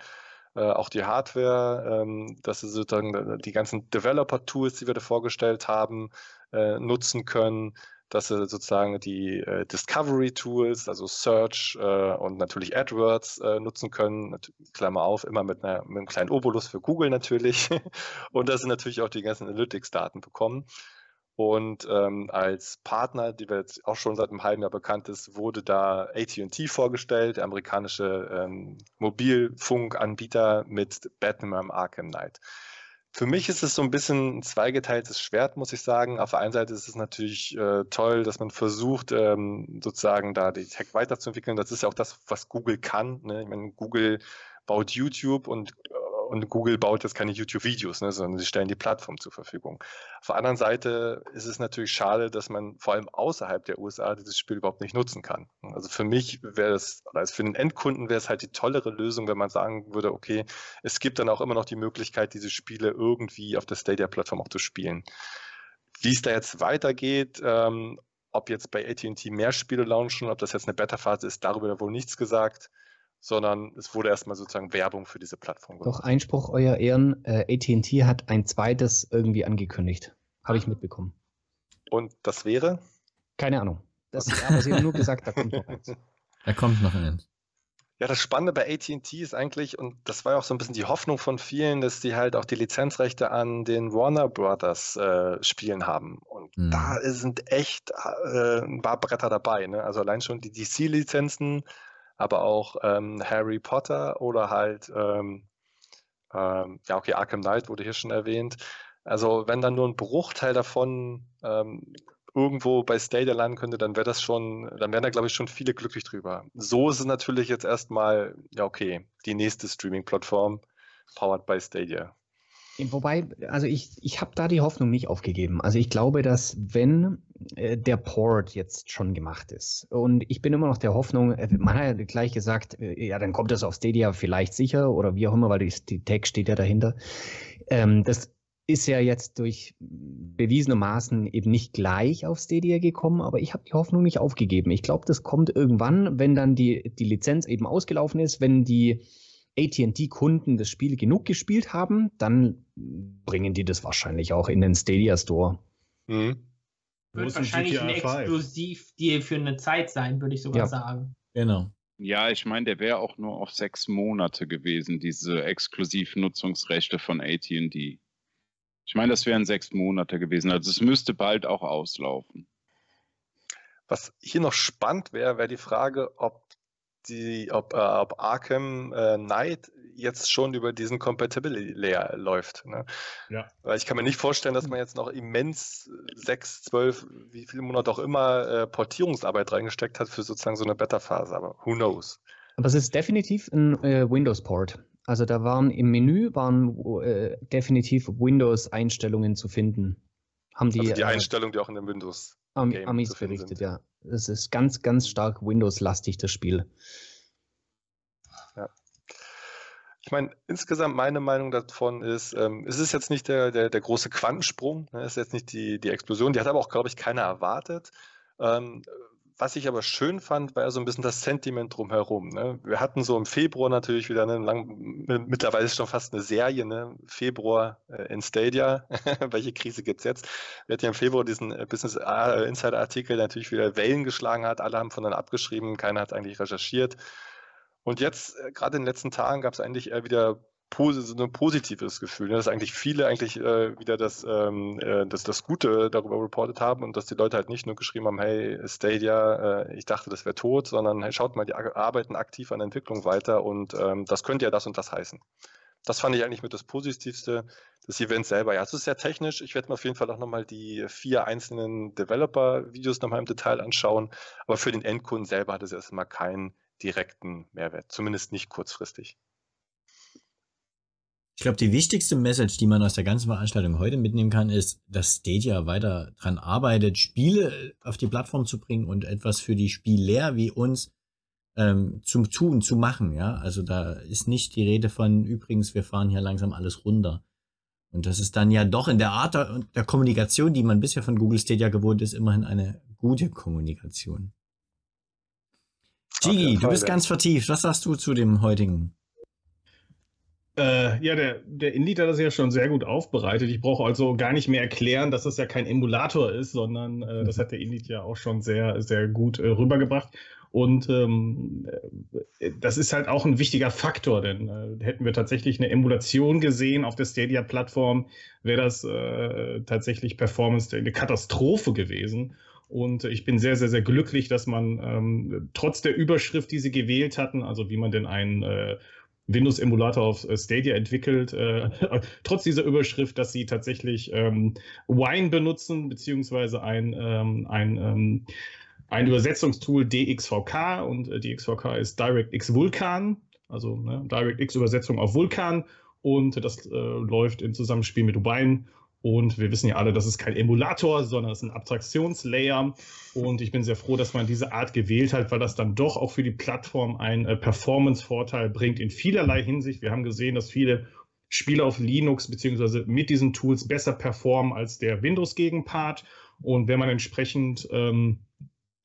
äh, auch die Hardware, ähm, dass sie sozusagen die ganzen Developer-Tools, die wir da vorgestellt haben, äh, nutzen können dass sie sozusagen die äh, Discovery Tools, also Search äh, und natürlich AdWords äh, nutzen können. Klammer auf, immer mit, einer, mit einem kleinen Obolus für Google natürlich. und dass sie natürlich auch die ganzen Analytics-Daten bekommen. Und ähm, als Partner, die jetzt auch schon seit einem halben Jahr bekannt ist, wurde da AT&T vorgestellt, der amerikanische ähm, Mobilfunkanbieter mit Batman Arkham Knight. Für mich ist es so ein bisschen ein zweigeteiltes Schwert, muss ich sagen. Auf der einen Seite ist es natürlich äh, toll, dass man versucht, ähm, sozusagen da die Tech weiterzuentwickeln. Das ist ja auch das, was Google kann. Ne? Ich meine, Google baut YouTube und und Google baut jetzt keine YouTube-Videos, ne, sondern sie stellen die Plattform zur Verfügung. Auf der anderen Seite ist es natürlich schade, dass man vor allem außerhalb der USA dieses Spiel überhaupt nicht nutzen kann. Also für mich wäre es, also für den Endkunden wäre es halt die tollere Lösung, wenn man sagen würde, okay, es gibt dann auch immer noch die Möglichkeit, diese Spiele irgendwie auf der Stadia-Plattform auch zu spielen. Wie es da jetzt weitergeht, ähm, ob jetzt bei AT&T mehr Spiele launchen, ob das jetzt eine Beta-Phase ist, darüber wohl nichts gesagt sondern es wurde erstmal sozusagen Werbung für diese Plattform gemacht. Doch Einspruch, Euer Ehren, äh, AT&T hat ein zweites irgendwie angekündigt. Habe ich mitbekommen. Und das wäre? Keine Ahnung. Das, aber Sie haben nur gesagt, da kommt noch eins. Da kommt noch eins. Ja, das Spannende bei AT&T ist eigentlich, und das war ja auch so ein bisschen die Hoffnung von vielen, dass die halt auch die Lizenzrechte an den Warner Brothers äh, Spielen haben. Und mhm. da sind echt äh, ein paar Bretter dabei. Ne? Also allein schon die DC-Lizenzen aber auch ähm, Harry Potter oder halt, ähm, ähm, ja, okay, Arkham Knight wurde hier schon erwähnt. Also, wenn dann nur ein Bruchteil davon ähm, irgendwo bei Stadia landen könnte, dann wäre das schon, dann wären da, glaube ich, schon viele glücklich drüber. So ist es natürlich jetzt erstmal, ja, okay, die nächste Streaming-Plattform, powered by Stadia. Wobei, also ich, ich habe da die Hoffnung nicht aufgegeben. Also ich glaube, dass wenn der Port jetzt schon gemacht ist und ich bin immer noch der Hoffnung, äh, man hat ja gleich gesagt, äh, ja, dann kommt das auf Stadia vielleicht sicher oder wie auch immer, weil die, Tag steht ja dahinter. Ähm, das ist ja jetzt durch bewiesenermaßen eben nicht gleich auf Stadia gekommen, aber ich habe die Hoffnung nicht aufgegeben. Ich glaube, das kommt irgendwann, wenn dann die, die Lizenz eben ausgelaufen ist, wenn die ATT-Kunden das Spiel genug gespielt haben, dann bringen die das wahrscheinlich auch in den Stadia Store. Mhm. Wird wahrscheinlich ein Exklusiv-Deal für eine Zeit sein, würde ich sogar ja. sagen. Genau. Ja, ich meine, der wäre auch nur auf sechs Monate gewesen, diese Exklusivnutzungsrechte von ATT. Ich meine, das wären sechs Monate gewesen. Also es müsste bald auch auslaufen. Was hier noch spannend wäre, wäre die Frage, ob die, ob, äh, ob Arkham äh, Knight jetzt schon über diesen Compatibility Layer läuft. Ne? Ja. Weil ich kann mir nicht vorstellen, dass man jetzt noch immens sechs, zwölf, wie viele Monate auch immer äh, Portierungsarbeit reingesteckt hat für sozusagen so eine Beta-Phase. Aber who knows? Aber es ist definitiv ein äh, Windows-Port. Also da waren im Menü waren äh, definitiv Windows-Einstellungen zu finden. Haben die, also die äh, Einstellungen, die auch in dem Windows. Am, Amis berichtet, sind. ja. Es ist ganz, ganz stark Windows-lastig, das Spiel. Ja. Ich meine, insgesamt meine Meinung davon ist, ähm, es ist jetzt nicht der, der, der große Quantensprung, ne? es ist jetzt nicht die, die Explosion, die hat aber auch, glaube ich, keiner erwartet. Ähm, was ich aber schön fand, war ja so ein bisschen das Sentiment drumherum. Ne? Wir hatten so im Februar natürlich wieder eine lang, mittlerweile schon fast eine Serie, ne? Februar äh, in Stadia. Welche Krise gibt's jetzt? Wir hatten ja im Februar diesen äh, Business äh, Insider Artikel, der natürlich wieder Wellen geschlagen hat. Alle haben von dann abgeschrieben, keiner hat eigentlich recherchiert. Und jetzt, äh, gerade in den letzten Tagen, gab es eigentlich eher wieder so ein positives Gefühl, ne? dass eigentlich viele eigentlich äh, wieder das, ähm, äh, das, das Gute darüber reportet haben und dass die Leute halt nicht nur geschrieben haben, hey, Stadia, äh, ich dachte, das wäre tot, sondern hey, schaut mal, die arbeiten aktiv an der Entwicklung weiter und ähm, das könnte ja das und das heißen. Das fand ich eigentlich mit das Positivste des Events selber. Ja, es ist sehr technisch. Ich werde mir auf jeden Fall auch nochmal die vier einzelnen Developer-Videos nochmal im Detail anschauen. Aber für den Endkunden selber hat es erstmal keinen direkten Mehrwert. Zumindest nicht kurzfristig. Ich glaube, die wichtigste Message, die man aus der ganzen Veranstaltung heute mitnehmen kann, ist, dass Stadia weiter daran arbeitet, Spiele auf die Plattform zu bringen und etwas für die Spieler wie uns ähm, zum Tun, zu machen. Ja, also da ist nicht die Rede von, übrigens, wir fahren hier langsam alles runter. Und das ist dann ja doch in der Art der, der Kommunikation, die man bisher von Google Stadia gewohnt ist, immerhin eine gute Kommunikation. Gigi, du bist ganz vertieft. Was sagst du zu dem heutigen äh, ja, der, der Indeed hat das ja schon sehr gut aufbereitet. Ich brauche also gar nicht mehr erklären, dass das ja kein Emulator ist, sondern äh, das hat der Indeed ja auch schon sehr, sehr gut äh, rübergebracht. Und ähm, äh, das ist halt auch ein wichtiger Faktor, denn äh, hätten wir tatsächlich eine Emulation gesehen auf der Stadia-Plattform, wäre das äh, tatsächlich Performance eine Katastrophe gewesen. Und ich bin sehr, sehr, sehr glücklich, dass man ähm, trotz der Überschrift, die sie gewählt hatten, also wie man denn einen äh, Windows-Emulator auf äh, Stadia entwickelt, äh, trotz dieser Überschrift, dass sie tatsächlich ähm, Wine benutzen, beziehungsweise ein, ähm, ein, ähm, ein Übersetzungstool DXVK und äh, DXVK ist DirectX Vulkan, also ne, DirectX-Übersetzung auf Vulkan. Und das äh, läuft im Zusammenspiel mit Wine und wir wissen ja alle, das ist kein Emulator, sondern es ist ein Abstraktionslayer. Und ich bin sehr froh, dass man diese Art gewählt hat, weil das dann doch auch für die Plattform einen äh, Performance-Vorteil bringt in vielerlei Hinsicht. Wir haben gesehen, dass viele Spiele auf Linux beziehungsweise mit diesen Tools besser performen als der Windows-Gegenpart. Und wenn man entsprechend ähm,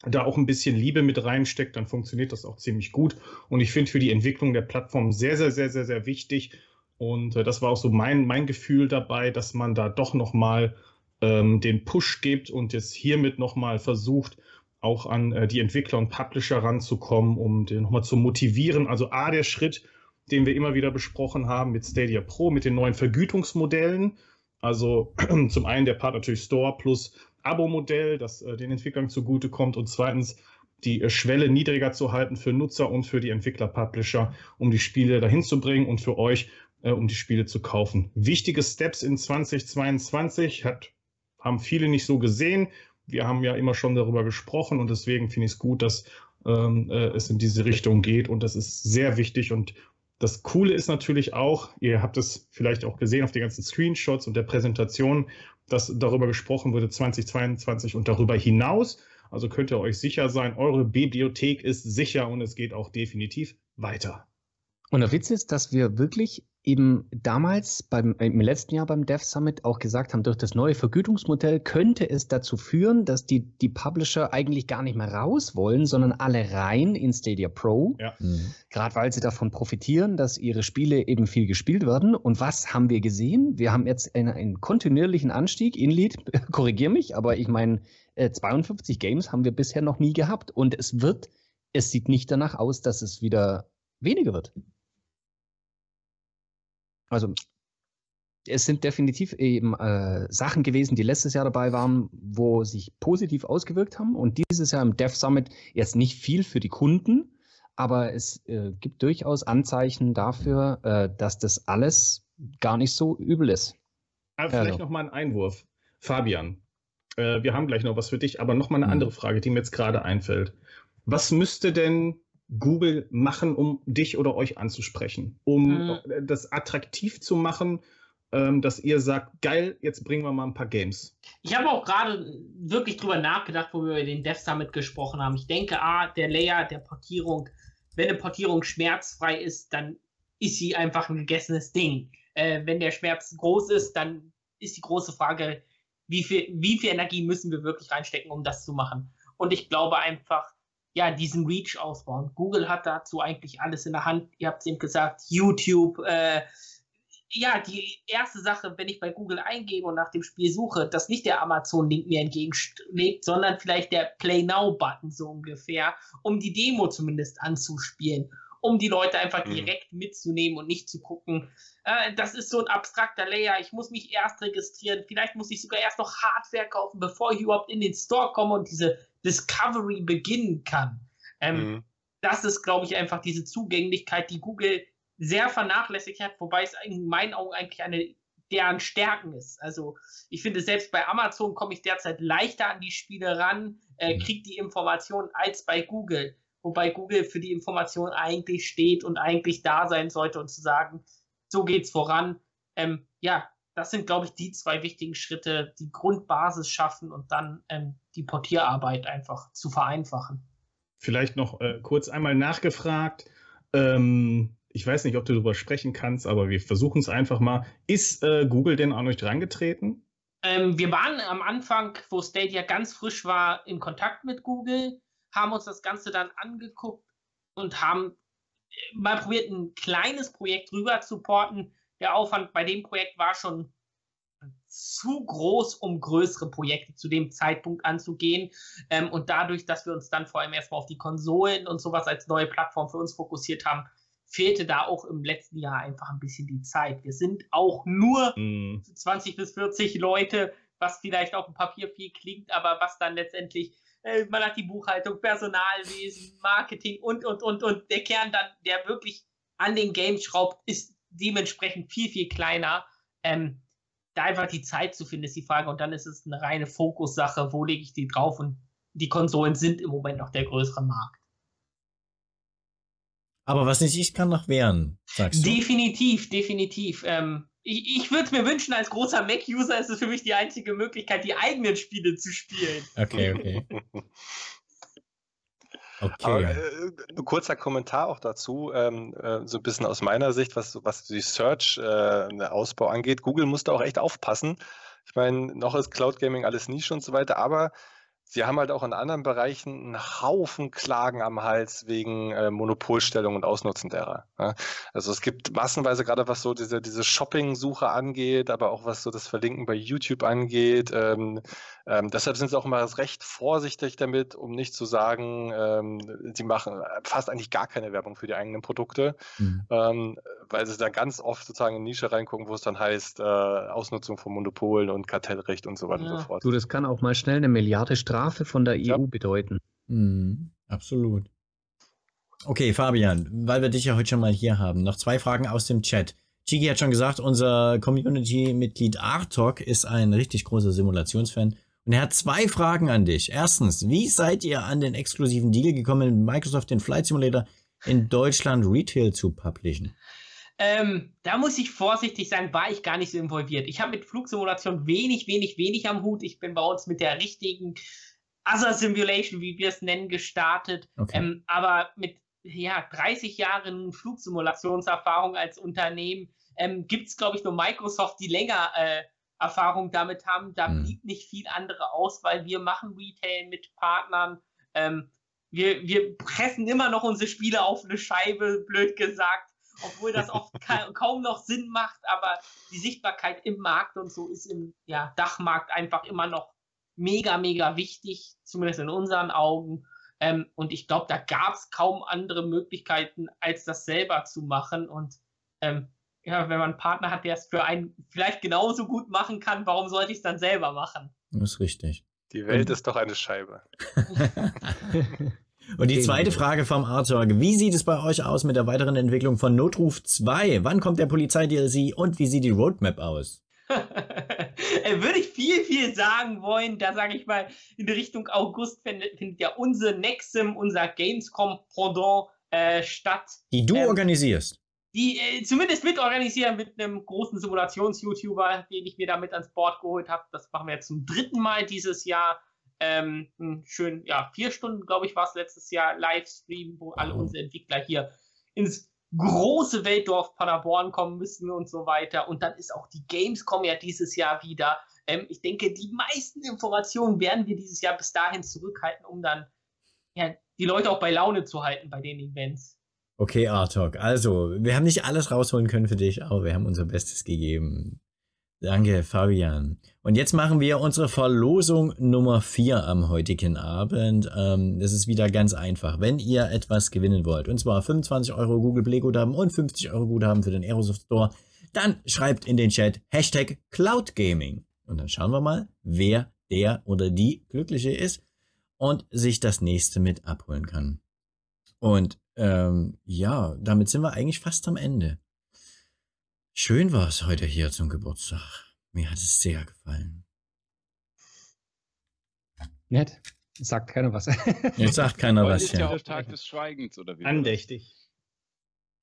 da auch ein bisschen Liebe mit reinsteckt, dann funktioniert das auch ziemlich gut. Und ich finde für die Entwicklung der Plattform sehr, sehr, sehr, sehr, sehr wichtig, und äh, das war auch so mein, mein Gefühl dabei, dass man da doch nochmal ähm, den Push gibt und jetzt hiermit nochmal versucht, auch an äh, die Entwickler und Publisher ranzukommen, um den nochmal zu motivieren. Also A, der Schritt, den wir immer wieder besprochen haben mit Stadia Pro, mit den neuen Vergütungsmodellen. Also zum einen der Part natürlich Store plus Abo-Modell, das äh, den Entwicklern zugutekommt und zweitens die äh, Schwelle niedriger zu halten für Nutzer und für die Entwickler-Publisher, um die Spiele dahin zu bringen und für euch, äh, um die Spiele zu kaufen. Wichtige Steps in 2022 hat, haben viele nicht so gesehen. Wir haben ja immer schon darüber gesprochen und deswegen finde ich es gut, dass ähm, äh, es in diese Richtung geht und das ist sehr wichtig und das Coole ist natürlich auch, ihr habt es vielleicht auch gesehen auf den ganzen Screenshots und der Präsentation, dass darüber gesprochen wurde 2022 und darüber hinaus. Also könnt ihr euch sicher sein, eure Bibliothek ist sicher und es geht auch definitiv weiter. Und der Witz ist, dass wir wirklich eben damals beim, im letzten Jahr beim Dev Summit auch gesagt haben, durch das neue Vergütungsmodell könnte es dazu führen, dass die, die Publisher eigentlich gar nicht mehr raus wollen, sondern alle rein in Stadia Pro. Ja. Mhm. Gerade weil sie davon profitieren, dass ihre Spiele eben viel gespielt werden. Und was haben wir gesehen? Wir haben jetzt einen, einen kontinuierlichen Anstieg. Inlead, korrigier mich, aber ich meine, 52 Games haben wir bisher noch nie gehabt. Und es wird, es sieht nicht danach aus, dass es wieder weniger wird. Also es sind definitiv eben äh, Sachen gewesen, die letztes Jahr dabei waren, wo sich positiv ausgewirkt haben. Und dieses Jahr im Dev Summit jetzt nicht viel für die Kunden, aber es äh, gibt durchaus Anzeichen dafür, äh, dass das alles gar nicht so übel ist. Aber vielleicht also. noch mal ein Einwurf. Fabian, äh, wir haben gleich noch was für dich, aber noch mal eine mhm. andere Frage, die mir jetzt gerade einfällt. Was müsste denn Google machen, um dich oder euch anzusprechen, um mhm. das attraktiv zu machen, ähm, dass ihr sagt, geil, jetzt bringen wir mal ein paar Games. Ich habe auch gerade wirklich drüber nachgedacht, wo wir über den Dev Summit gesprochen haben. Ich denke, ah, der Layer der Portierung, wenn eine Portierung schmerzfrei ist, dann ist sie einfach ein gegessenes Ding. Äh, wenn der Schmerz groß ist, dann ist die große Frage, wie viel, wie viel Energie müssen wir wirklich reinstecken, um das zu machen. Und ich glaube einfach, ja, diesen Reach ausbauen. Google hat dazu eigentlich alles in der Hand. Ihr habt es eben gesagt, YouTube. Äh, ja, die erste Sache, wenn ich bei Google eingebe und nach dem Spiel suche, dass nicht der Amazon-Link mir entgegenlegt, sondern vielleicht der Play Now-Button so ungefähr, um die Demo zumindest anzuspielen, um die Leute einfach mhm. direkt mitzunehmen und nicht zu gucken, äh, das ist so ein abstrakter Layer, ich muss mich erst registrieren, vielleicht muss ich sogar erst noch Hardware kaufen, bevor ich überhaupt in den Store komme und diese Discovery beginnen kann. Ähm, mhm. Das ist, glaube ich, einfach diese Zugänglichkeit, die Google sehr vernachlässigt hat, wobei es in meinen Augen eigentlich eine deren Stärken ist. Also ich finde, selbst bei Amazon komme ich derzeit leichter an die Spiele ran, äh, mhm. kriege die Informationen als bei Google. Wobei Google für die Information eigentlich steht und eigentlich da sein sollte und zu sagen, so geht's voran. Ähm, ja, das sind, glaube ich, die zwei wichtigen Schritte, die Grundbasis schaffen und dann ähm, die Portierarbeit einfach zu vereinfachen. Vielleicht noch äh, kurz einmal nachgefragt. Ähm, ich weiß nicht, ob du darüber sprechen kannst, aber wir versuchen es einfach mal. Ist äh, Google denn an euch drangetreten? Ähm, wir waren am Anfang, wo Stadia ganz frisch war, in Kontakt mit Google, haben uns das Ganze dann angeguckt und haben äh, mal probiert, ein kleines Projekt rüber zu porten der Aufwand bei dem Projekt war schon zu groß, um größere Projekte zu dem Zeitpunkt anzugehen. Ähm, und dadurch, dass wir uns dann vor allem erstmal auf die Konsolen und sowas als neue Plattform für uns fokussiert haben, fehlte da auch im letzten Jahr einfach ein bisschen die Zeit. Wir sind auch nur mm. 20 bis 40 Leute, was vielleicht auf dem Papier viel klingt, aber was dann letztendlich, äh, man hat die Buchhaltung, Personalwesen, Marketing und, und, und, und der Kern dann, der wirklich an den Games schraubt, ist dementsprechend viel, viel kleiner. Ähm, da einfach die Zeit zu finden, ist die Frage. Und dann ist es eine reine Fokussache, wo lege ich die drauf? Und die Konsolen sind im Moment noch der größere Markt. Aber was nicht ich kann noch wehren, sagst du? Definitiv, definitiv. Ähm, ich, ich würde mir wünschen, als großer Mac-User ist es für mich die einzige Möglichkeit, die eigenen Spiele zu spielen. Okay, okay. Okay. Aber, äh, ein kurzer Kommentar auch dazu, ähm, äh, so ein bisschen aus meiner Sicht, was, was die Search-Ausbau äh, angeht. Google musste auch echt aufpassen. Ich meine, noch ist Cloud Gaming alles Nische und so weiter, aber Sie haben halt auch in anderen Bereichen einen Haufen Klagen am Hals wegen äh, Monopolstellung und Ausnutzen derer. Ja? Also es gibt massenweise gerade was so diese, diese Shopping-Suche angeht, aber auch was so das Verlinken bei YouTube angeht. Ähm, ähm, deshalb sind sie auch immer recht vorsichtig damit, um nicht zu sagen, ähm, sie machen fast eigentlich gar keine Werbung für die eigenen Produkte, mhm. ähm, weil sie da ganz oft sozusagen in Nische reingucken, wo es dann heißt, äh, Ausnutzung von Monopolen und Kartellrecht und so weiter ja. und so fort. Du, das kann auch mal schnell eine Milliarde Strafe von der EU ja. bedeuten. Mhm. Absolut. Okay, Fabian, weil wir dich ja heute schon mal hier haben, noch zwei Fragen aus dem Chat. Chigi hat schon gesagt, unser Community-Mitglied Artok ist ein richtig großer Simulationsfan. Und er hat zwei Fragen an dich. Erstens, wie seid ihr an den exklusiven Deal gekommen, Microsoft den Flight Simulator in Deutschland Retail zu publishen? Ähm, da muss ich vorsichtig sein, war ich gar nicht so involviert. Ich habe mit Flugsimulation wenig, wenig, wenig am Hut. Ich bin bei uns mit der richtigen Other Simulation, wie wir es nennen, gestartet. Okay. Ähm, aber mit ja, 30 Jahren Flugsimulationserfahrung als Unternehmen ähm, gibt es, glaube ich, nur Microsoft, die länger äh, Erfahrung damit haben. Da mhm. blieb nicht viel andere aus, weil wir machen Retail mit Partnern. Ähm, wir, wir pressen immer noch unsere Spiele auf eine Scheibe, blöd gesagt, obwohl das oft ka kaum noch Sinn macht, aber die Sichtbarkeit im Markt und so ist im ja, Dachmarkt einfach immer noch mega, mega wichtig, zumindest in unseren Augen. Ähm, und ich glaube, da gab es kaum andere Möglichkeiten, als das selber zu machen. Und ähm, ja, wenn man einen Partner hat, der es für einen vielleicht genauso gut machen kann, warum sollte ich es dann selber machen? Das ist richtig. Die Welt und ist doch eine Scheibe. und die zweite Frage vom Arthur. Wie sieht es bei euch aus mit der weiteren Entwicklung von Notruf 2? Wann kommt der Polizei-DLC und wie sieht die Roadmap aus? Äh, würde ich viel, viel sagen wollen. Da sage ich mal, in Richtung August findet, findet ja unser Nexum, unser Gamescom-Pendant äh, statt. Die du ähm, organisierst die äh, zumindest mitorganisieren mit einem großen Simulations-YouTuber, den ich mir damit ans Board geholt habe. Das machen wir jetzt zum dritten Mal dieses Jahr. Ähm, schön, ja, vier Stunden, glaube ich, war es letztes Jahr Livestream, wo alle unsere Entwickler hier ins große Weltdorf Paderborn kommen müssen und so weiter. Und dann ist auch die Gamescom ja dieses Jahr wieder. Ähm, ich denke, die meisten Informationen werden wir dieses Jahr bis dahin zurückhalten, um dann ja, die Leute auch bei Laune zu halten bei den Events. Okay, Artok. Also, wir haben nicht alles rausholen können für dich, aber wir haben unser Bestes gegeben. Danke, Fabian. Und jetzt machen wir unsere Verlosung Nummer 4 am heutigen Abend. Ähm, das ist wieder ganz einfach. Wenn ihr etwas gewinnen wollt, und zwar 25 Euro Google Play Guthaben und 50 Euro Guthaben für den Aerosoft Store, dann schreibt in den Chat Hashtag Cloud Gaming. Und dann schauen wir mal, wer der oder die Glückliche ist und sich das nächste mit abholen kann. Und ähm, ja, damit sind wir eigentlich fast am Ende. Schön war es heute hier zum Geburtstag. Mir hat es sehr gefallen. Nett. Sagt keiner was. Jetzt sagt keiner was. Ist ja auch Tag des Schweigens, oder wie? Andächtig.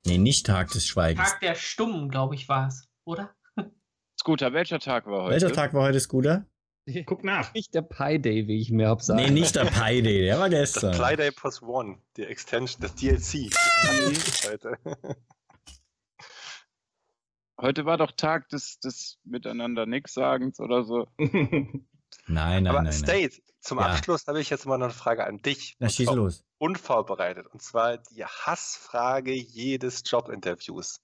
Nee, nicht Tag des Schweigens. Tag der Stummen, glaube ich, war es, oder? Scooter, welcher Tag war heute? Welcher Tag war heute, Scooter? Guck nach. Nicht der Pi Day, wie ich mir hab sagen. Nee, nicht der Pi Day, der war gestern. Das Pi Day Plus One, die Extension, das DLC. Heute war doch Tag des, des Miteinander nix Sagens oder so. nein, nein, Aber nein. State, nein. zum ja. Abschluss habe ich jetzt mal noch eine Frage an dich. Na, schieß los. Unvorbereitet. Und zwar die Hassfrage jedes Jobinterviews.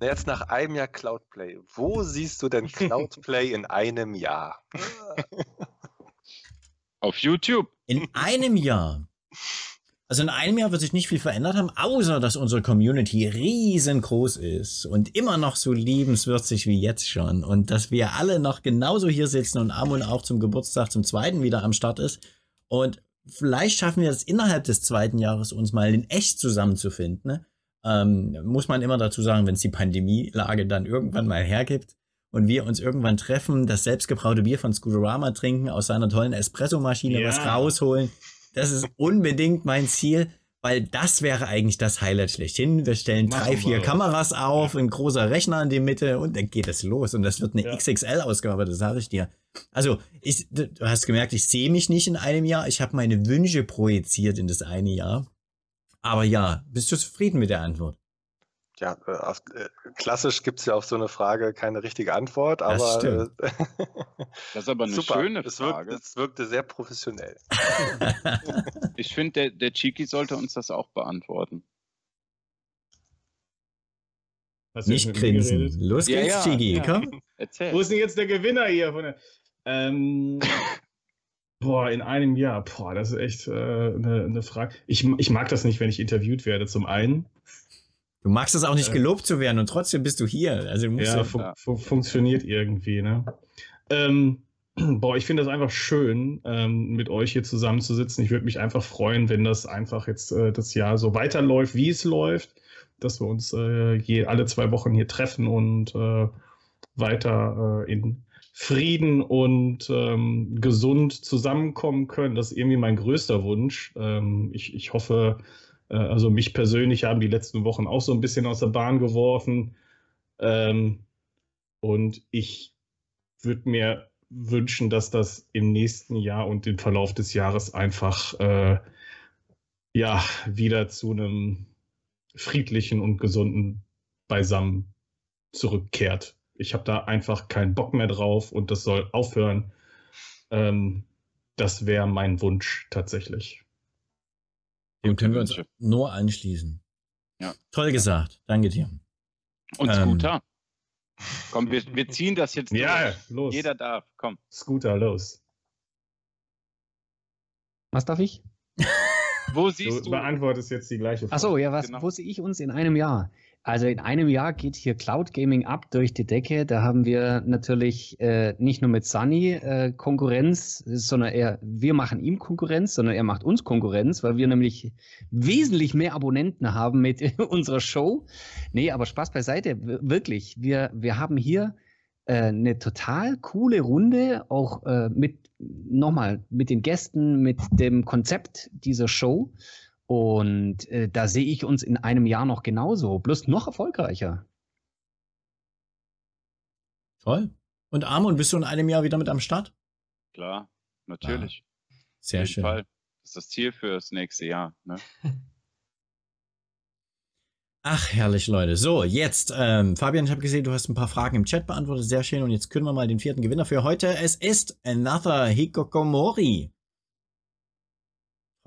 Jetzt nach einem Jahr Cloudplay, wo siehst du denn Cloudplay in einem Jahr? Auf YouTube. In einem Jahr. Also in einem Jahr wird sich nicht viel verändert haben, außer dass unsere Community riesengroß ist und immer noch so liebenswürdig wie jetzt schon und dass wir alle noch genauso hier sitzen und Amon auch zum Geburtstag zum zweiten wieder am Start ist und vielleicht schaffen wir es innerhalb des zweiten Jahres uns mal in echt zusammenzufinden. Ne? Ähm, muss man immer dazu sagen, wenn es die Pandemielage dann irgendwann mal hergibt und wir uns irgendwann treffen, das selbstgebraute Bier von Scooterama trinken, aus seiner tollen Espressomaschine ja. was rausholen. Das ist unbedingt mein Ziel, weil das wäre eigentlich das Highlight schlechthin. Wir stellen Machen drei, vier. Kameras auf, ja. ein großer Rechner in die Mitte und dann geht es los. Und das wird eine ja. XXL-Ausgabe, das sage ich dir. Also, ich, du hast gemerkt, ich sehe mich nicht in einem Jahr. Ich habe meine Wünsche projiziert in das eine Jahr. Aber ja, bist du zufrieden mit der Antwort? Ja, äh, auf, äh, klassisch gibt es ja auf so eine Frage keine richtige Antwort, aber das, äh, das ist aber eine super. schöne Frage. Es, wirkt, wirkte sehr professionell. ich finde, der, der Chiki sollte uns das auch beantworten. Nicht grinsen. Los geht's, ja, ja, Chiki, ja. komm. Erzähl. Wo ist denn jetzt der Gewinner hier? Von der, ähm, Boah, in einem Jahr. Boah, das ist echt äh, eine, eine Frage. Ich, ich mag das nicht, wenn ich interviewt werde, zum einen. Du magst es auch nicht, äh, gelobt zu werden und trotzdem bist du hier. Also ja, fun fun funktioniert irgendwie, ne? Ähm, boah, ich finde das einfach schön, ähm, mit euch hier zusammenzusitzen. Ich würde mich einfach freuen, wenn das einfach jetzt äh, das Jahr so weiterläuft, wie es läuft, dass wir uns äh, je alle zwei Wochen hier treffen und äh, weiter äh, in Frieden und ähm, gesund zusammenkommen können. Das ist irgendwie mein größter Wunsch. Ähm, ich, ich hoffe, äh, also mich persönlich haben die letzten Wochen auch so ein bisschen aus der Bahn geworfen. Ähm, und ich würde mir wünschen, dass das im nächsten Jahr und im Verlauf des Jahres einfach äh, ja wieder zu einem friedlichen und gesunden Beisammen zurückkehrt. Ich habe da einfach keinen Bock mehr drauf und das soll aufhören. Ähm, das wäre mein Wunsch tatsächlich. Dem können wir uns nur anschließen. Ja. Toll gesagt. Danke dir. Und Ähm. Scooter. Komm, wir, wir ziehen das jetzt Ja, durch. los. Jeder darf. Komm. Scooter, los. Was darf ich? Wo Du siehst du? beantwortest jetzt die gleiche Frage. Achso, ja, was, Genau. wo sehe ich uns in einem Jahr? Also in einem Jahr geht hier Cloud Gaming ab durch die Decke. Da haben wir natürlich äh, nicht nur mit Sunny äh, Konkurrenz, sondern er, wir machen ihm Konkurrenz, sondern er macht uns Konkurrenz, weil wir nämlich wesentlich mehr Abonnenten haben mit unserer Show. Nee, aber Spaß beiseite, wirklich. Wir, wir haben hier äh, eine total coole Runde, auch äh, mit nochmal mit den Gästen, mit dem Konzept dieser Show. Und äh, da sehe ich uns in einem Jahr noch genauso, bloß noch erfolgreicher. Toll. Und Amon, bist du in einem Jahr wieder mit am Start? Klar, natürlich. Sehr Auf jeden schön. Fall. Das ist das Ziel für das nächste Jahr. Ne? Ach, herrlich, Leute. So, jetzt, ähm, Fabian, ich habe gesehen, du hast ein paar Fragen im Chat beantwortet. Sehr schön. Und jetzt können wir mal den vierten Gewinner für heute. Es ist Another Hikokomori.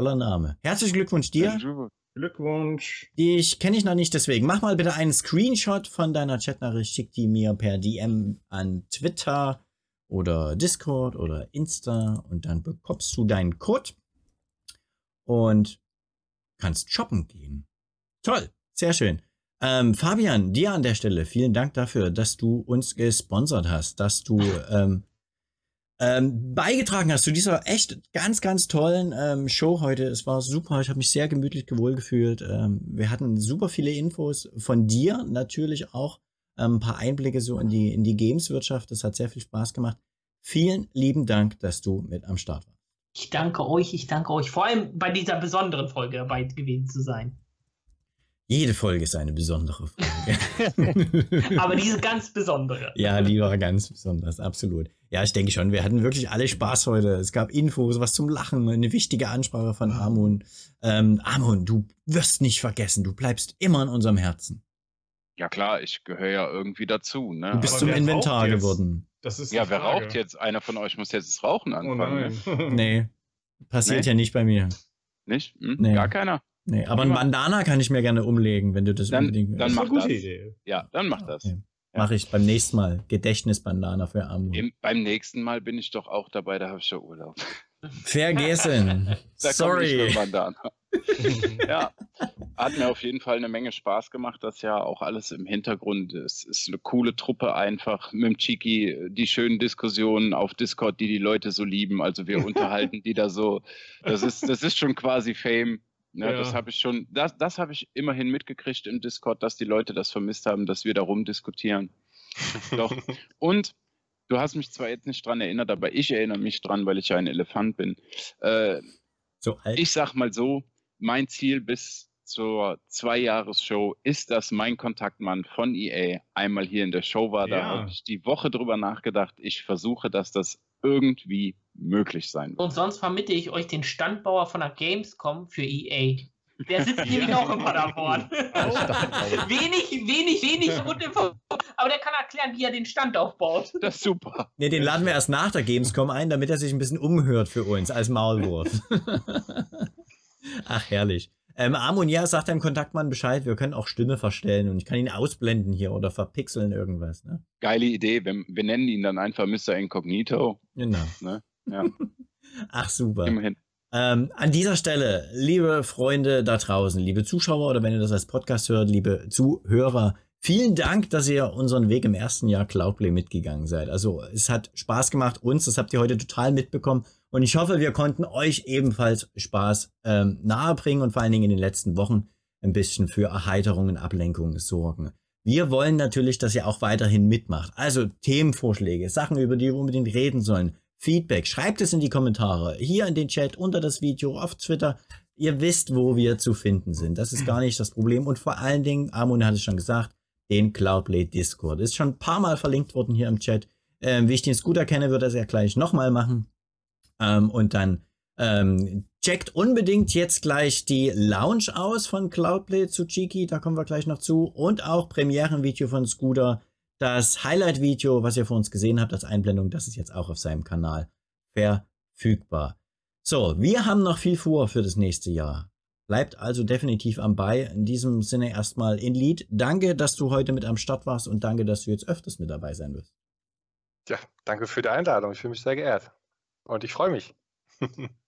Toller Name. Herzlichen Glückwunsch dir. Glückwunsch. Dich kenne ich noch nicht, deswegen mach mal bitte einen Screenshot von deiner Chatnachricht, schick die mir per DM an Twitter oder Discord oder Insta und dann bekommst du deinen Code und kannst shoppen gehen. Toll, sehr schön. Ähm, Fabian, dir an der Stelle vielen Dank dafür, dass du uns gesponsert hast, dass du ähm, ähm, beigetragen hast zu dieser echt ganz, ganz tollen ähm, Show heute. Es war super, ich habe mich sehr gemütlich gewohl gefühlt. Ähm, wir hatten super viele Infos von dir, natürlich auch ähm, ein paar Einblicke so in die, in die Games-Wirtschaft. Das hat sehr viel Spaß gemacht. Vielen lieben Dank, dass du mit am Start warst. Ich danke euch, ich danke euch, vor allem bei dieser besonderen Folge dabei gewesen zu sein. Jede Folge ist eine besondere Folge. Aber diese ganz besondere. Ja, die war ganz besonders, absolut. Ja, ich denke schon, wir hatten wirklich alle Spaß heute. Es gab Infos, was zum Lachen, eine wichtige Ansprache von Amon. Ähm, Amon, du wirst nicht vergessen, du bleibst immer in unserem Herzen. Ja klar, ich gehöre ja irgendwie dazu. Ne? Du bist Aber zum Inventar geworden. Das ist ja, wer Frage. raucht jetzt? Einer von euch muss jetzt das Rauchen Oh anfangen. nein. Ne? Nee, passiert Nee? ja nicht bei mir. Nicht? Hm? Nee. Gar keiner? Nee, aber ein Bandana kann ich mir gerne umlegen, wenn du das Dann- unbedingt dann ist mach das. Idee. Ja, dann mach das. Okay. Mache ich beim nächsten Mal. Gedächtnisbandana für Amon. Im, beim nächsten Mal bin ich doch auch dabei, da habe ich ja Urlaub. Vergessen. Sorry. ja, hat mir auf jeden Fall eine Menge Spaß gemacht. Das ja auch alles im Hintergrund. Es ist eine coole Truppe einfach mit dem Chiki, die schönen Diskussionen auf Discord, die die Leute so lieben. Also wir unterhalten die da so. Das ist, das ist schon quasi Fame. Ne, Ja. Das habe ich schon, das, das habe ich immerhin mitgekriegt im Discord, dass die Leute das vermisst haben, dass wir da rumdiskutieren. Doch. Und du hast mich zwar jetzt nicht dran erinnert, aber ich erinnere mich dran, weil ich ja ein Elefant bin. Äh, So alt. ich sag mal so, mein Ziel bis zur Zwei-Jahres-Show ist, dass mein Kontaktmann von EA einmal hier in der Show war. Da Ja. habe ich die Woche drüber nachgedacht. Ich versuche, dass das irgendwie möglich sein wird. Und sonst vermittle ich euch den Standbauer von der Gamescom für EA. Der sitzt nämlich auch in Paderborn. wenig, wenig, wenig uninformiert, aber der kann erklären, wie er den Stand aufbaut. Das ist super. Nee, den laden wir erst nach der Gamescom ein, damit er sich ein bisschen umhört für uns als Maulwurf. Ach, herrlich. Ähm, Amon, ja, sagt deinem Kontaktmann Bescheid, wir können auch Stimme verstellen und ich kann ihn ausblenden hier oder verpixeln irgendwas. Ne? Geile Idee. Wir, wir nennen ihn dann einfach Mr. Incognito. Genau. Ne? Ja, Ach, super. immerhin. Ähm, an dieser Stelle, liebe Freunde da draußen, liebe Zuschauer oder wenn ihr das als Podcast hört, liebe Zuhörer, Vielen Dank, dass ihr unseren Weg im ersten Jahr Cloudplay mitgegangen seid. Also es hat Spaß gemacht uns, das habt ihr heute total mitbekommen. Und ich hoffe, wir konnten euch ebenfalls Spaß ähm, nahebringen und vor allen Dingen in den letzten Wochen ein bisschen für Erheiterung und Ablenkung sorgen. Wir wollen natürlich, dass ihr auch weiterhin mitmacht. Also Themenvorschläge, Sachen, über die wir unbedingt reden sollen, Feedback, schreibt es in die Kommentare, hier in den Chat, unter das Video, auf Twitter. Ihr wisst, wo wir zu finden sind. Das ist gar nicht das Problem. Und vor allen Dingen, Amon hat es schon gesagt, den Cloudblade Discord. Ist schon ein paar Mal verlinkt worden hier im Chat. Ähm, wie ich den Scooter kenne, wird er es ja gleich nochmal machen. Ähm, und dann ähm, checkt unbedingt jetzt gleich die Lounge aus von Cloudblade zu Chiki, da kommen wir gleich noch zu. Und auch Premierenvideo von Scooter. Das Highlight-Video, was ihr vor uns gesehen habt als Einblendung, das ist jetzt auch auf seinem Kanal verfügbar. So, wir haben noch viel vor für das nächste Jahr. Bleibt also definitiv am Ball. In diesem Sinne erstmal in Lied. Danke, dass du heute mit am Start warst und danke, dass du jetzt öfters mit dabei sein wirst. Ja, danke für die Einladung. Ich fühle mich sehr geehrt. Und ich freue mich.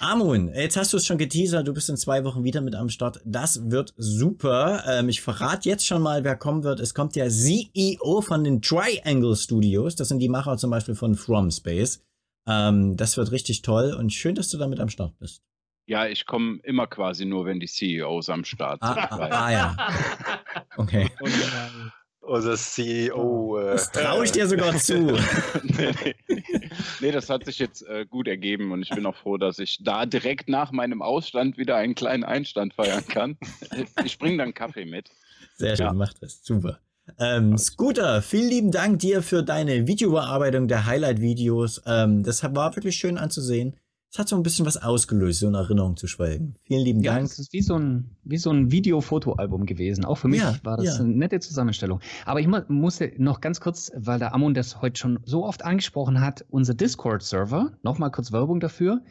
Amun, jetzt hast du es schon geteasert, du bist in zwei Wochen wieder mit am Start. Das wird super. Ähm, ich verrate jetzt schon mal, wer kommen wird. Es kommt der CEO von den Triangle Studios. Das sind die Macher zum Beispiel von From Space. Ähm, das wird richtig toll und schön, dass du damit am Start bist. Ja, ich komme immer quasi nur, wenn die CEOs am Start ah, sind. Ah, ah, ja. Okay. Unser CEO. Äh, das traue ich dir sogar zu. nee, nee. Nee, das hat sich jetzt äh, gut ergeben und ich bin auch froh, dass ich da direkt nach meinem Ausstand wieder einen kleinen Einstand feiern kann. Ich bringe dann Kaffee mit. Sehr schön, ja. mach das. Super. Ähm, Scooter, vielen lieben Dank dir für deine Videobearbeitung der Highlight-Videos. Ähm, das war wirklich schön anzusehen es hat so ein bisschen was ausgelöst, so in Erinnerung zu schwelgen. Vielen lieben ja, Dank. Es ist wie so ein, wie so ein Video-Foto-Album gewesen. Auch für mich ja, war das ja. eine nette Zusammenstellung. Aber ich musste noch ganz kurz, weil der Amon das heute schon so oft angesprochen hat, unser Discord-Server, nochmal kurz Werbung dafür.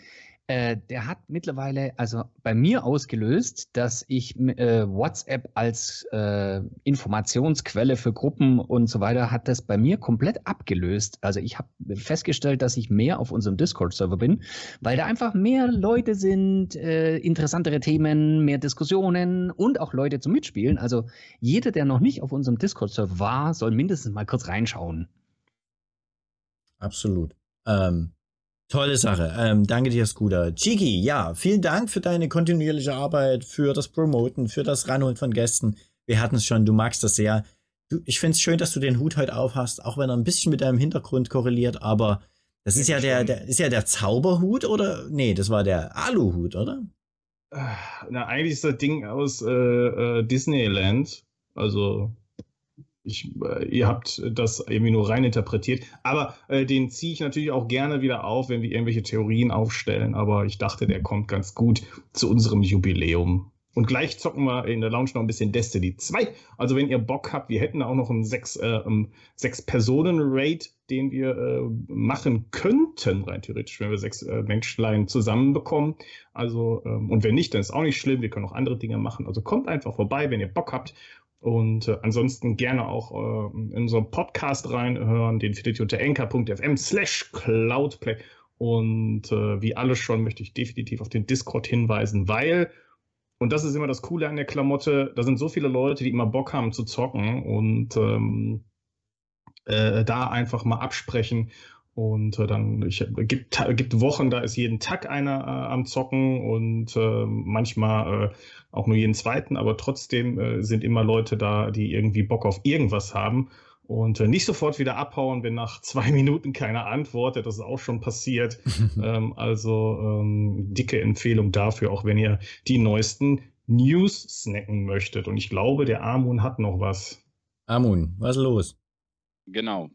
Äh, der hat mittlerweile also bei mir ausgelöst, dass ich äh, WhatsApp als äh, Informationsquelle für Gruppen und so weiter hat das bei mir komplett abgelöst. Also ich habe festgestellt, dass ich mehr auf unserem Discord-Server bin, weil da einfach mehr Leute sind, äh, interessantere Themen, mehr Diskussionen und auch Leute zum Mitspielen. Also jeder, der noch nicht auf unserem Discord-Server war, soll mindestens mal kurz reinschauen. Absolut. Ähm, Tolle Sache. Ähm, danke dir, Scooter. Chiki, ja, vielen Dank für deine kontinuierliche Arbeit, für das Promoten, für das Ranholen von Gästen. Wir hatten es schon, du magst das sehr. Du, ich finde es schön, dass du den Hut heute aufhast, auch wenn er ein bisschen mit deinem Hintergrund korreliert, aber das ist ja der, der, ist ja der Zauberhut oder? Nee, das war der Aluhut, oder? Na, eigentlich ist das Ding aus äh, äh, Disneyland. Also ich, äh, ihr habt das irgendwie nur rein interpretiert. Aber äh, den ziehe ich natürlich auch gerne wieder auf, wenn wir irgendwelche Theorien aufstellen. Aber ich dachte, der kommt ganz gut zu unserem Jubiläum. Und gleich zocken wir in der Lounge noch ein bisschen Destiny 2. Also wenn ihr Bock habt, wir hätten auch noch einen sechs, äh, sechs Personen Raid, den wir äh, machen könnten, rein theoretisch, wenn wir sechs äh, Menschlein zusammenbekommen. Also ähm, und wenn nicht, dann ist auch nicht schlimm. Wir können auch andere Dinge machen. Also kommt einfach vorbei, wenn ihr Bock habt und äh, ansonsten gerne auch äh, in unseren Podcast reinhören. Den findet ihr unter enker.fm slash cloudplay. Und äh, wie alles schon möchte ich definitiv auf den Discord hinweisen, weil, und das ist immer das Coole an der Klamotte, da sind so viele Leute, die immer Bock haben zu zocken und ähm, äh, da einfach mal absprechen und äh, dann ich, gibt gibt Wochen, da ist jeden Tag einer äh, am Zocken und äh, manchmal äh, auch nur jeden zweiten, aber trotzdem äh, sind immer Leute da, die irgendwie Bock auf irgendwas haben und äh, nicht sofort wieder abhauen, wenn nach zwei Minuten keiner antwortet. Das ist auch schon passiert. ähm, also ähm, dicke Empfehlung dafür, auch wenn ihr die neuesten News snacken möchtet. Und ich glaube, der Amun hat noch was. Amun, was ist los? Genau.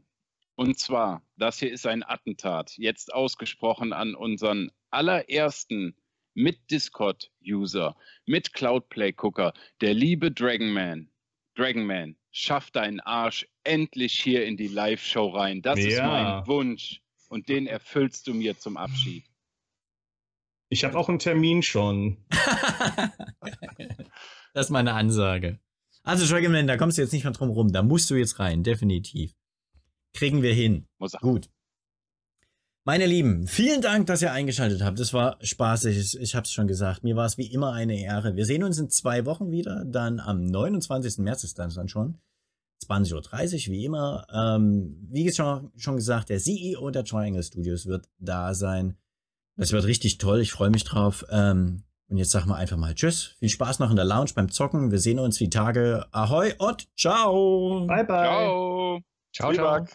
Und zwar, das hier ist ein Attentat, jetzt ausgesprochen an unseren allerersten mit Discord-User, mit Cloudplay-Gucker, der liebe Dragonman. Dragonman, schaff deinen Arsch endlich hier in die Live-Show rein. Das ja. ist mein Wunsch. Und den erfüllst du mir zum Abschied. Ich habe auch einen Termin schon. das ist meine Ansage. Also, Dragonman, da kommst du jetzt nicht mehr drum rum. Da musst du jetzt rein, definitiv. Kriegen wir hin. Muss Gut. Meine Lieben, vielen Dank, dass ihr eingeschaltet habt. Das war spaßig. Ich, ich habe es schon gesagt. Mir war es wie immer eine Ehre. Wir sehen uns in zwei Wochen wieder. Dann am 29. März ist das dann schon. 20.30 Uhr, wie immer. Ähm, wie schon, schon gesagt, der CEO der Triangle Studios wird da sein. Das wird richtig toll. Ich freue mich drauf. Ähm, und jetzt sagen wir einfach mal Tschüss. Viel Spaß noch in der Lounge beim Zocken. Wir sehen uns die Tage. Ahoi und ciao. Bye, bye. Ciao. Ciao, Vielen ciao. Dank.